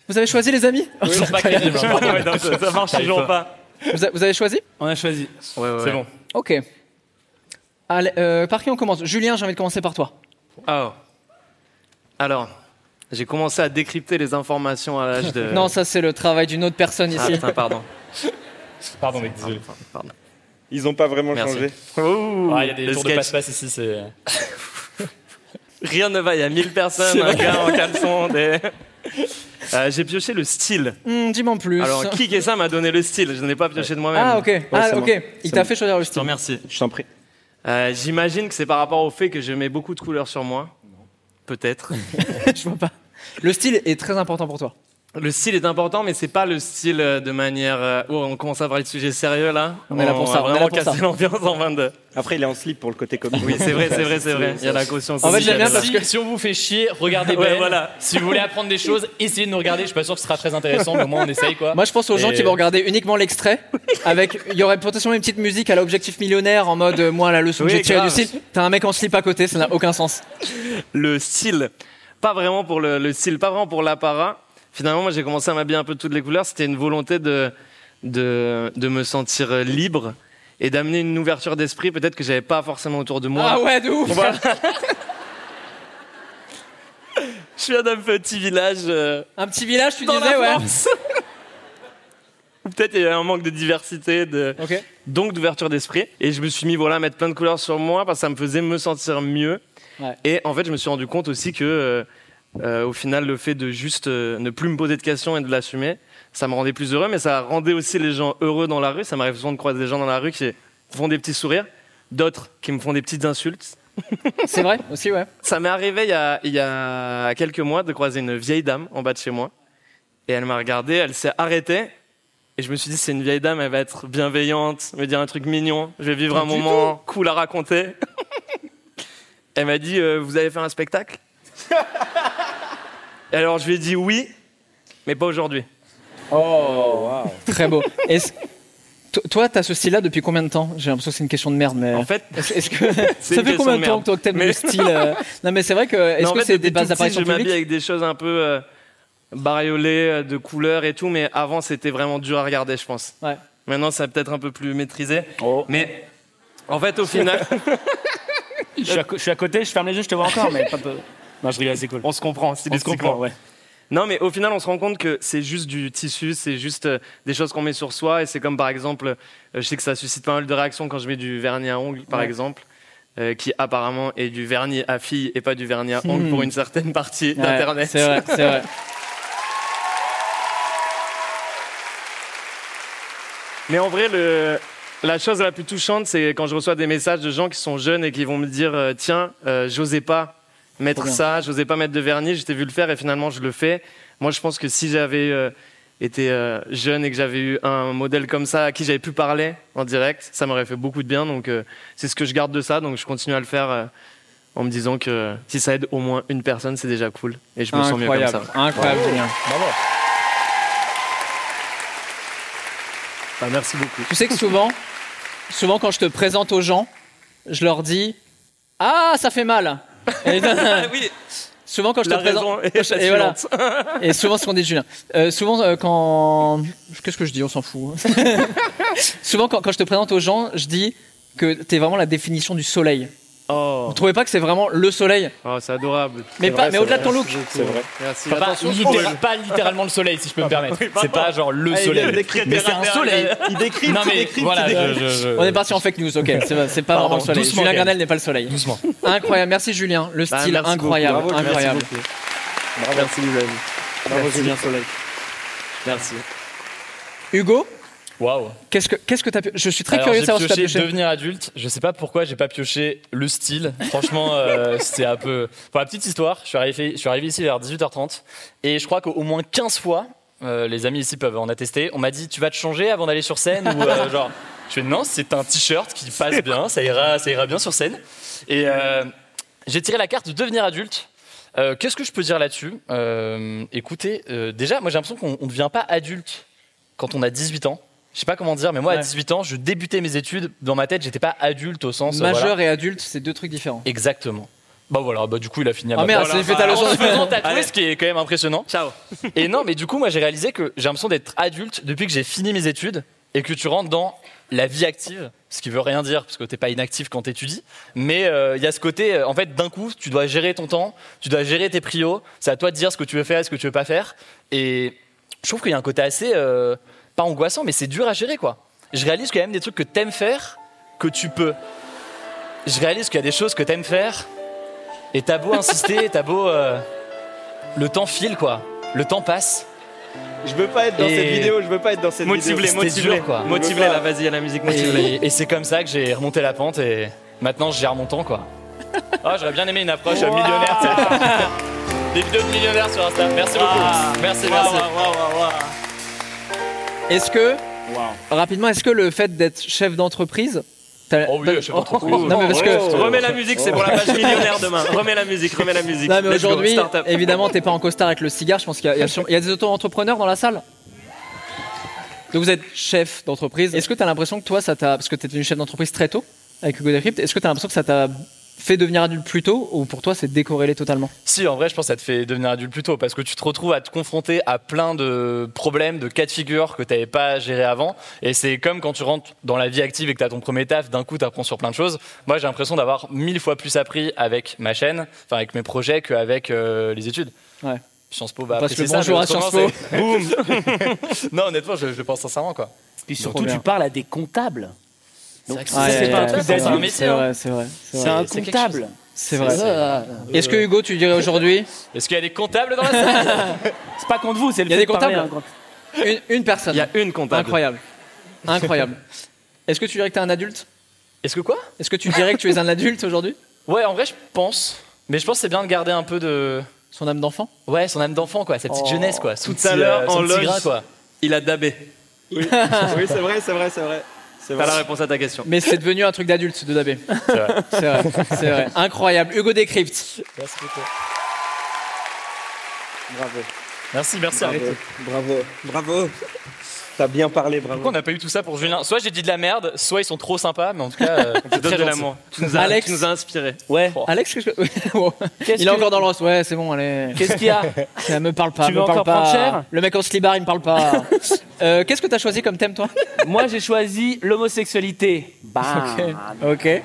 Vous avez choisi les amis C'est pas crédible. Ouais, non, ça, ça marche toujours pas. vous, a- vous avez choisi On a choisi. Ouais, ouais, C'est ouais. bon. Ok. Allez, euh, par qui on commence? Julien, j'ai envie de commencer par toi. Oh. Alors, j'ai commencé à décrypter les informations à l'âge de. Non, ça c'est le travail d'une autre personne Ah ici. putain, pardon. Pardon, mec, désolé. Pardon, pardon. Ils ont pas vraiment Merci. changé. Ah, il y a des tours de passe-passe ici, c'est. Rien ne va, il y a 1000 personnes, un gars en caleçon, des... Euh, j'ai pioché le style. Hmm, Dis-moi en plus. Alors, qui et ça m'a donné le style Je n'ai pas pioché de moi-même. ah ok. ah ok. moi. Il t'a fait choisir le Je te style. remercie. Je t'en prie. Euh, J'imagine que c'est par rapport au fait que je mets beaucoup de couleurs sur moi. Peut-être. je vois pas. Le style est très important pour toi. Le style est important, mais c'est pas le style euh, de manière. euh, Oh, on commence à parler de sujets sérieux là. On est là pour ça, on est là Vraiment pour casser l'ambiance en 22. Après, il est en slip pour le côté comique. Oui, c'est vrai, c'est vrai, c'est vrai. Il y a la caution. En fait, j'aime bien parce que si on vous fait chier, regardez Ouais, Ben. voilà. Si vous voulez apprendre des choses, essayez de nous regarder. Je suis pas sûr que ce sera très intéressant, mais au moins on essaye quoi. Moi, je pense aux gens Et- qui vont regarder uniquement l'extrait. Avec, il y aurait potentiellement une petite musique à l'objectif millionnaire en mode, euh, moi, la leçon que Oui, j'ai tirée du style. T'as un mec en slip à côté, ça n'a aucun sens. le style, pas vraiment pour le, le style, pas vraiment pour l'apparat. Finalement, moi, j'ai commencé à m'habiller un peu de toutes les couleurs. C'était une volonté de, de, de me sentir libre et d'amener une ouverture d'esprit, peut-être que j'avais pas forcément autour de moi. Ah ouais, de ouf. Voilà. Je viens d'un petit village. euh, Un petit village, tu dans disais, la ouais. France. Peut-être il y a un manque de diversité, de, donc d'ouverture d'esprit. Et je me suis mis voilà, à mettre plein de couleurs sur moi parce que ça me faisait me sentir mieux. Ouais. Et en fait, je me suis rendu compte aussi que, euh, au final, le fait de juste euh, ne plus me poser de questions et de l'assumer, ça me rendait plus heureux, mais ça rendait aussi les gens heureux dans la rue. Ça m'arrive souvent de croiser des gens dans la rue qui font des petits sourires, d'autres qui me font des petites insultes. C'est vrai, aussi, ouais. Ça m'est arrivé il y, a, il y a quelques mois de croiser une vieille dame en bas de chez moi. Et elle m'a regardé, elle s'est arrêtée. Et je me suis dit, c'est une vieille dame, elle va être bienveillante, me dire un truc mignon. Je vais vivre Pas un moment cool à raconter. elle m'a dit, euh, vous avez fait un spectacle? alors je lui ai dit oui, mais pas aujourd'hui. Oh, Très beau. Est-ce- to- Toi, t'as ce style-là depuis combien de temps? J'ai l'impression que c'est une question de merde, mais. En fait, est-ce que ça fait combien de temps que toi que t'aimes Mais- le style euh, Non, mais c'est vrai que. Est-ce Non, en que fait, c'est des bases d'apparition Je m'habille avec des choses un peu euh, bariolées, euh, de couleurs et tout, mais avant c'était vraiment dur à regarder, je pense. Ouais. Maintenant, c'est peut-être un peu plus maîtrisé. Mais en fait, au final. Je suis, à, je suis à côté, je ferme les yeux, je te vois encore, mais pas peu. Non, je rigole, c'est cool. On se comprend, se stylistiquement. comprend, ouais. Non, mais au final, on se rend compte que c'est juste du tissu, c'est juste euh, des choses qu'on met sur soi. Et c'est comme par exemple, euh, je sais que ça suscite pas mal de réactions quand je mets du vernis à ongles, par Ouais. exemple, euh, qui apparemment est du vernis à fille et pas du vernis à ongles Hmm. pour une certaine partie Ouais, d'Internet. c'est vrai, c'est vrai. Mais en vrai, le, la chose la plus touchante, c'est quand je reçois des messages de gens qui sont jeunes et qui vont me dire Tiens, euh, j'osais pas mettre bien. ça, j'osais pas mettre de vernis, je t'ai vu le faire et finalement je le fais. Moi, je pense que si j'avais euh, été euh, jeune et que j'avais eu un modèle comme ça à qui j'avais pu parler en direct, ça m'aurait fait beaucoup de bien. Donc, euh, c'est ce que je garde de ça. Donc, je continue à le faire euh, en me disant que si ça aide au moins une personne, c'est déjà cool. Et je me sens mieux comme ça. Incroyable, incroyable, Julien. Bravo. Bah, merci beaucoup. Tu sais que souvent, souvent quand je te présente aux gens, je leur dis Ah, ça fait mal. Oui. Souvent quand je te La présente. est et voilà. passionnante. Et souvent ce qu'on dit Julien. Euh, souvent euh, quand. Qu'est-ce que je dis? On s'en fout. souvent quand, quand je te présente aux gens, je dis que t'es vraiment la définition du soleil. Oh. Vous trouvez pas que c'est vraiment le soleil Oh, c'est adorable. Mais, pas, mais au-delà de ton look. C'est vrai. Merci. Enfin, pas, littéralement le soleil, si je peux me permettre. C'est pas genre le Ah, il soleil. décrit Mais c'est un soleil. Il décrit, Non, il mais décrit, voilà, il je- décrit. je- je- On est parti en fake news, ok. C'est pas Pardon, vraiment le soleil. doucement, Julien Granel n'est pas le soleil. Doucement. Incroyable, merci Julien. Le Bah, style incroyable, beaucoup. Bravo, incroyable. Merci beaucoup. Bravo. Julien Soleil. Merci. Hugo, Waouh. qu'est-ce que qu'est-ce que t'as. Je suis très Alors, curieux de savoir si t'as pioché pioché. devenir adulte. Je sais pas pourquoi j'ai pas pioché le style. Franchement, euh, c'était un peu. Pour la petite histoire, je suis arrivé, je suis arrivé ici vers 18h30 et je crois qu'au moins 15 fois, euh, les amis ici peuvent en attester, on m'a dit tu vas te changer avant d'aller sur scène ou euh, genre. Je fais non, c'est un t-shirt qui passe bien, ça ira, ça ira bien sur scène. Et euh, j'ai tiré la carte de devenir adulte. Euh, Qu'est-ce que je peux dire là-dessus? Écoutez, déjà, moi j'ai l'impression qu'on ne devient pas adulte quand on a 18 ans. Je sais pas comment dire, mais moi à Ouais. 18 ans, je débutais mes études. Dans ma tête, j'étais pas adulte au sens. euh, Majeur voilà. et adulte, c'est deux trucs différents. Exactement. Bah voilà, bah du coup il a fini à Ah merde, place. c'est fait ta leçon. En se faisant tatouer, ce qui est quand même impressionnant. Ciao. Et non, mais du coup, moi j'ai réalisé que j'ai l'impression d'être adulte depuis que j'ai fini mes études et que tu rentres dans la vie active, ce qui veut rien dire parce que t'es pas inactif quand t'étudies, mais euh, il y a ce côté, euh, en fait, d'un coup, tu dois gérer ton temps, tu dois gérer tes prios, c'est à toi de dire ce que tu veux faire et ce que tu veux pas faire, et je trouve qu'il y a un côté assez, euh, pas angoissant, mais c'est dur à gérer quoi. Je réalise qu'il y a même des trucs que t'aimes faire, que tu peux. Je réalise qu'il y a des choses que t'aimes faire, et t'as beau insister, t'as beau, euh, le temps file quoi, le temps passe. Je veux pas être dans Et- cette vidéo, je veux pas être dans cette Motive-les, vidéo. Motive-les. Motive-les, là, vas-y, à la musique, motive-les. Et, et c'est comme ça que j'ai remonté la pente et, Maintenant, je gère mon temps, quoi. Ah, j'aurais bien aimé une approche millionnaire, tu sais. Des vidéos de millionnaires sur Insta. Merci beaucoup. Merci, merci. Est-ce que, rapidement, est-ce que le fait d'être chef d'entreprise. t'as- Oh oui, chef d'entreprise. Non, mais parce que. Remets la musique, c'est pour la page millionnaire demain. Remets la musique, remets la musique. Non, mais aujourd'hui, évidemment, t'es pas en costard avec le cigare. Je pense qu'il y a, il y a sûrement- il y a des auto-entrepreneurs dans la salle. Donc vous êtes chef d'entreprise. Est-ce que tu as l'impression que toi, ça t'a. Parce que tu étais une chef d'entreprise très tôt avec Hugo Decrypt, est-ce que tu as l'impression que ça t'a fait devenir adulte plus tôt ou pour toi c'est décorrélé totalement? Si, en vrai, je pense que ça te fait devenir adulte plus tôt parce que tu te retrouves à te confronter à plein de problèmes, de cas de figure que tu n'avais pas géré avant. Et c'est comme quand tu rentres dans la vie active et que tu as ton premier taf, d'un coup tu apprends sur plein de choses. Moi, j'ai l'impression d'avoir mille fois plus appris avec ma chaîne, enfin avec mes projets, qu'avec euh, les études. Ouais. Sciences Po, bah, le ça, bonjour mais à Sciences Po. Boum Non, honnêtement, je, je le pense sincèrement, quoi. Puis surtout, tu parles à des comptables. Donc, que ça, c'est- pas un métier, C'est hein. vrai, c'est vrai. C'est un comptable. C'est vrai. Est-ce que Hugo, tu dirais aujourd'hui Est-ce qu'il y a des comptables dans la salle C'est pas contre vous, c'est le Il y a des comptables un grand- une, une personne. Il y a une comptable. Incroyable. Incroyable. Est-ce que tu dirais que tu es un adulte? Est-ce que quoi? Est-ce que tu dirais que tu es un adulte aujourd'hui? Ouais, en vrai, je pense. Mais je pense que c'est bien de garder un peu de. Son âme d'enfant? Ouais, son âme d'enfant, quoi. Sa petite Oh. jeunesse, quoi. Tout petit, à l'heure, euh, en loge, quoi. il a dabé. Oui, oui c'est vrai, c'est vrai, c'est vrai. C'est T'as la réponse à ta question. Mais c'est devenu un truc d'adulte de dabé. C'est vrai. C'est vrai, c'est vrai. Incroyable. Hugo Décrypte. Merci beaucoup. Bravo. Merci, merci. Bravo. Bravo. Bravo. T'as bien parlé, bravo. Pourquoi on n'a pas eu tout ça pour Julien Soit j'ai dit de la merde, soit ils sont trop sympas, mais en tout cas, euh, On te donne de l'amour. Tu nous as, Alex. tu nous as inspiré. Ouais. Alex, qu'est-ce que... Wow. Qu'est-ce il est que- encore dans le rose. Ouais, c'est bon, allez. Qu'est-ce qu'il y a Ça me parle pas. Tu me veux parle encore pas. prendre cher? Le mec en slibard, il me parle pas. Euh, qu'est-ce que t'as choisi comme thème, toi? Moi, j'ai choisi l'homosexualité. Bam. Ok.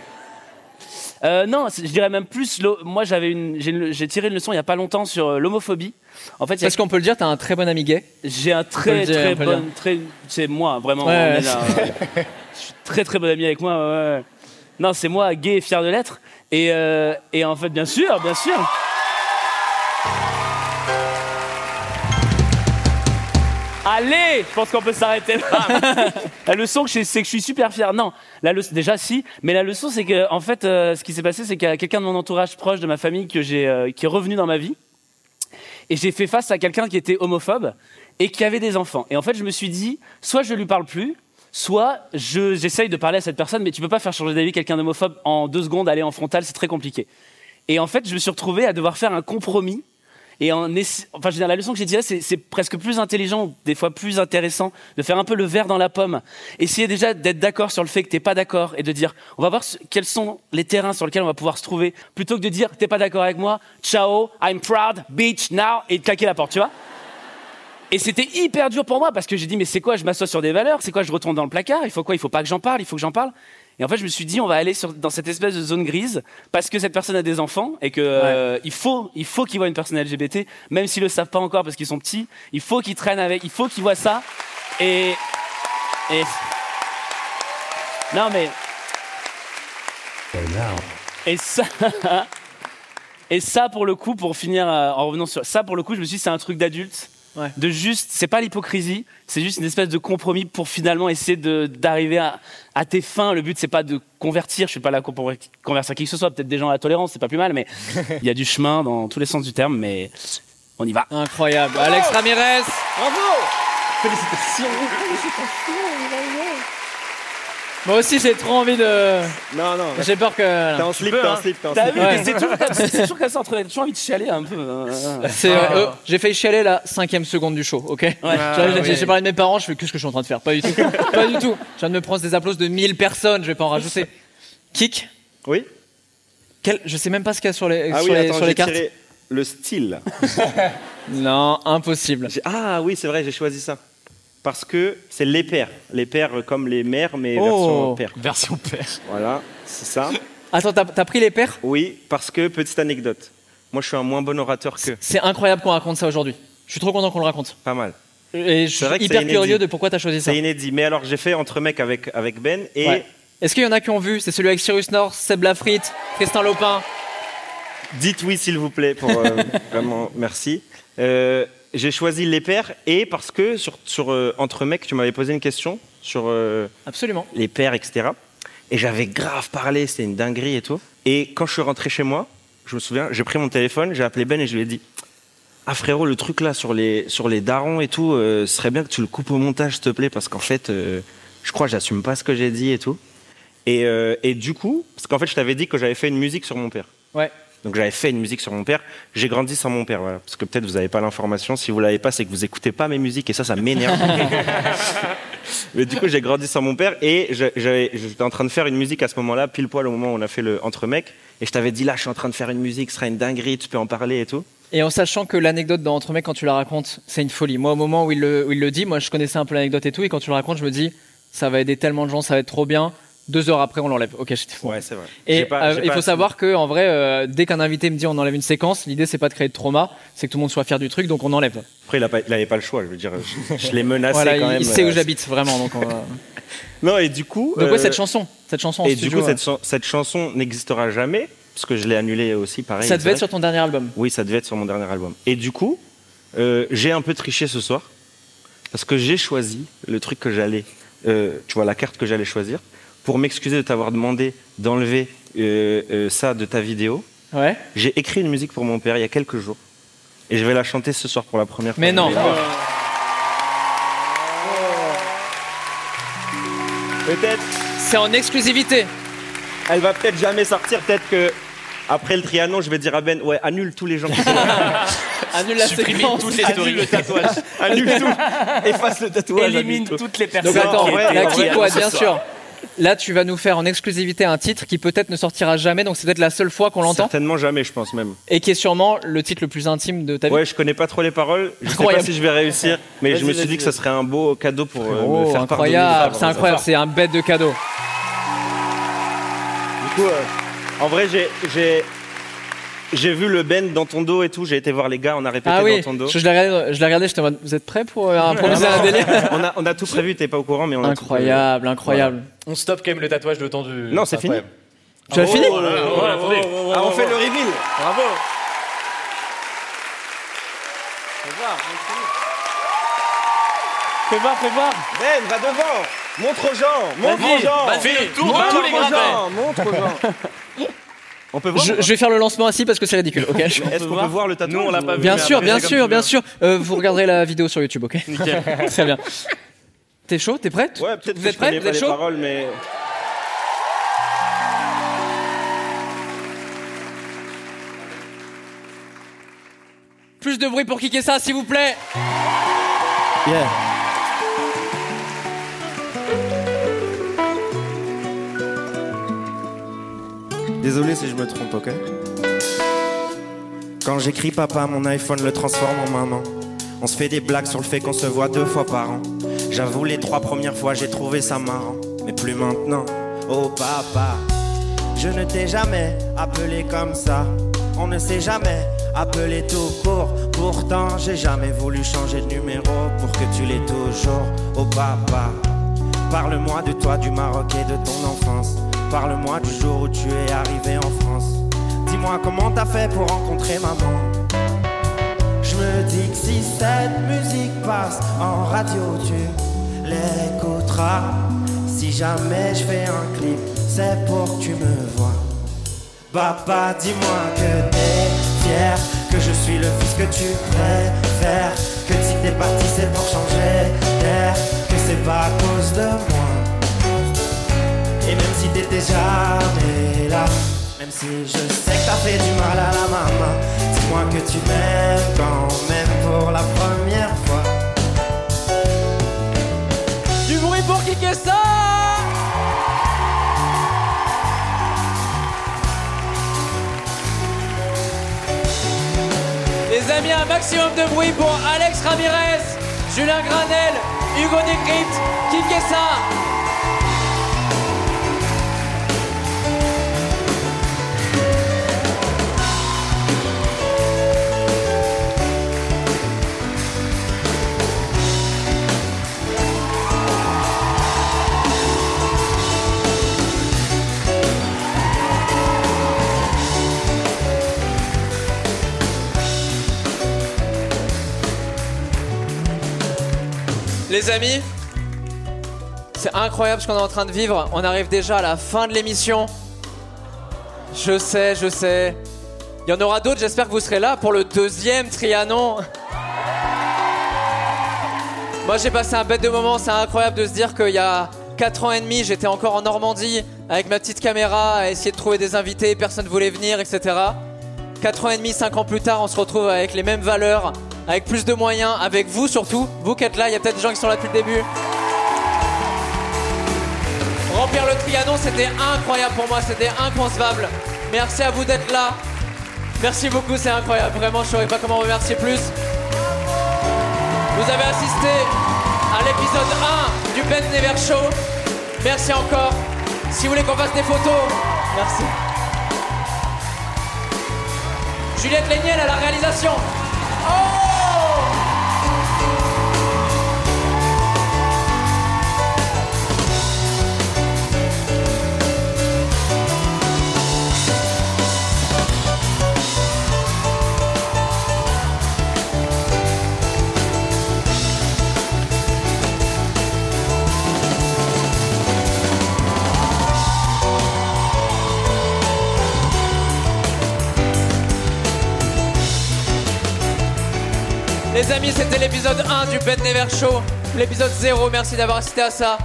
Euh, non, je dirais même plus. Moi, j'avais une, j'ai tiré une leçon il y a pas longtemps sur euh, l'homophobie. En fait, a- Parce qu'on peut le dire, t'as un très bon ami gay. j'ai un très dire, très bon, très, c'est moi vraiment. Ouais, on est ouais. là, je suis très très bon ami avec moi. Non, c'est moi, gay et fier de l'être. Et, euh, et en fait, bien sûr, bien sûr. Allez, je pense qu'on peut s'arrêter là. la leçon, c'est que je suis super fier. Non, la leçon, déjà si, mais la leçon, c'est que en fait, euh, ce qui s'est passé, c'est qu'il y a quelqu'un de mon entourage proche de ma famille que j'ai, euh, qui est revenu dans ma vie, et j'ai fait face à quelqu'un qui était homophobe et qui avait des enfants. Et en fait, je me suis dit, soit je lui parle plus, soit je- j'essaye de parler à cette personne, mais tu peux pas faire changer d'avis quelqu'un d'homophobe en deux secondes, aller en frontal, c'est très compliqué. Et en fait, je me suis retrouvé à devoir faire un compromis. Et en enfin, je veux dire, la leçon que j'ai tirée, c'est, c'est presque plus intelligent, des fois plus intéressant, de faire un peu le verre dans la pomme. Essayer déjà d'être d'accord sur le fait que t'es pas d'accord et de dire, on va voir quels sont les terrains sur lesquels on va pouvoir se trouver, plutôt que de dire, t'es pas d'accord avec moi, ciao, I'm proud, bitch, now, et de claquer la porte, tu vois. Et c'était hyper dur pour moi parce que j'ai dit mais c'est quoi je m'assois sur des valeurs c'est quoi je retourne dans le placard il faut quoi il faut pas que j'en parle il faut que j'en parle et en fait je me suis dit on va aller sur, dans cette espèce de zone grise parce que cette personne a des enfants et que euh, il faut il faut qu'ils voient une personne LGBT même s'ils le savent pas encore parce qu'ils sont petits. Il faut qu'ils traînent avec il faut qu'ils voient ça. Et et non mais et ça et ça pour le coup pour finir euh, en revenant sur ça pour le coup je me suis dit c'est un truc d'adulte Ouais. de juste, c'est pas l'hypocrisie, c'est juste une espèce de compromis pour finalement essayer de- d'arriver à, à tes fins. Le but, c'est pas de convertir, je suis pas là pour convertir qui que ce soit, peut-être des gens à la tolérance, c'est pas plus mal, mais il y a du chemin dans tous les sens du terme, mais on y va. Incroyable. Alex Ramirez. Bravo Félicitations. Moi aussi, j'ai trop envie de. Non, non. J'ai peur que. T'es en slip, t'es en hein. slip, t'es en T'as slip. vu, Ouais. mais c'est toujours, comme- c'est toujours comme ça entre les- J'ai toujours envie de chialer un peu. euh, C'est vrai. Oh, j'ai failli chialer la cinquième seconde du show, ok? J'ai- j'ai- J'ai parlé de mes parents, je fais qu'est-ce que je suis en train de faire? Pas du tout. pas du tout. Je viens de me prendre des applaudissements de 1000 personnes, je vais pas en rajouter. Kick Oui. Quel, Je sais même pas ce qu'il y a sur les, Ah sur oui, les, attends, sur les cartes. tiré le style. Non, impossible. Ah oui, c'est vrai, j'ai choisi ça. Parce que c'est les pères. Les pères comme les mères, mais Oh. version père. Version père. Voilà, c'est ça. Attends, t'as t'as pris les pères? Oui, parce que, petite anecdote, moi je suis un moins bon orateur que. C'est incroyable qu'on raconte ça aujourd'hui. Je suis trop content qu'on le raconte. Pas mal. Et je C'est vrai suis que hyper c'est inédit. curieux de pourquoi t'as choisi ça. C'est inédit. Mais alors, j'ai fait entre mecs avec, avec Ben et. Ouais. Est-ce qu'il y en a qui ont vu? C'est celui avec Cyrus North, Seb Lafrite, Tristan Lopin. Dites oui, s'il vous plaît, pour euh, vraiment, merci. Euh, j'ai choisi les pères et parce que sur, sur, euh, entre mecs, tu m'avais posé une question sur euh, Absolument. les pères, etc. Et j'avais grave parlé, c'était une dinguerie et tout. Et quand je suis rentré chez moi, je me souviens, j'ai pris mon téléphone, j'ai appelé Ben et je lui ai dit Ah frérot, le truc là sur les, sur les darons et tout, euh, ce serait bien que tu le coupes au montage, s'il te plaît, parce qu'en fait, je crois que j'assume pas ce que j'ai dit et tout. Et, et du coup, parce qu'en fait, je t'avais dit que j'avais fait une musique sur mon père. Ouais. Donc j'avais fait une musique sur mon père. J'ai grandi sans mon père, voilà. Parce que peut-être vous n'avez pas l'information. Si vous l'avez pas, c'est que vous écoutez pas mes musiques et ça, ça m'énerve. Mais du coup, j'ai grandi sans mon père et j'étais en train de faire une musique à ce moment-là, pile poil au moment où on a fait le entre mecs. Et je t'avais dit là, je suis en train de faire une musique, ce sera une dinguerie, tu peux en parler et tout. Et en sachant que l'anecdote dans Entre mecs, quand tu la racontes, c'est une folie. Moi, au moment où il, le, où il le dit, moi, je connaissais un peu l'anecdote et tout, et quand tu le racontes, je me dis, ça va aider tellement de gens, ça va être trop bien. Deux heures après, on l'enlève. Ok, j'étais fou. Ouais, c'est vrai. Et pas- euh, il faut savoir que, en vrai, euh, dès qu'un invité me dit on enlève une séquence, l'idée c'est pas de créer de trauma, c'est que tout le monde soit fier du truc, donc on enlève. Après, il n'avait pas le choix, je veux dire, je, je l'ai menacé Voilà, quand il, même. il sait où euh, j'habite vraiment, donc. on va- Non, et du coup. Donc ouais, cette chanson, cette chanson en Et studio, du coup, ouais. cette, chan- cette chanson n'existera jamais, parce que je l'ai annulée aussi, pareil. Ça devait être sur ton dernier album. Oui, ça devait être sur mon dernier album. Et du coup, euh, j'ai un peu triché ce soir, parce que j'ai choisi le truc que j'allais, tu vois, la carte que j'allais choisir, pour m'excuser de t'avoir demandé d'enlever euh, euh, ça de ta vidéo. Ouais. J'ai écrit une musique pour mon père il y a quelques jours, et je vais la chanter ce soir pour la première fois. Mais non. Peut-être. C'est en exclusivité. Elle va peut-être jamais sortir. Peut-être que après le Trianon, je vais dire à Ben, ouais, annule tous les gens qui sont là. Annule la Supprime séquence. toutes les stories. le tatouage. Annule tout. Efface le tatouage. Élimine annule tout. toutes les Donc personnes. attends, qui ouais, ce bien soir. sûr. Là, tu vas nous faire en exclusivité un titre qui peut-être ne sortira jamais, donc c'est peut-être la seule fois qu'on l'entend. Certainement jamais, je pense même. Et qui est sûrement le titre le plus intime de ta vie. Ouais, je connais pas trop les paroles. Je sais pas si je vais réussir, mais je me suis dit que ce serait un beau cadeau pour euh, Oh, me faire incroyable, c'est incroyable, c'est un bête de cadeau. Du coup, euh, en vrai, j'ai, j'ai, vu le Ben dans ton dos et tout. J'ai été voir les gars, on a répété Ah oui, dans ton dos. je, je l'ai regardé, je l'ai regardé, j'étais en mode, vous êtes prêts pour euh, improviser Ah, un délire on, a, on a tout prévu, t'es pas au courant, mais on a tout prévu. Incroyable, incroyable. On stoppe quand même le tatouage de temps du. Non, c'est fini. Incroyable. Tu as fini? Oh oh attendez. Ah, on fait le reveal. Bravo. Fais voir, fais voir. Ben, va devant. Montre aux gens. Montre aux gens. vas-y, fais le tour de montre tous les gens. Montre aux gens. On peut voir Je, je vais faire le lancement assis parce que c'est ridicule, ok Est-ce qu'on peut voir le tatouage Nous, on l'a pas vu. Bien sûr, bien sûr, bien veux. sûr. Euh, vous regarderez la vidéo sur YouTube, ok Nickel. Très bien. T'es chaud? T'es prête? Ouais, peut-être Vous que êtes connais Vous pas êtes les chaud? paroles, mais. Plus de bruit pour kicker ça, s'il vous plaît Désolé si je me trompe, ok? Quand j'écris papa, mon iPhone le transforme en maman. On se fait des blagues sur le fait qu'on se voit deux fois par an. J'avoue, les trois premières fois, j'ai trouvé ça marrant. Mais plus maintenant. Oh papa, je ne t'ai jamais appelé comme ça. On ne s'est jamais appelé tout court. Pourtant, j'ai jamais voulu changer de numéro pour que tu l'aies toujours. Oh papa, parle-moi de toi, du Maroc et de ton enfance. Parle-moi du jour où tu es arrivé en France. Dis-moi comment t'as fait pour rencontrer maman. Je me dis que si cette musique passe en radio, tu l'écouteras. Si jamais je fais un clip, c'est pour que tu me vois. Papa, dis-moi que t'es fier, que je suis le fils que tu préfères. Que si t'es parti, c'est pour changer d'air, que c'est pas à cause de moi. Et même si t'étais jamais là, même si je sais que t'as fait du mal à la maman, dis-moi que tu m'aimes quand même pour la première fois. Du bruit pour kicker ça Les amis, un maximum de bruit pour Alex Ramirez, Julien Granel, Hugo Décrypte, kicker Les amis, C'est incroyable ce qu'on est en train de vivre. On arrive déjà à la fin de l'émission. Je sais, je sais. Il y en aura d'autres, j'espère que vous serez là pour le deuxième Trianon. Moi j'ai passé un bête de moment, c'est incroyable de se dire qu'il y a 4 ans et demi, j'étais encore en Normandie avec ma petite caméra à essayer de trouver des invités, personne ne voulait venir, etc. 4 ans et demi, 5 ans plus tard, on se retrouve avec les mêmes valeurs, avec plus de moyens, avec vous surtout, vous qui êtes là, il y a peut-être des gens qui sont là depuis le début. Remplir le Trianon, c'était incroyable pour moi, c'était inconcevable. Merci à vous d'être là. Merci beaucoup, c'est incroyable. Vraiment, je ne saurais pas comment remercier plus. Vous avez assisté à l'épisode 1 du Ben Never Show. Merci encore. Si vous voulez qu'on fasse des photos, merci. Juliette Léniel à la réalisation. Les amis, c'était l'épisode 1 du Ben Never Show. L'épisode 0, merci d'avoir assisté à ça.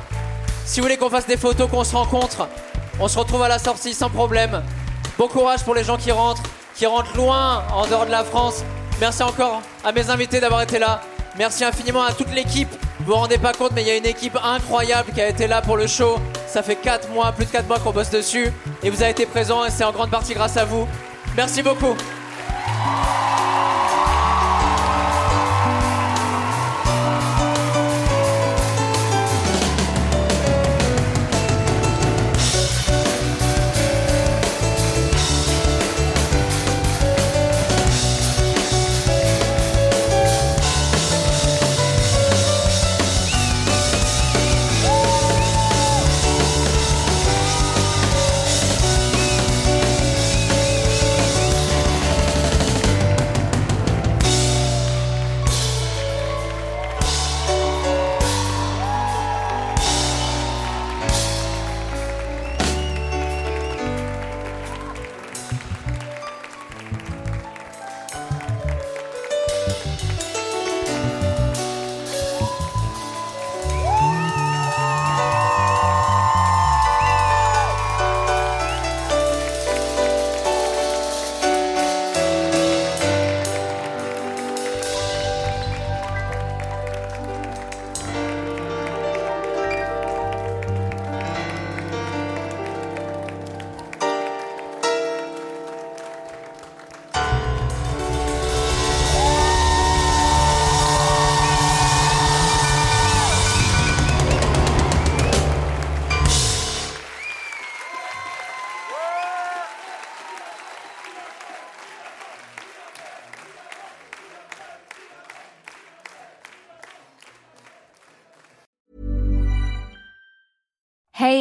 Si vous voulez qu'on fasse des photos, qu'on se rencontre, on se retrouve à la sortie sans problème. Bon courage pour les gens qui rentrent, qui rentrent loin, en dehors de la France. Merci encore à mes invités d'avoir été là. Merci infiniment à toute l'équipe. Vous vous rendez pas compte, mais il y a une équipe incroyable qui a été là pour le show. Ça fait 4 mois, plus de 4 mois qu'on bosse dessus. Et vous avez été présents et c'est en grande partie grâce à vous. Merci beaucoup.